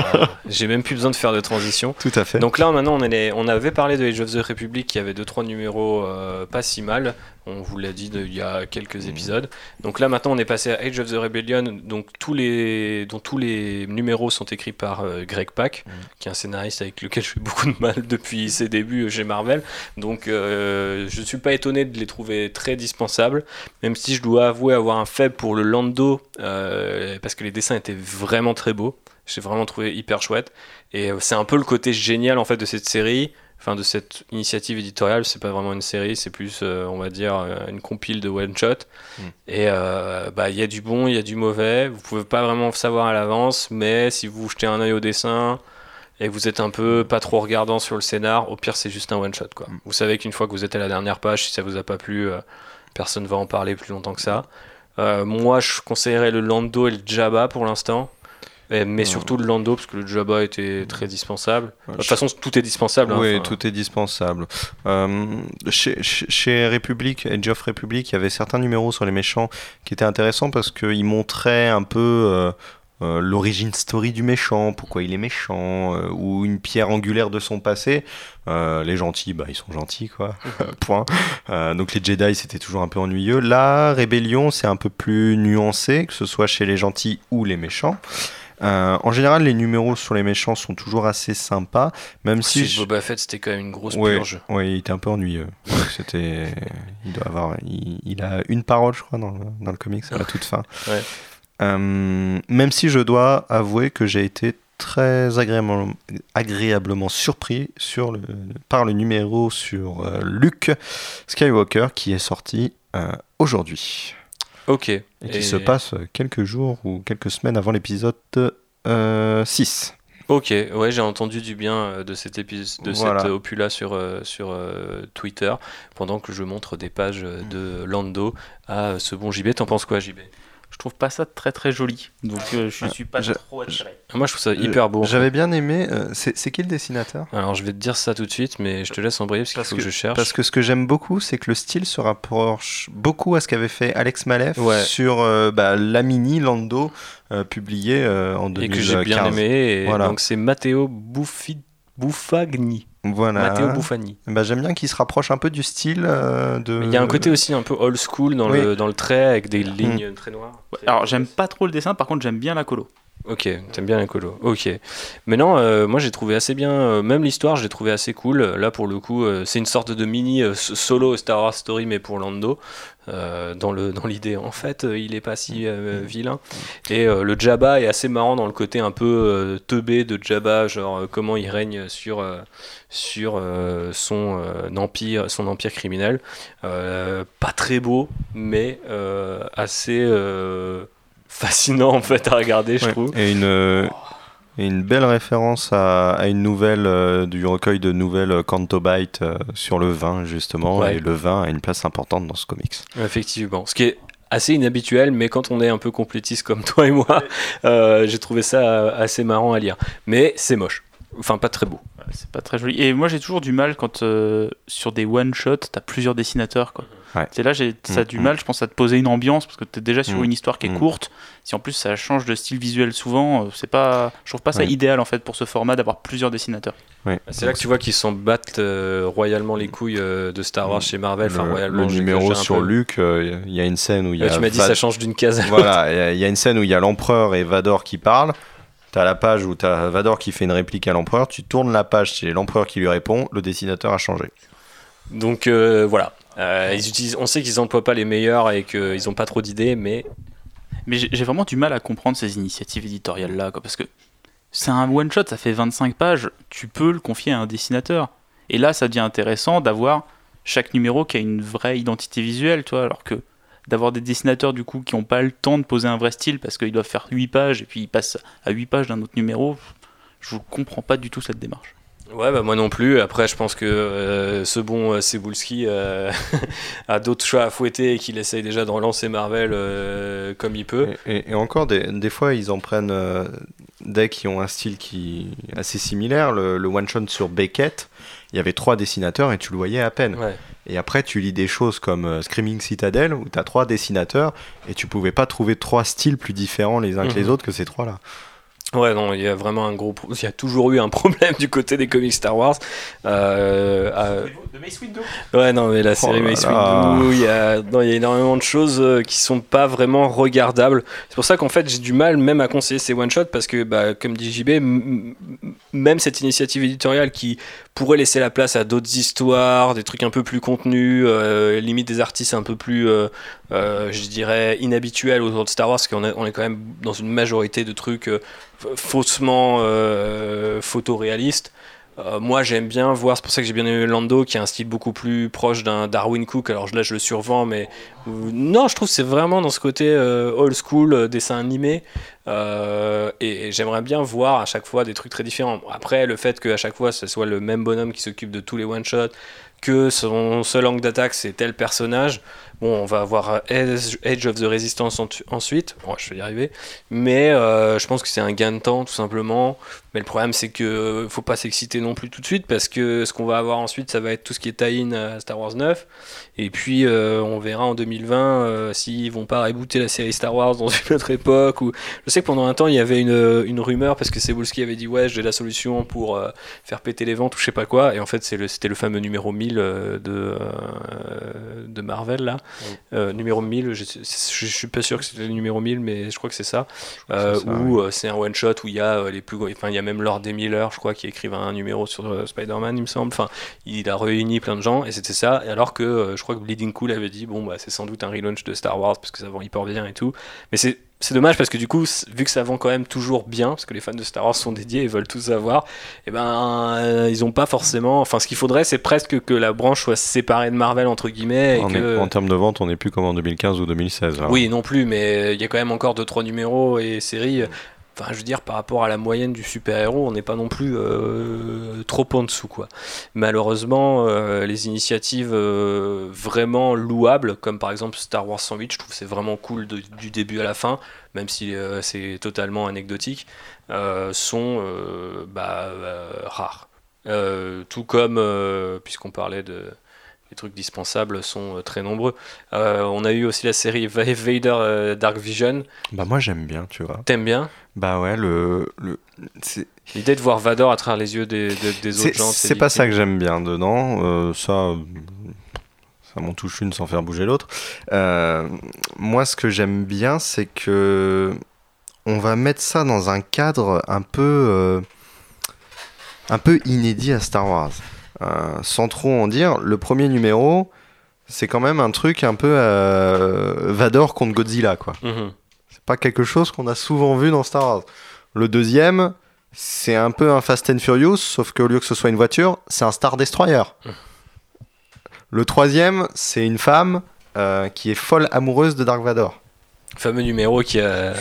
j'ai même plus besoin de faire de transition. Tout à fait. Donc là, maintenant, on, est, on avait parlé de Age of the Republic qui avait 2-3 numéros euh, pas si mal. On vous l'a dit de- il y a quelques épisodes. Donc là, maintenant, on est passé à Age of the Rebellion, donc tous les, dont tous les numéros sont écrits par euh, Greg Pak, qui est un scénariste avec lequel je fais beaucoup de mal depuis ses débuts chez Marvel. Donc euh, je ne suis pas étonné de les trouver très dispensables, même si je dois avouer avoir un faible pour le Lando, euh, parce que les dessins étaient vraiment très beaux. J'ai vraiment trouvé hyper chouette. Et c'est un peu le côté génial en fait de cette série, enfin de cette initiative éditoriale. C'est pas vraiment une série, c'est plus, euh, on va dire, euh, une compile de one shot. Mm. Et euh, bah il y a du bon, il y a du mauvais. Vous pouvez pas vraiment savoir à l'avance, mais si vous jetez un œil au dessin et que vous êtes un peu pas trop regardant sur le scénar, au pire c'est juste un one shot quoi. Mm. Vous savez qu'une fois que vous êtes à la dernière page, si ça vous a pas plu, euh, personne va en parler plus longtemps que ça. Moi, je conseillerais le Lando et le Jabba pour l'instant. Et- Mais Ouais. surtout le Lando, parce que le Jabba était très dispensable. De toute façon, tout est dispensable. hein, Oui, tout est dispensable. Euh, chez, chez, Republic, Age of Republic, il y avait certains numéros sur les méchants qui étaient intéressants parce qu'ils montraient un peu euh, euh, l'origine story du méchant, pourquoi il est méchant, euh, ou une pierre angulaire de son passé. Euh, les gentils, bah, ils sont gentils, quoi. Point. Donc les Jedi, c'était toujours un peu ennuyeux. La Rébellion, c'est un peu plus nuancé, que ce soit chez les gentils ou les méchants. Euh, en général, les numéros sur les méchants sont toujours assez sympas, même si Suite je- Boba Fett, c'était quand même une grosse Ouais, purge. ouais, il était un peu ennuyeux. C'était, il doit avoir, il, il a une parole, je crois, dans le, dans le comics à la toute fin. Ouais. Euh, même si je dois avouer que j'ai été très agréablement, agréablement surpris sur le, par le numéro sur euh, Luke Skywalker qui est sorti euh, aujourd'hui Ok. et qui se passe quelques jours ou quelques semaines avant l'épisode euh, 6. Ok, ouais, j'ai entendu du bien euh, de cet épisode, de Voilà. cet opus-là sur, euh, sur euh, Twitter, pendant que je montre des pages de Lando à ce bon JB. T'en penses quoi, JB Je trouve pas ça très très joli. Donc euh, je suis pas je- trop attiré. Moi, je trouve ça hyper beau. J'avais bien aimé. euh, c'est qui le dessinateur? Alors, je vais te dire ça tout de suite, mais je te laisse embrayer parce qu'il Parce faut que- que je cherche. Parce que ce que j'aime beaucoup, c'est que le style se rapproche beaucoup à ce qu'avait fait Alex Malef Ouais. sur euh, bah, la mini Lando euh, publié euh, en et 2015. que j'ai bien aimé. Et Voilà. Donc, c'est Matteo Buffi... Buffagni. Voilà. Matteo Buffagni. Bah, J'aime bien qu'il se rapproche un peu du style euh, de. Il y a un côté aussi un peu old school dans, Oui. le, dans le trait avec des lignes très noires. Ouais, alors j'aime pas trop le dessin, par contre j'aime bien la colo. Ok, t'aimes bien la colo. Ok. Mais non, euh, moi j'ai trouvé assez bien, euh, même l'histoire, j'ai trouvé assez cool. Là pour le coup, euh, c'est une sorte de mini euh, solo Star Wars Story, mais pour Lando. Euh, dans le dans l'idée, en fait, euh, il est pas si euh, vilain. Et euh, le Jabba est assez marrant dans le côté un peu teubé de Jabba, genre comment il règne sur sur son empire, son empire criminel. Pas très beau, mais assez fascinant en fait à regarder, je Ouais. trouve. Et une, euh, et une belle référence à, à une nouvelle euh, du recueil de nouvelles euh, Cantobite euh, sur le vin, justement. Ouais. Et le vin a une place importante dans ce comics. Effectivement. Ce qui est assez inhabituel, mais quand on est un peu complétiste comme toi et moi, euh, j'ai trouvé ça assez marrant à lire. Mais c'est moche. Enfin, pas très beau. C'est pas très joli. Et moi j'ai toujours du mal quand euh, sur des one shot t'as plusieurs dessinateurs quoi. Ouais. C'est là j'ai ça a du Mhm. mal, je pense à te poser une ambiance parce que t'es déjà sur Mhm. une histoire qui est courte. Si en plus ça change de style visuel souvent, euh, c'est pas, je trouve pas ça Ouais. idéal en fait pour ce format d'avoir plusieurs dessinateurs. Ouais. C'est là que tu vois qu'ils s'en battent euh, royalement les couilles euh, de Star Wars chez Marvel. Enfin, le, royalement, le numéro sur. Luke, euh, il y a une scène où il y a. tu m'as dit Vad- ça change d'une case à l'autre. Voilà, il y a- il y, a une scène où il y a l'empereur et Vador qui parlent. T'as la page où t'as Vador qui fait une réplique à l'empereur. Tu tournes la page, c'est l'empereur qui lui répond. Le dessinateur a changé. Donc euh, voilà. Euh, on sait qu'ils n'emploient pas les meilleurs et qu'ils n'ont pas trop d'idées, mais Mais j'ai vraiment du mal à comprendre ces initiatives éditoriales-là, parce que c'est un one-shot, ça fait 25 pages, tu peux le confier à un dessinateur. Et là, ça devient intéressant d'avoir chaque numéro qui a une vraie identité visuelle, tu vois, alors que d'avoir des dessinateurs du coup qui n'ont pas le temps de poser un vrai style parce qu'ils doivent faire 8 pages et puis ils passent à 8 pages d'un autre numéro, je comprends pas du tout cette démarche. Ouais, bah moi non plus. Après, je pense que euh, ce bon euh, Cebulski euh, a d'autres chats à fouetter et qu'il essaye déjà de relancer Marvel euh, comme il peut. Et, et- et encore, des, des fois, ils en prennent des qui ont un style qui assez similaire. Le, le one-shot sur Beckett, il y avait trois dessinateurs et tu le voyais à peine. Ouais. Et après, tu lis des choses comme Screaming Citadel, où tu as trois dessinateurs et tu pouvais pas trouver trois styles plus différents les uns que les Mhm. autres que ces trois-là. Ouais, non, il y a vraiment un gros. Il y a toujours eu un problème du côté des comics Star Wars. Euh, euh, De Mace Windu Ouais, non, mais la série Oh Mace. Windu, il y a, non, il y a énormément de choses euh, qui sont pas vraiment regardables. C'est pour ça qu'en fait, j'ai du mal même à conseiller ces one-shots parce que, bah, comme dit JB, même cette initiative éditoriale qui pourrait laisser la place à d'autres histoires, des trucs un peu plus contenus, euh, limite des artistes un peu plus, euh, je dirais, inhabituels autour de Star Wars, parce qu'on est, quand même dans une majorité de trucs euh, faussement euh, photoréalistes. Euh, moi j'aime bien voir, c'est pour ça que j'ai bien aimé Lando qui a un style beaucoup plus proche d'un Darwin Cook. Alors là je le survends, mais non, je trouve que c'est vraiment dans ce côté old school dessin animé. Et et j'aimerais bien voir à chaque fois des trucs très différents. Après, le fait qu'à chaque fois ce soit le même bonhomme qui s'occupe de tous les one-shots, que son seul angle d'attaque c'est tel personnage. Bon, on va avoir Edge, of the Resistance en- ensuite. Bon, je vais y arriver. Mais euh, je pense que c'est un gain de temps tout simplement. Mais le problème, c'est que faut pas s'exciter non plus tout de suite parce que ce qu'on va avoir ensuite, ça va être tout ce qui est tie-in à Star Wars 9. Et puis, euh, on verra en 2020 euh, s'ils vont pas rebooter la série Star Wars dans une autre époque. Ou... Je sais que pendant un temps, il y avait une, une rumeur parce que Cebulski avait dit Ouais, j'ai la solution pour euh, faire péter les ventes ou je sais pas quoi. Et en fait, c'est le- c'était le fameux numéro 1000 euh, de, euh, de Marvel là. Euh, numéro 1000, je, je, je suis pas sûr que c'était le numéro 1000, mais je crois que c'est ça. Euh, où euh, c'est un one shot où il y a euh, les plus gros- enfin il y a même Lord Miller je crois qui écrivent un numéro sur euh, Spider-Man il me semble enfin il a réuni plein de gens et c'était ça alors que euh, je crois que Bleeding Cool avait dit bon bah c'est sans doute un relaunch de Star Wars parce que ça vend hyper bien et tout mais c'est c'est dommage parce que du coup, vu que ça vend quand même toujours bien, parce que les fans de Star Wars sont dédiés et veulent tous savoir, et ben euh, ils ont pas forcément. Enfin, ce qu'il faudrait, c'est presque que la branche soit séparée de Marvel entre guillemets. Et En, que... en termes de vente, on n'est plus comme en 2015 ou 2016. là. Oui, non plus, mais il y a quand même encore 2-3 numéros et séries. Enfin, je veux dire, par rapport à la moyenne du super-héros, on n'est pas non plus euh, trop en dessous, quoi. Malheureusement, euh, les initiatives euh, vraiment louables, comme par exemple Star Wars 108, je trouve c'est vraiment cool de- du début à la fin, même si c'est totalement anecdotique, sont bah, rares. Tout comme, puisqu'on parlait de les trucs dispensables sont très nombreux. Euh, on a eu aussi la série Va- Vader euh, Dark Vision. Bah moi j'aime bien, tu vois. T'aimes bien? Bah ouais, le, l'idée de voir Vador à travers les yeux des, des- autres gens. c'est pas ça que j'aime bien dedans. Euh, ça, euh, ça m'en touche une sans faire bouger l'autre. Euh, moi, ce que j'aime bien, c'est que on va mettre ça dans un cadre un peu, euh, un peu inédit à Star Wars. Sans trop en dire, le premier numéro, c'est quand même un truc un peu Vador contre Godzilla, quoi. Mhm. Pas quelque chose qu'on a souvent vu dans Star Wars. Le deuxième, c'est un peu un Fast and Furious, sauf qu'au lieu que ce soit une voiture, c'est un Star Destroyer. Le troisième, c'est une femme euh, qui est folle amoureuse de Dark Vador. Fameux numéro qui a.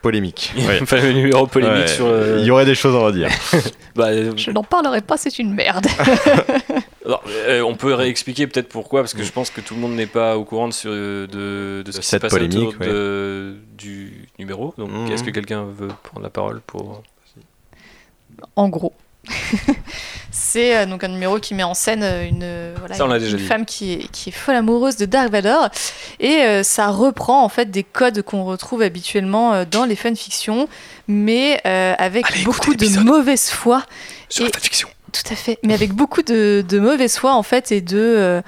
Polémique. fameux numéro polémique Ouais, sur le. Il y aurait des choses à redire. Bah, euh, Je n'en parlerai pas, c'est une merde. Alors, euh, on peut réexpliquer peut-être pourquoi, parce que je pense que tout le monde n'est pas au courant de, sur- de, de ce qui se cette passe polémique, autour de- du numéro. Donc, Mhm. est-ce que quelqu'un veut prendre la parole pour. en gros. c'est euh, donc un numéro qui met en scène euh, une, euh, voilà, Ça, femme qui est, qui est folle amoureuse de Dark Vador et euh, ça reprend en fait des codes qu'on retrouve habituellement euh, dans les fanfictions mais euh, avec Allez, beaucoup de mauvaise foi Sur Et- la fanfiction. Tout à fait. Mais avec beaucoup de, de mauvaise foi en fait et de euh,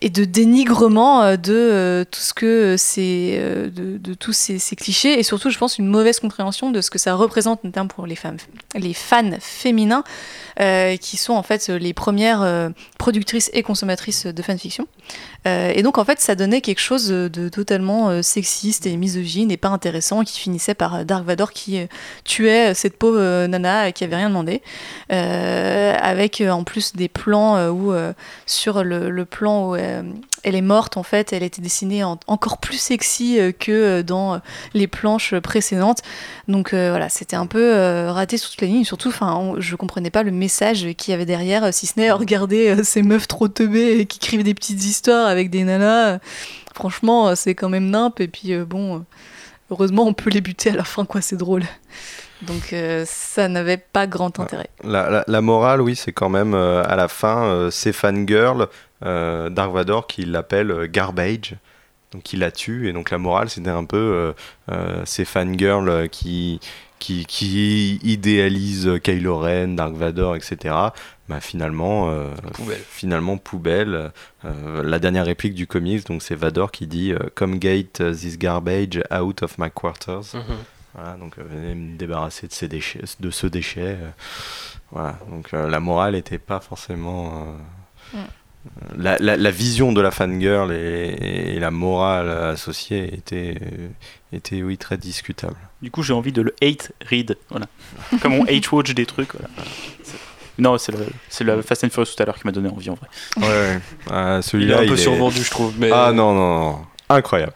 et de dénigrement euh, de euh, tout ce que c'est euh, de, tous ces, clichés et surtout je pense une mauvaise compréhension de ce que ça représente notamment pour les femmes les fans féminins qui sont en fait les premières productrices et consommatrices de fanfiction. Et donc en fait ça donnait quelque chose de totalement sexiste et misogyne et pas intéressant qui finissait par Dark Vador qui tuait cette pauvre nana qui avait rien demandé. Avec en plus des plans où sur le, plan où elle est morte en fait elle était dessinée en- encore plus sexy euh, que euh, dans euh, les planches précédentes. Donc euh, voilà c'était un peu euh, raté sur toute la ligne surtout enfin je comprenais pas le message qu'il y avait derrière euh, si ce n'est euh, regarder euh, ces meufs trop teubées et qui écrivent des petites histoires avec des nanas. Euh, franchement euh, c'est quand même nimp. Et puis euh, bon euh, heureusement on peut les buter à la fin quoi c'est drôle. Donc euh, ça n'avait pas grand intérêt. La, la- la morale, oui, c'est quand même euh, à la fin, euh, ces fangirls, euh, Dark Vador qui l'appelle euh, Garbage, donc qui la tue. Et donc la morale, c'était un peu euh, euh, ces fangirls euh, qui, qui, qui idéalisent Kylo Ren, Dark Vador, etc. Bah, finalement, euh, Poubelle. finalement, poubelle. Euh, la dernière réplique du comics, donc c'est Vador qui dit euh, Come gate this garbage out of my quarters. Mhm. Voilà, donc euh, venez me débarrasser de, ces déchets, de ce déchet. euh, voilà, donc euh, la morale n'était pas forcément. euh, Mm. La, la- la vision de la fangirl et, et la morale associée était, euh, était oui, très discutable. Du coup, j'ai envie de le hate read. Voilà. Comme on hate watch des trucs. Voilà. Non, c'est le, c'est le Fast and Furious tout à l'heure qui m'a donné envie en vrai. Ouais, Ah, Il est celui-là. un peu il est- survendu, je trouve. Mais Ah non, non, non, incroyable.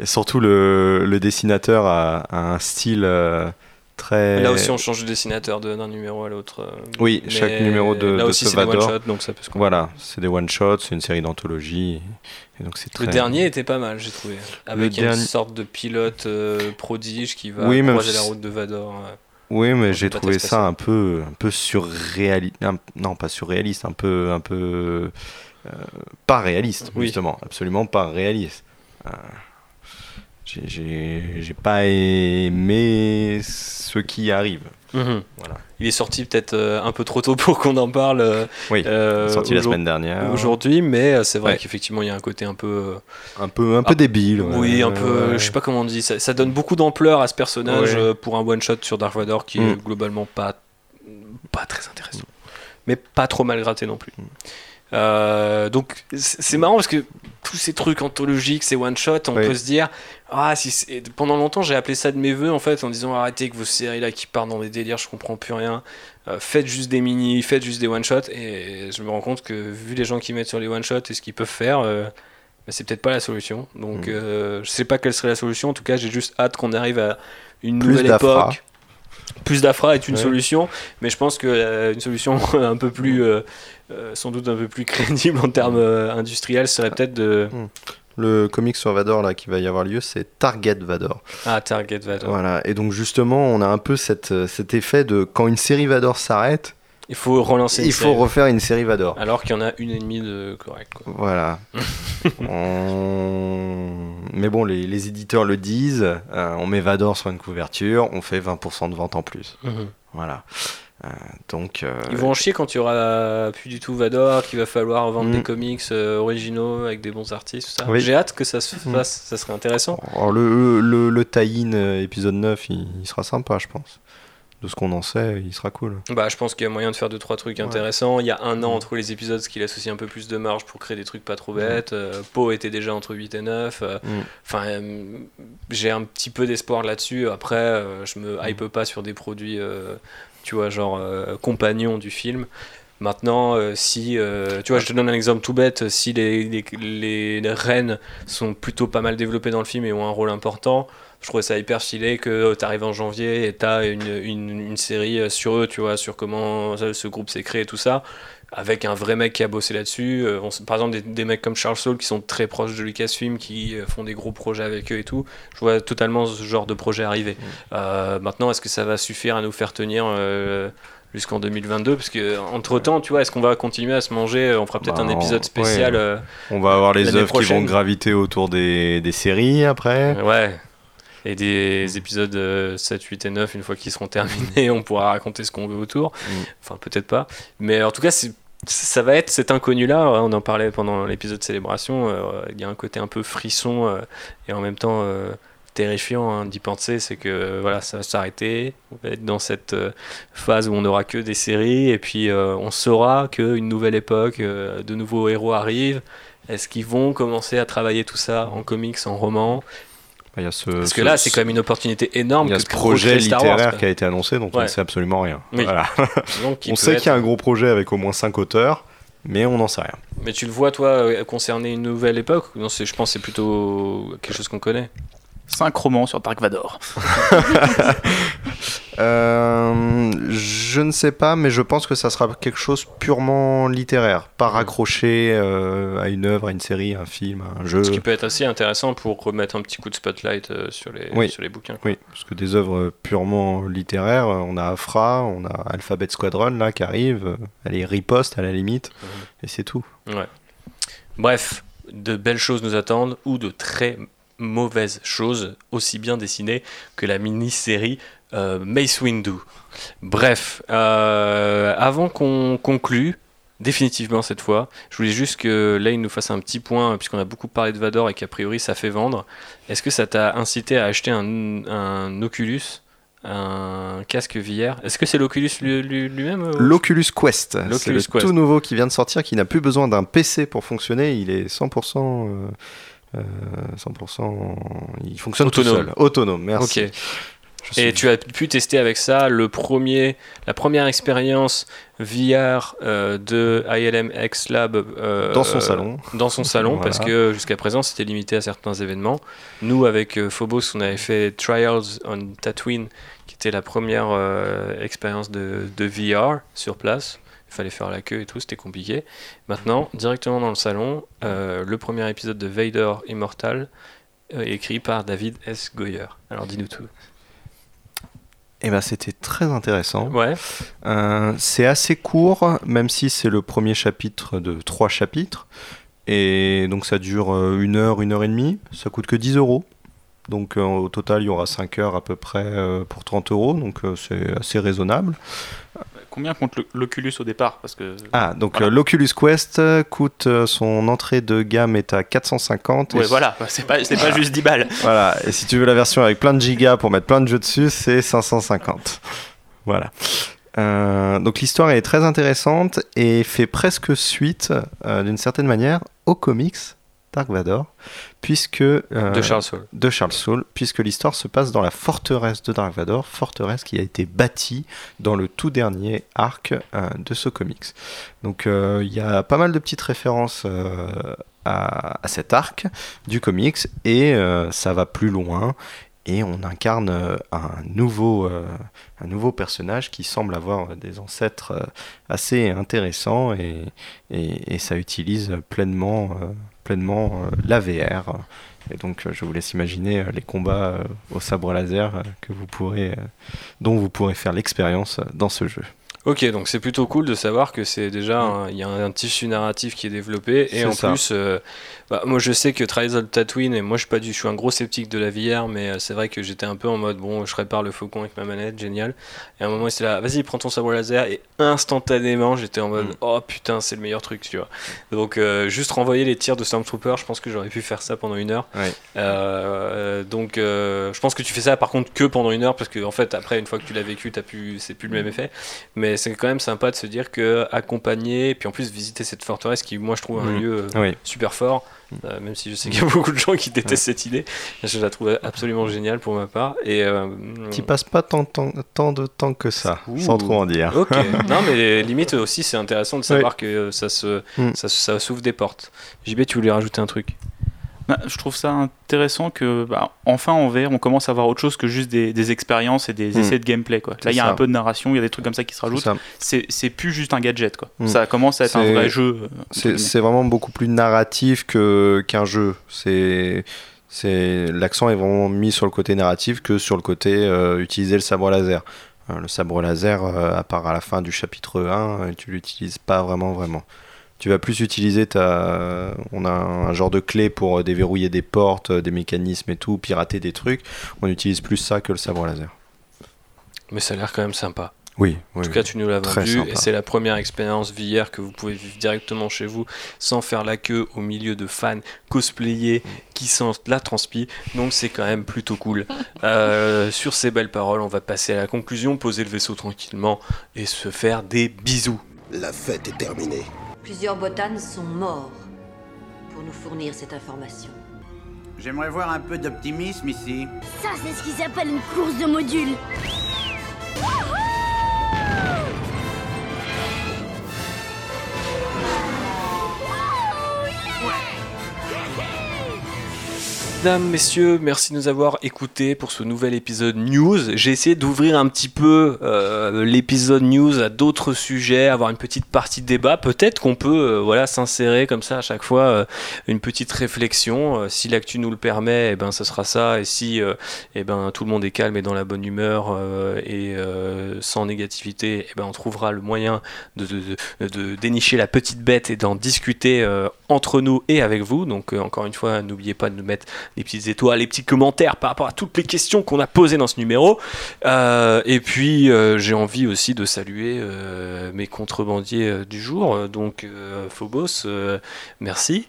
Et surtout, le, le dessinateur a, a un style euh, très. Là aussi, on change de dessinateur de- d'un numéro à l'autre. euh, Oui, mais chaque numéro de- Là de aussi, c'est des Vador. one-shots, donc ça peut se. Voilà, c'est des one-shots, c'est une série d'anthologie. Donc c'est très... Le dernier était pas mal, j'ai trouvé. Avec une dernier- sorte de pilote euh, prodige qui va Oui, croiser la route de Vador. ouais. Oui, mais j'ai trouvé ça un peu, un peu surréaliste. Non, pas surréaliste, un peu, un peu euh, pas réaliste, Oui. justement, absolument pas réaliste. J'ai- pas aimé ce qui arrive. Mhm. Voilà. Il est sorti peut-être euh, un peu trop tôt pour qu'on en parle. euh, Oui, euh, sorti la semaine dernière. Aujourd'hui, mais euh, c'est vrai Ouais. qu'effectivement, il y a un côté un peu. Un peu, un peu Ah, débile. ouais. Oui, un peu. Ouais. Je sais pas comment on dit. Ça, ça donne beaucoup d'ampleur à ce personnage pour un one-shot sur Dark Vador qui est Mm. globalement pas, pas très intéressant. Mais pas trop mal gratté non Mm. plus. Euh, donc c'est marrant parce que tous ces trucs anthologiques, ces one shot, on Oui. peut se dire ah si pendant longtemps j'ai appelé ça de mes voeux en fait en disant arrêtez avec vos séries là qui partent dans des délires, je comprends plus rien. Euh, faites juste des mini, faites juste des one shot et je me rends compte que vu les gens qui mettent sur les one shot et ce qu'ils peuvent faire, euh, bah, c'est peut-être pas la solution. Donc Mm. je sais pas quelle serait la solution. En tout cas, j'ai juste hâte qu'on arrive à une Plus nouvelle époque. Plus d'Afra est une Ouais. solution, mais je pense que euh, une solution un peu plus, euh, euh, sans doute un peu plus crédible en termes euh, industriels serait peut-être de Le comic sur Vador là qui va y avoir lieu, c'est Target Vador. ah Target Vador. Voilà. Et donc justement, on a un peu cette, euh, cet effet de quand une série Vador s'arrête, Il faut relancer. une il faut refaire une série Vador. Alors qu'il y en a une et demie de correct. Quoi. Voilà. On- Mais bon, les, les éditeurs le disent, euh, on met Vador sur une couverture, on fait 20% de vente en plus. Voilà. Euh, donc, euh, Ils vont en chier quand il y aura plus du tout Vador, qu'il va falloir vendre Mm. des comics euh, originaux avec des bons artistes, tout ça. Oui. J'ai hâte que ça se Mm. fasse, ça serait intéressant. alors, le, le, le tie-in euh, épisode 9, il, il sera sympa, je pense. De ce qu'on en sait, il sera cool. Bah, je pense qu'il y a moyen de faire deux trois trucs Ouais. intéressants. Il y a un an Mm. entre les épisodes, ce qui associe un peu plus de marge pour créer des trucs pas trop bêtes. Euh, Poe était déjà entre 8 et 9. euh, Mm. Enfin, euh, j'ai un petit peu d'espoir là-dessus. Après, euh, je me hype pas sur des produits, euh, tu vois, genre euh, compagnons du film. Maintenant, euh, si, euh, tu vois, je te donne un exemple tout bête, si les, les, reines sont plutôt pas mal développées dans le film et ont un rôle important, je trouvais ça hyper stylé que tu arrives en janvier et tu as une, une, une série sur eux, tu vois, sur comment ce groupe s'est créé et tout ça, avec un vrai mec qui a bossé là-dessus. Euh, par exemple, des, des mecs comme Charles Saul qui sont très proches de Lucasfilm, qui euh, font des gros projets avec eux et tout. Je vois totalement ce genre de projet arriver. Euh, maintenant, est-ce que ça va suffire à nous faire tenir jusqu'en 2022 Parce que entre temps, tu vois, est-ce qu'on va continuer à se manger On fera peut-être Bah, un épisode ouais. spécial. euh, On va avoir les œuvres qui vont graviter autour des, des séries après. Ouais. Et des épisodes euh, 7, 8 et 9, une fois qu'ils seront terminés, on pourra raconter ce qu'on veut autour. Mm. Enfin, peut-être pas. Mais en tout cas, c'est ça va être cet inconnu-là. On en parlait pendant l'épisode célébration. euh, Il y a un côté un peu frisson euh, et en même temps euh, terrifiant hein, d'y penser. C'est que euh, voilà, ça va s'arrêter. On va être dans cette euh, phase où on n'aura que des séries et puis euh, on saura qu'une nouvelle époque, euh, de nouveaux héros arrivent. Est-ce qu'ils vont commencer à travailler tout ça en comics, en roman Il y a ce, Parce que ce- là, c'est quand même une opportunité énorme il y a que ce projet Wars, littéraire qui a été annoncé, dont on ne sait absolument rien. Oui. Voilà. Donc, qui on sait être- qu'il y a un gros projet avec au moins 5 auteurs, mais on n'en sait rien. Mais tu le vois, toi, euh, concerner une nouvelle époque? Non, je pense que c'est plutôt quelque chose qu'on connaît. 5 romans sur Dark Vador. Euh, je ne sais pas, mais je pense que ça sera quelque chose purement littéraire, pas raccroché euh, à une œuvre, à une série, à un film, à un jeu. Ce qui peut être assez intéressant pour remettre un petit coup de spotlight euh, sur, les, Oui. sur les bouquins. Oui, parce que des œuvres purement littéraires, on a Afra, on a Alphabet Squadron là qui arrive, elle est riposte à la limite, Mhm. et c'est tout. Ouais. Bref, de belles choses nous attendent ou de très mauvaises choses, aussi bien dessinées que la mini-série euh, Mace Windu. Bref, euh, avant qu'on conclue, définitivement cette fois, je voulais juste que Lane nous fasse un petit point, puisqu'on a beaucoup parlé de Vador et qu'a priori ça fait vendre. Est-ce que ça t'a incité à acheter un, un Oculus un casque VR. Est-ce que c'est l'Oculus lui- lui- lui-même L'Oculus Quest, c'est le Quest. tout nouveau qui vient de sortir, qui n'a plus besoin d'un PC pour fonctionner, il est 100%... euh, euh, 100%, il fonctionne Autonome. tout seul, autonome. Merci. Et tu as pu tester avec ça le premier, la première expérience VR euh, de ILM X Lab euh, dans son euh, salon. Dans son salon, Voilà. parce que jusqu'à présent c'était limité à certains événements. Nous, avec Phobos, on avait fait Trials on Tatooine, qui était la première expérience de, de VR sur place. Il fallait faire la queue et tout, c'était compliqué. Maintenant, directement dans le salon, euh, le premier épisode de Vader Immortal, euh, écrit par David S. Goyer. Alors dis-nous tout. Et ben c'était très intéressant. Ouais. Euh, c'est assez court, même si c'est le premier chapitre de trois chapitres. Et donc ça dure une heure, une heure et demie. Ça coûte que 10 euros. Donc euh, au total, il y aura 5 heures à peu près euh, pour 30 euros. Donc c'est assez raisonnable. Combien compte l'Oculus au départ Parce que Ah, donc Voilà. euh, l'Oculus Quest euh, coûte euh, son entrée de gamme est à 450. ouais, et voilà, c'est pas, c'est pas juste 10 balles. Voilà, et si tu veux la version avec plein de gigas pour mettre plein de jeux dessus, c'est 550. Voilà. Euh, donc l'histoire est très intéressante et fait presque suite, euh, d'une certaine manière, aux comics Dark Vador, puisque euh, De Charles Soule. de Charles Soule, puisque l'histoire se passe dans la forteresse de Dark Vador, forteresse qui a été bâtie dans le tout dernier arc euh, de ce comics. Donc euh, il y a pas mal de petites références à, à cet arc du comics et ça va plus loin et on incarne un nouveau, euh, un nouveau personnage qui semble avoir des ancêtres assez intéressants et, et, et ça utilise pleinement, pleinement euh, la VR. Et donc euh, je vous laisse imaginer euh, les combats au sabre laser que vous pourrez, dont vous pourrez faire l'expérience dans ce jeu. Ok, donc c'est plutôt cool de savoir que c'est déjà un- il y a un, tissu narratif qui est développé et en ça. plus, euh, bah, moi je sais que Trials of Tatooine et moi je suis pas du, je suis un gros sceptique de la VR, mais euh, c'est vrai que j'étais un peu en mode bon, je répare le faucon avec ma manette, génial. Et à un moment c'était là, vas-y prends ton sabre laser et instantanément j'étais en mode Mm. oh putain c'est le meilleur truc, tu vois. Donc euh, juste renvoyer les tirs de Stormtrooper, je pense que j'aurais pu faire ça pendant une heure. Euh, donc je pense que tu fais ça par contre que pendant une heure parce que en fait après une fois que tu l'as vécu, t'as plus, c'est plus le même effet. Mais c'est quand même sympa de se dire que accompagner, puis en plus visiter cette forteresse qui, moi, je trouve un Mhm. lieu euh, Oui. super fort, euh, même si je sais qu'il y a beaucoup de gens qui détestent cette idée. Je la trouve absolument géniale pour ma part. Et euh, Qui passe pas tant, tant, tant de temps que ça, Ouh. sans trop en dire. Ok, non mais limite aussi c'est intéressant de savoir que ça se Mm. ça, ça s'ouvre des portes. JB, tu voulais rajouter un truc? Bah, je trouve ça intéressant que, bah, enfin en VR, on commence à avoir autre chose que juste des, des expériences et des Hmm. essais de gameplay. Quoi. Là, il y a ça. un peu de narration, il y a des trucs comme ça qui se rajoutent. C'est plus juste un gadget. Quoi. Hmm. Ça commence à être un vrai jeu. euh, C'est vraiment beaucoup plus narratif qu'un jeu. C'est l'accent est vraiment mis sur le côté narratif que sur le côté euh, utiliser le sabre laser. Euh, le sabre laser, euh, à part à la fin du chapitre 1, euh, tu l'utilises pas vraiment vraiment. Tu vas plus utiliser ta. On a un genre de clé pour euh, déverrouiller des portes, euh, des mécanismes et tout, pirater des trucs. On utilise plus ça que le sabre laser. Mais ça a l'air quand même sympa. Oui, oui. En tout cas, tu nous l'as vendu sympa. et c'est la première expérience VR que vous pouvez vivre directement chez vous sans faire la queue au milieu de fans cosplayés qui sentent la transpi. Donc c'est quand même plutôt cool. Euh, sur ces belles paroles, on va passer à la conclusion, poser le vaisseau tranquillement et se faire des bisous. La fête est terminée. Plusieurs botanes sont morts pour nous fournir cette information. J'aimerais voir un peu d'optimisme ici. Ça, c'est ce qui s'appelle une course de modules. Mesdames, messieurs, merci de nous avoir écoutés pour ce nouvel épisode news. J'ai essayé d'ouvrir un petit peu euh, l'épisode news à d'autres sujets, avoir une petite partie de débat. Peut-être qu'on peut, euh, voilà, s'insérer comme ça à chaque fois euh, une petite réflexion. Si l'actu nous le permet, eh ben, ce sera ça. Et si, eh ben, tout le monde est calme et dans la bonne humeur et sans négativité, eh ben, on trouvera le moyen de, dénicher la petite bête et d'en discuter entre nous et avec vous. Donc, encore une fois, n'oubliez pas de nous mettre les petites étoiles, les petits commentaires par rapport à toutes les questions qu'on a posées dans ce numéro. Euh, et puis, euh, j'ai envie aussi de saluer euh, mes contrebandiers du jour. Donc, Phobos, merci.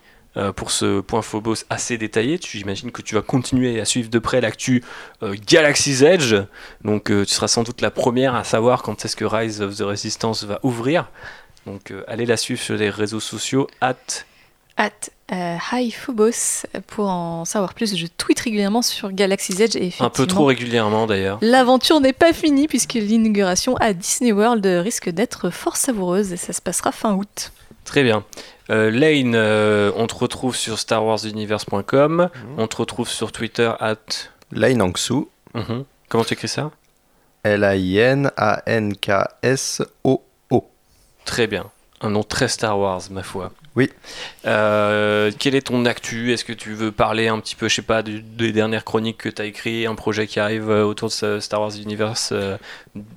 pour ce point Phobos assez détaillé, j'imagine que tu vas continuer à suivre de près l'actu euh, Galaxy's Edge. Donc tu seras sans doute la première à savoir quand est-ce que Rise of the Resistance va ouvrir. Donc allez la suivre sur les réseaux sociaux at At euh, Hi Phobos pour en savoir plus. Je tweete régulièrement sur Galaxy's Edge et un peu trop régulièrement d'ailleurs. L'aventure n'est pas finie puisque l'inauguration à Disney World risque d'être fort savoureuse et ça se passera fin août. Très bien. Euh, Lane, euh, on te retrouve sur starwarsuniverse.com. On te retrouve sur Twitter at. Lai Nangsu, Mhm. Comment tu écris ça L-A-I-N-A-N-K-S-O-O. Très bien. Un nom très Star Wars, ma foi. Oui. Euh, quel est ton actu? Est-ce que tu veux parler un petit peu, je sais pas, des dernières chroniques que tu as écrites, un projet qui arrive euh, autour de Star Wars Universe euh,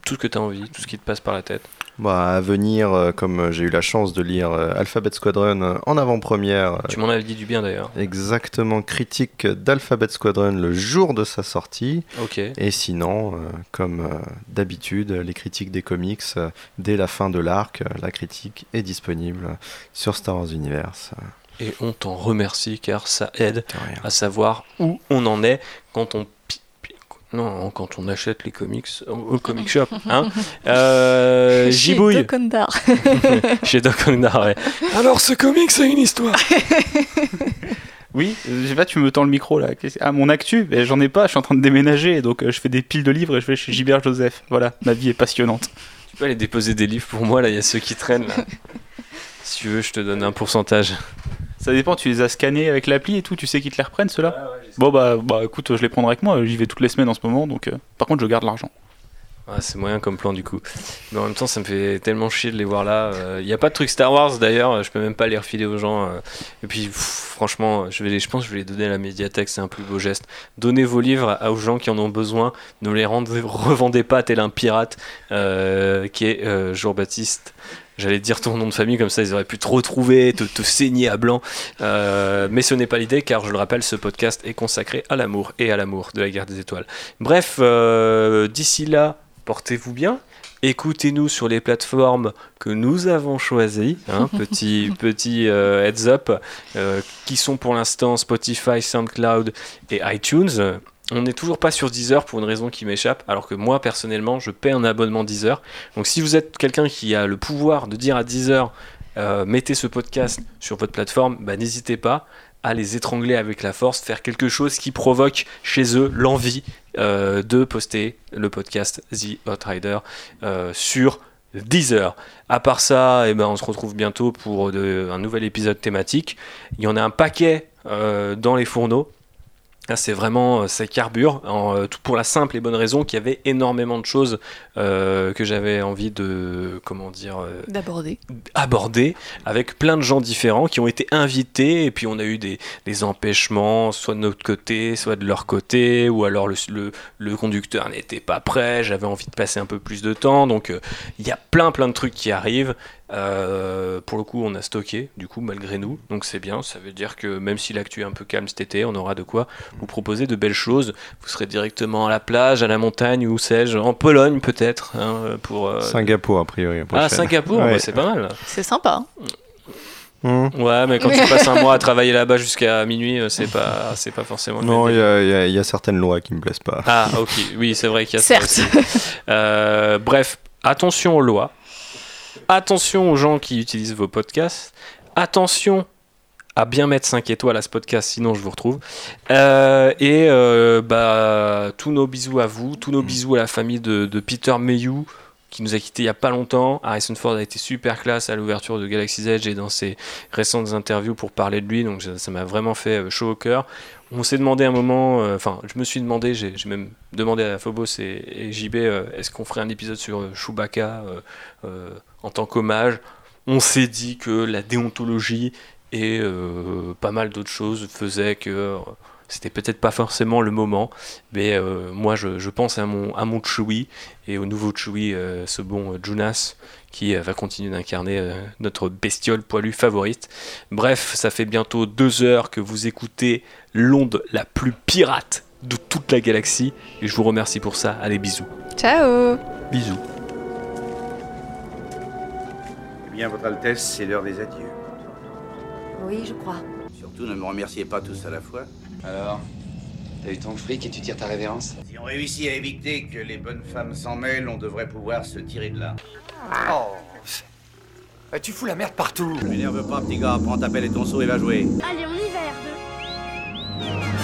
Tout ce que tu as envie, tout ce qui te passe par la tête? Bah, à venir, euh, comme euh, j'ai eu la chance de lire euh, Alphabet Squadron en avant-première, Tu m'en avais dit du bien d'ailleurs. exactement critique d'Alphabet Squadron le jour de sa sortie. Ok. Et sinon, comme d'habitude, les critiques des comics, dès la fin de l'arc, la critique est disponible sur Star Wars Universe. Et on t'en remercie car ça aide à savoir où on en est quand on non quand on achète les comics au, au comic shop hein euh, Chez Gibouille Doc chez Doc ouais. alors ce comic c'est une histoire Oui, euh, je sais pas, tu me tends le micro là. Ah, mon actu? Ben, J'en ai pas, je suis en train de déménager, donc euh, je fais des piles de livres et je vais chez Gilbert Joseph. Voilà, ma vie est passionnante. tu peux aller déposer des livres pour moi là il y a ceux qui traînent là si tu veux je te donne un pourcentage Ça dépend, tu les as scannés avec l'appli et tout, tu sais qu'ils te les reprennent ceux-là Bon bah, bah écoute, je les prendrai avec moi, j'y vais toutes les semaines en ce moment, donc euh, par contre je garde l'argent. Ah, c'est moyen comme plan du coup. Mais en même temps, ça me fait tellement chier de les voir là. Il n'y a pas de truc Star Wars d'ailleurs, je peux même pas les refiler aux gens. euh. Et puis, pff, franchement, je, vais les, je pense que je vais les donner à la médiathèque, c'est un plus beau geste. Donnez vos livres à- aux gens qui en ont besoin, ne les rendez- revendez pas tel un pirate euh, qui est euh, Jean-Baptiste. J'allais dire ton nom de famille, comme ça ils auraient pu te retrouver, te, te saigner à blanc. Euh, mais ce n'est pas l'idée, car je le rappelle, ce podcast est consacré à l'amour et à l'amour de la guerre des étoiles. Bref, euh, d'ici là, portez-vous bien. Écoutez-nous sur les plateformes que nous avons choisies, hein, petit, petit euh, heads up, qui sont pour l'instant Spotify, SoundCloud et iTunes. On n'est toujours pas sur Deezer pour une raison qui m'échappe, alors que moi personnellement je paie un abonnement Deezer. Donc si vous êtes quelqu'un qui a le pouvoir de dire à Deezer euh, mettez ce podcast sur votre plateforme, bah, n'hésitez pas à les étrangler avec la force, faire quelque chose qui provoque chez eux l'envie euh, de poster le podcast The Hot Rider euh, sur Deezer. À part ça, eh ben, on se retrouve bientôt pour un nouvel épisode thématique. Il y en a un paquet dans les fourneaux. C'est vraiment, euh, ça carbure, en, euh, pour la simple et bonne raison qu'il y avait énormément de choses euh, que j'avais envie de, comment dire, euh, D'aborder. abordé avec plein de gens différents qui ont été invités et puis on a eu des, des empêchements soit de notre côté soit de leur côté ou alors le, le, le conducteur n'était pas prêt j'avais envie de passer un peu plus de temps donc euh, il y a plein plein de trucs qui arrivent Euh, pour le coup, on a stocké, du coup, malgré nous. Donc c'est bien. Ça veut dire que même si l'actu est un peu calme cet été, on aura de quoi vous proposer de belles choses. Vous serez directement à la plage, à la montagne, ou sais-je, en Pologne peut-être. Hein, pour, euh, Singapour, a priori. la Ah. Singapour, Ouais. bah, c'est pas mal. C'est sympa. hein. Hmm. Ouais, mais quand tu passes un mois à travailler là-bas jusqu'à minuit, euh, c'est pas, c'est pas forcément. le Non, il y, a- y y certaines lois qui me plaisent pas. Ah, ok, oui, c'est vrai qu'il y a ça Certes. aussi. Euh, bref, attention aux lois. Attention aux gens qui utilisent vos podcasts. Attention à bien mettre 5 étoiles à ce podcast, sinon je vous retrouve. Euh, et euh, bah, tous nos bisous à vous, tous nos bisous à la famille de, de Peter Mayhew, qui nous a quittés il y a pas longtemps. Harrison Ford a été super classe à l'ouverture de Galaxy's Edge et dans ses récentes interviews pour parler de lui, donc ça m'a vraiment fait euh, chaud au cœur. On s'est demandé un moment, euh, enfin, je me suis demandé, j'ai même demandé à Phobos et, et JB, est-ce qu'on ferait un épisode sur Chewbacca en tant qu'hommage? On s'est dit que la déontologie et euh, pas mal d'autres choses faisaient que euh, c'était peut-être pas forcément le moment, mais euh, moi je, je pense à mon, à mon Chewie et au nouveau Chewie, euh, ce bon euh, Jonas, qui euh, va continuer d'incarner euh, notre bestiole poilue favorite. Bref, ça fait bientôt deux heures que vous écoutez l'onde la plus pirate de toute la galaxie, et je vous remercie pour ça. Allez, bisous. Ciao Bisous. Eh bien, Votre Altesse, c'est l'heure des adieux. Oui, je crois. Surtout, ne me remerciez pas tous à la fois. Alors T'as eu ton fric et tu tires ta révérence? Si on réussit à éviter que les bonnes femmes s'en mêlent, on devrait pouvoir se tirer de là. Oh eh, Tu fous la merde partout Tu m'énerve pas, petit gars. Prends ta pelle et ton seau et va jouer. Allez, on y va, R2.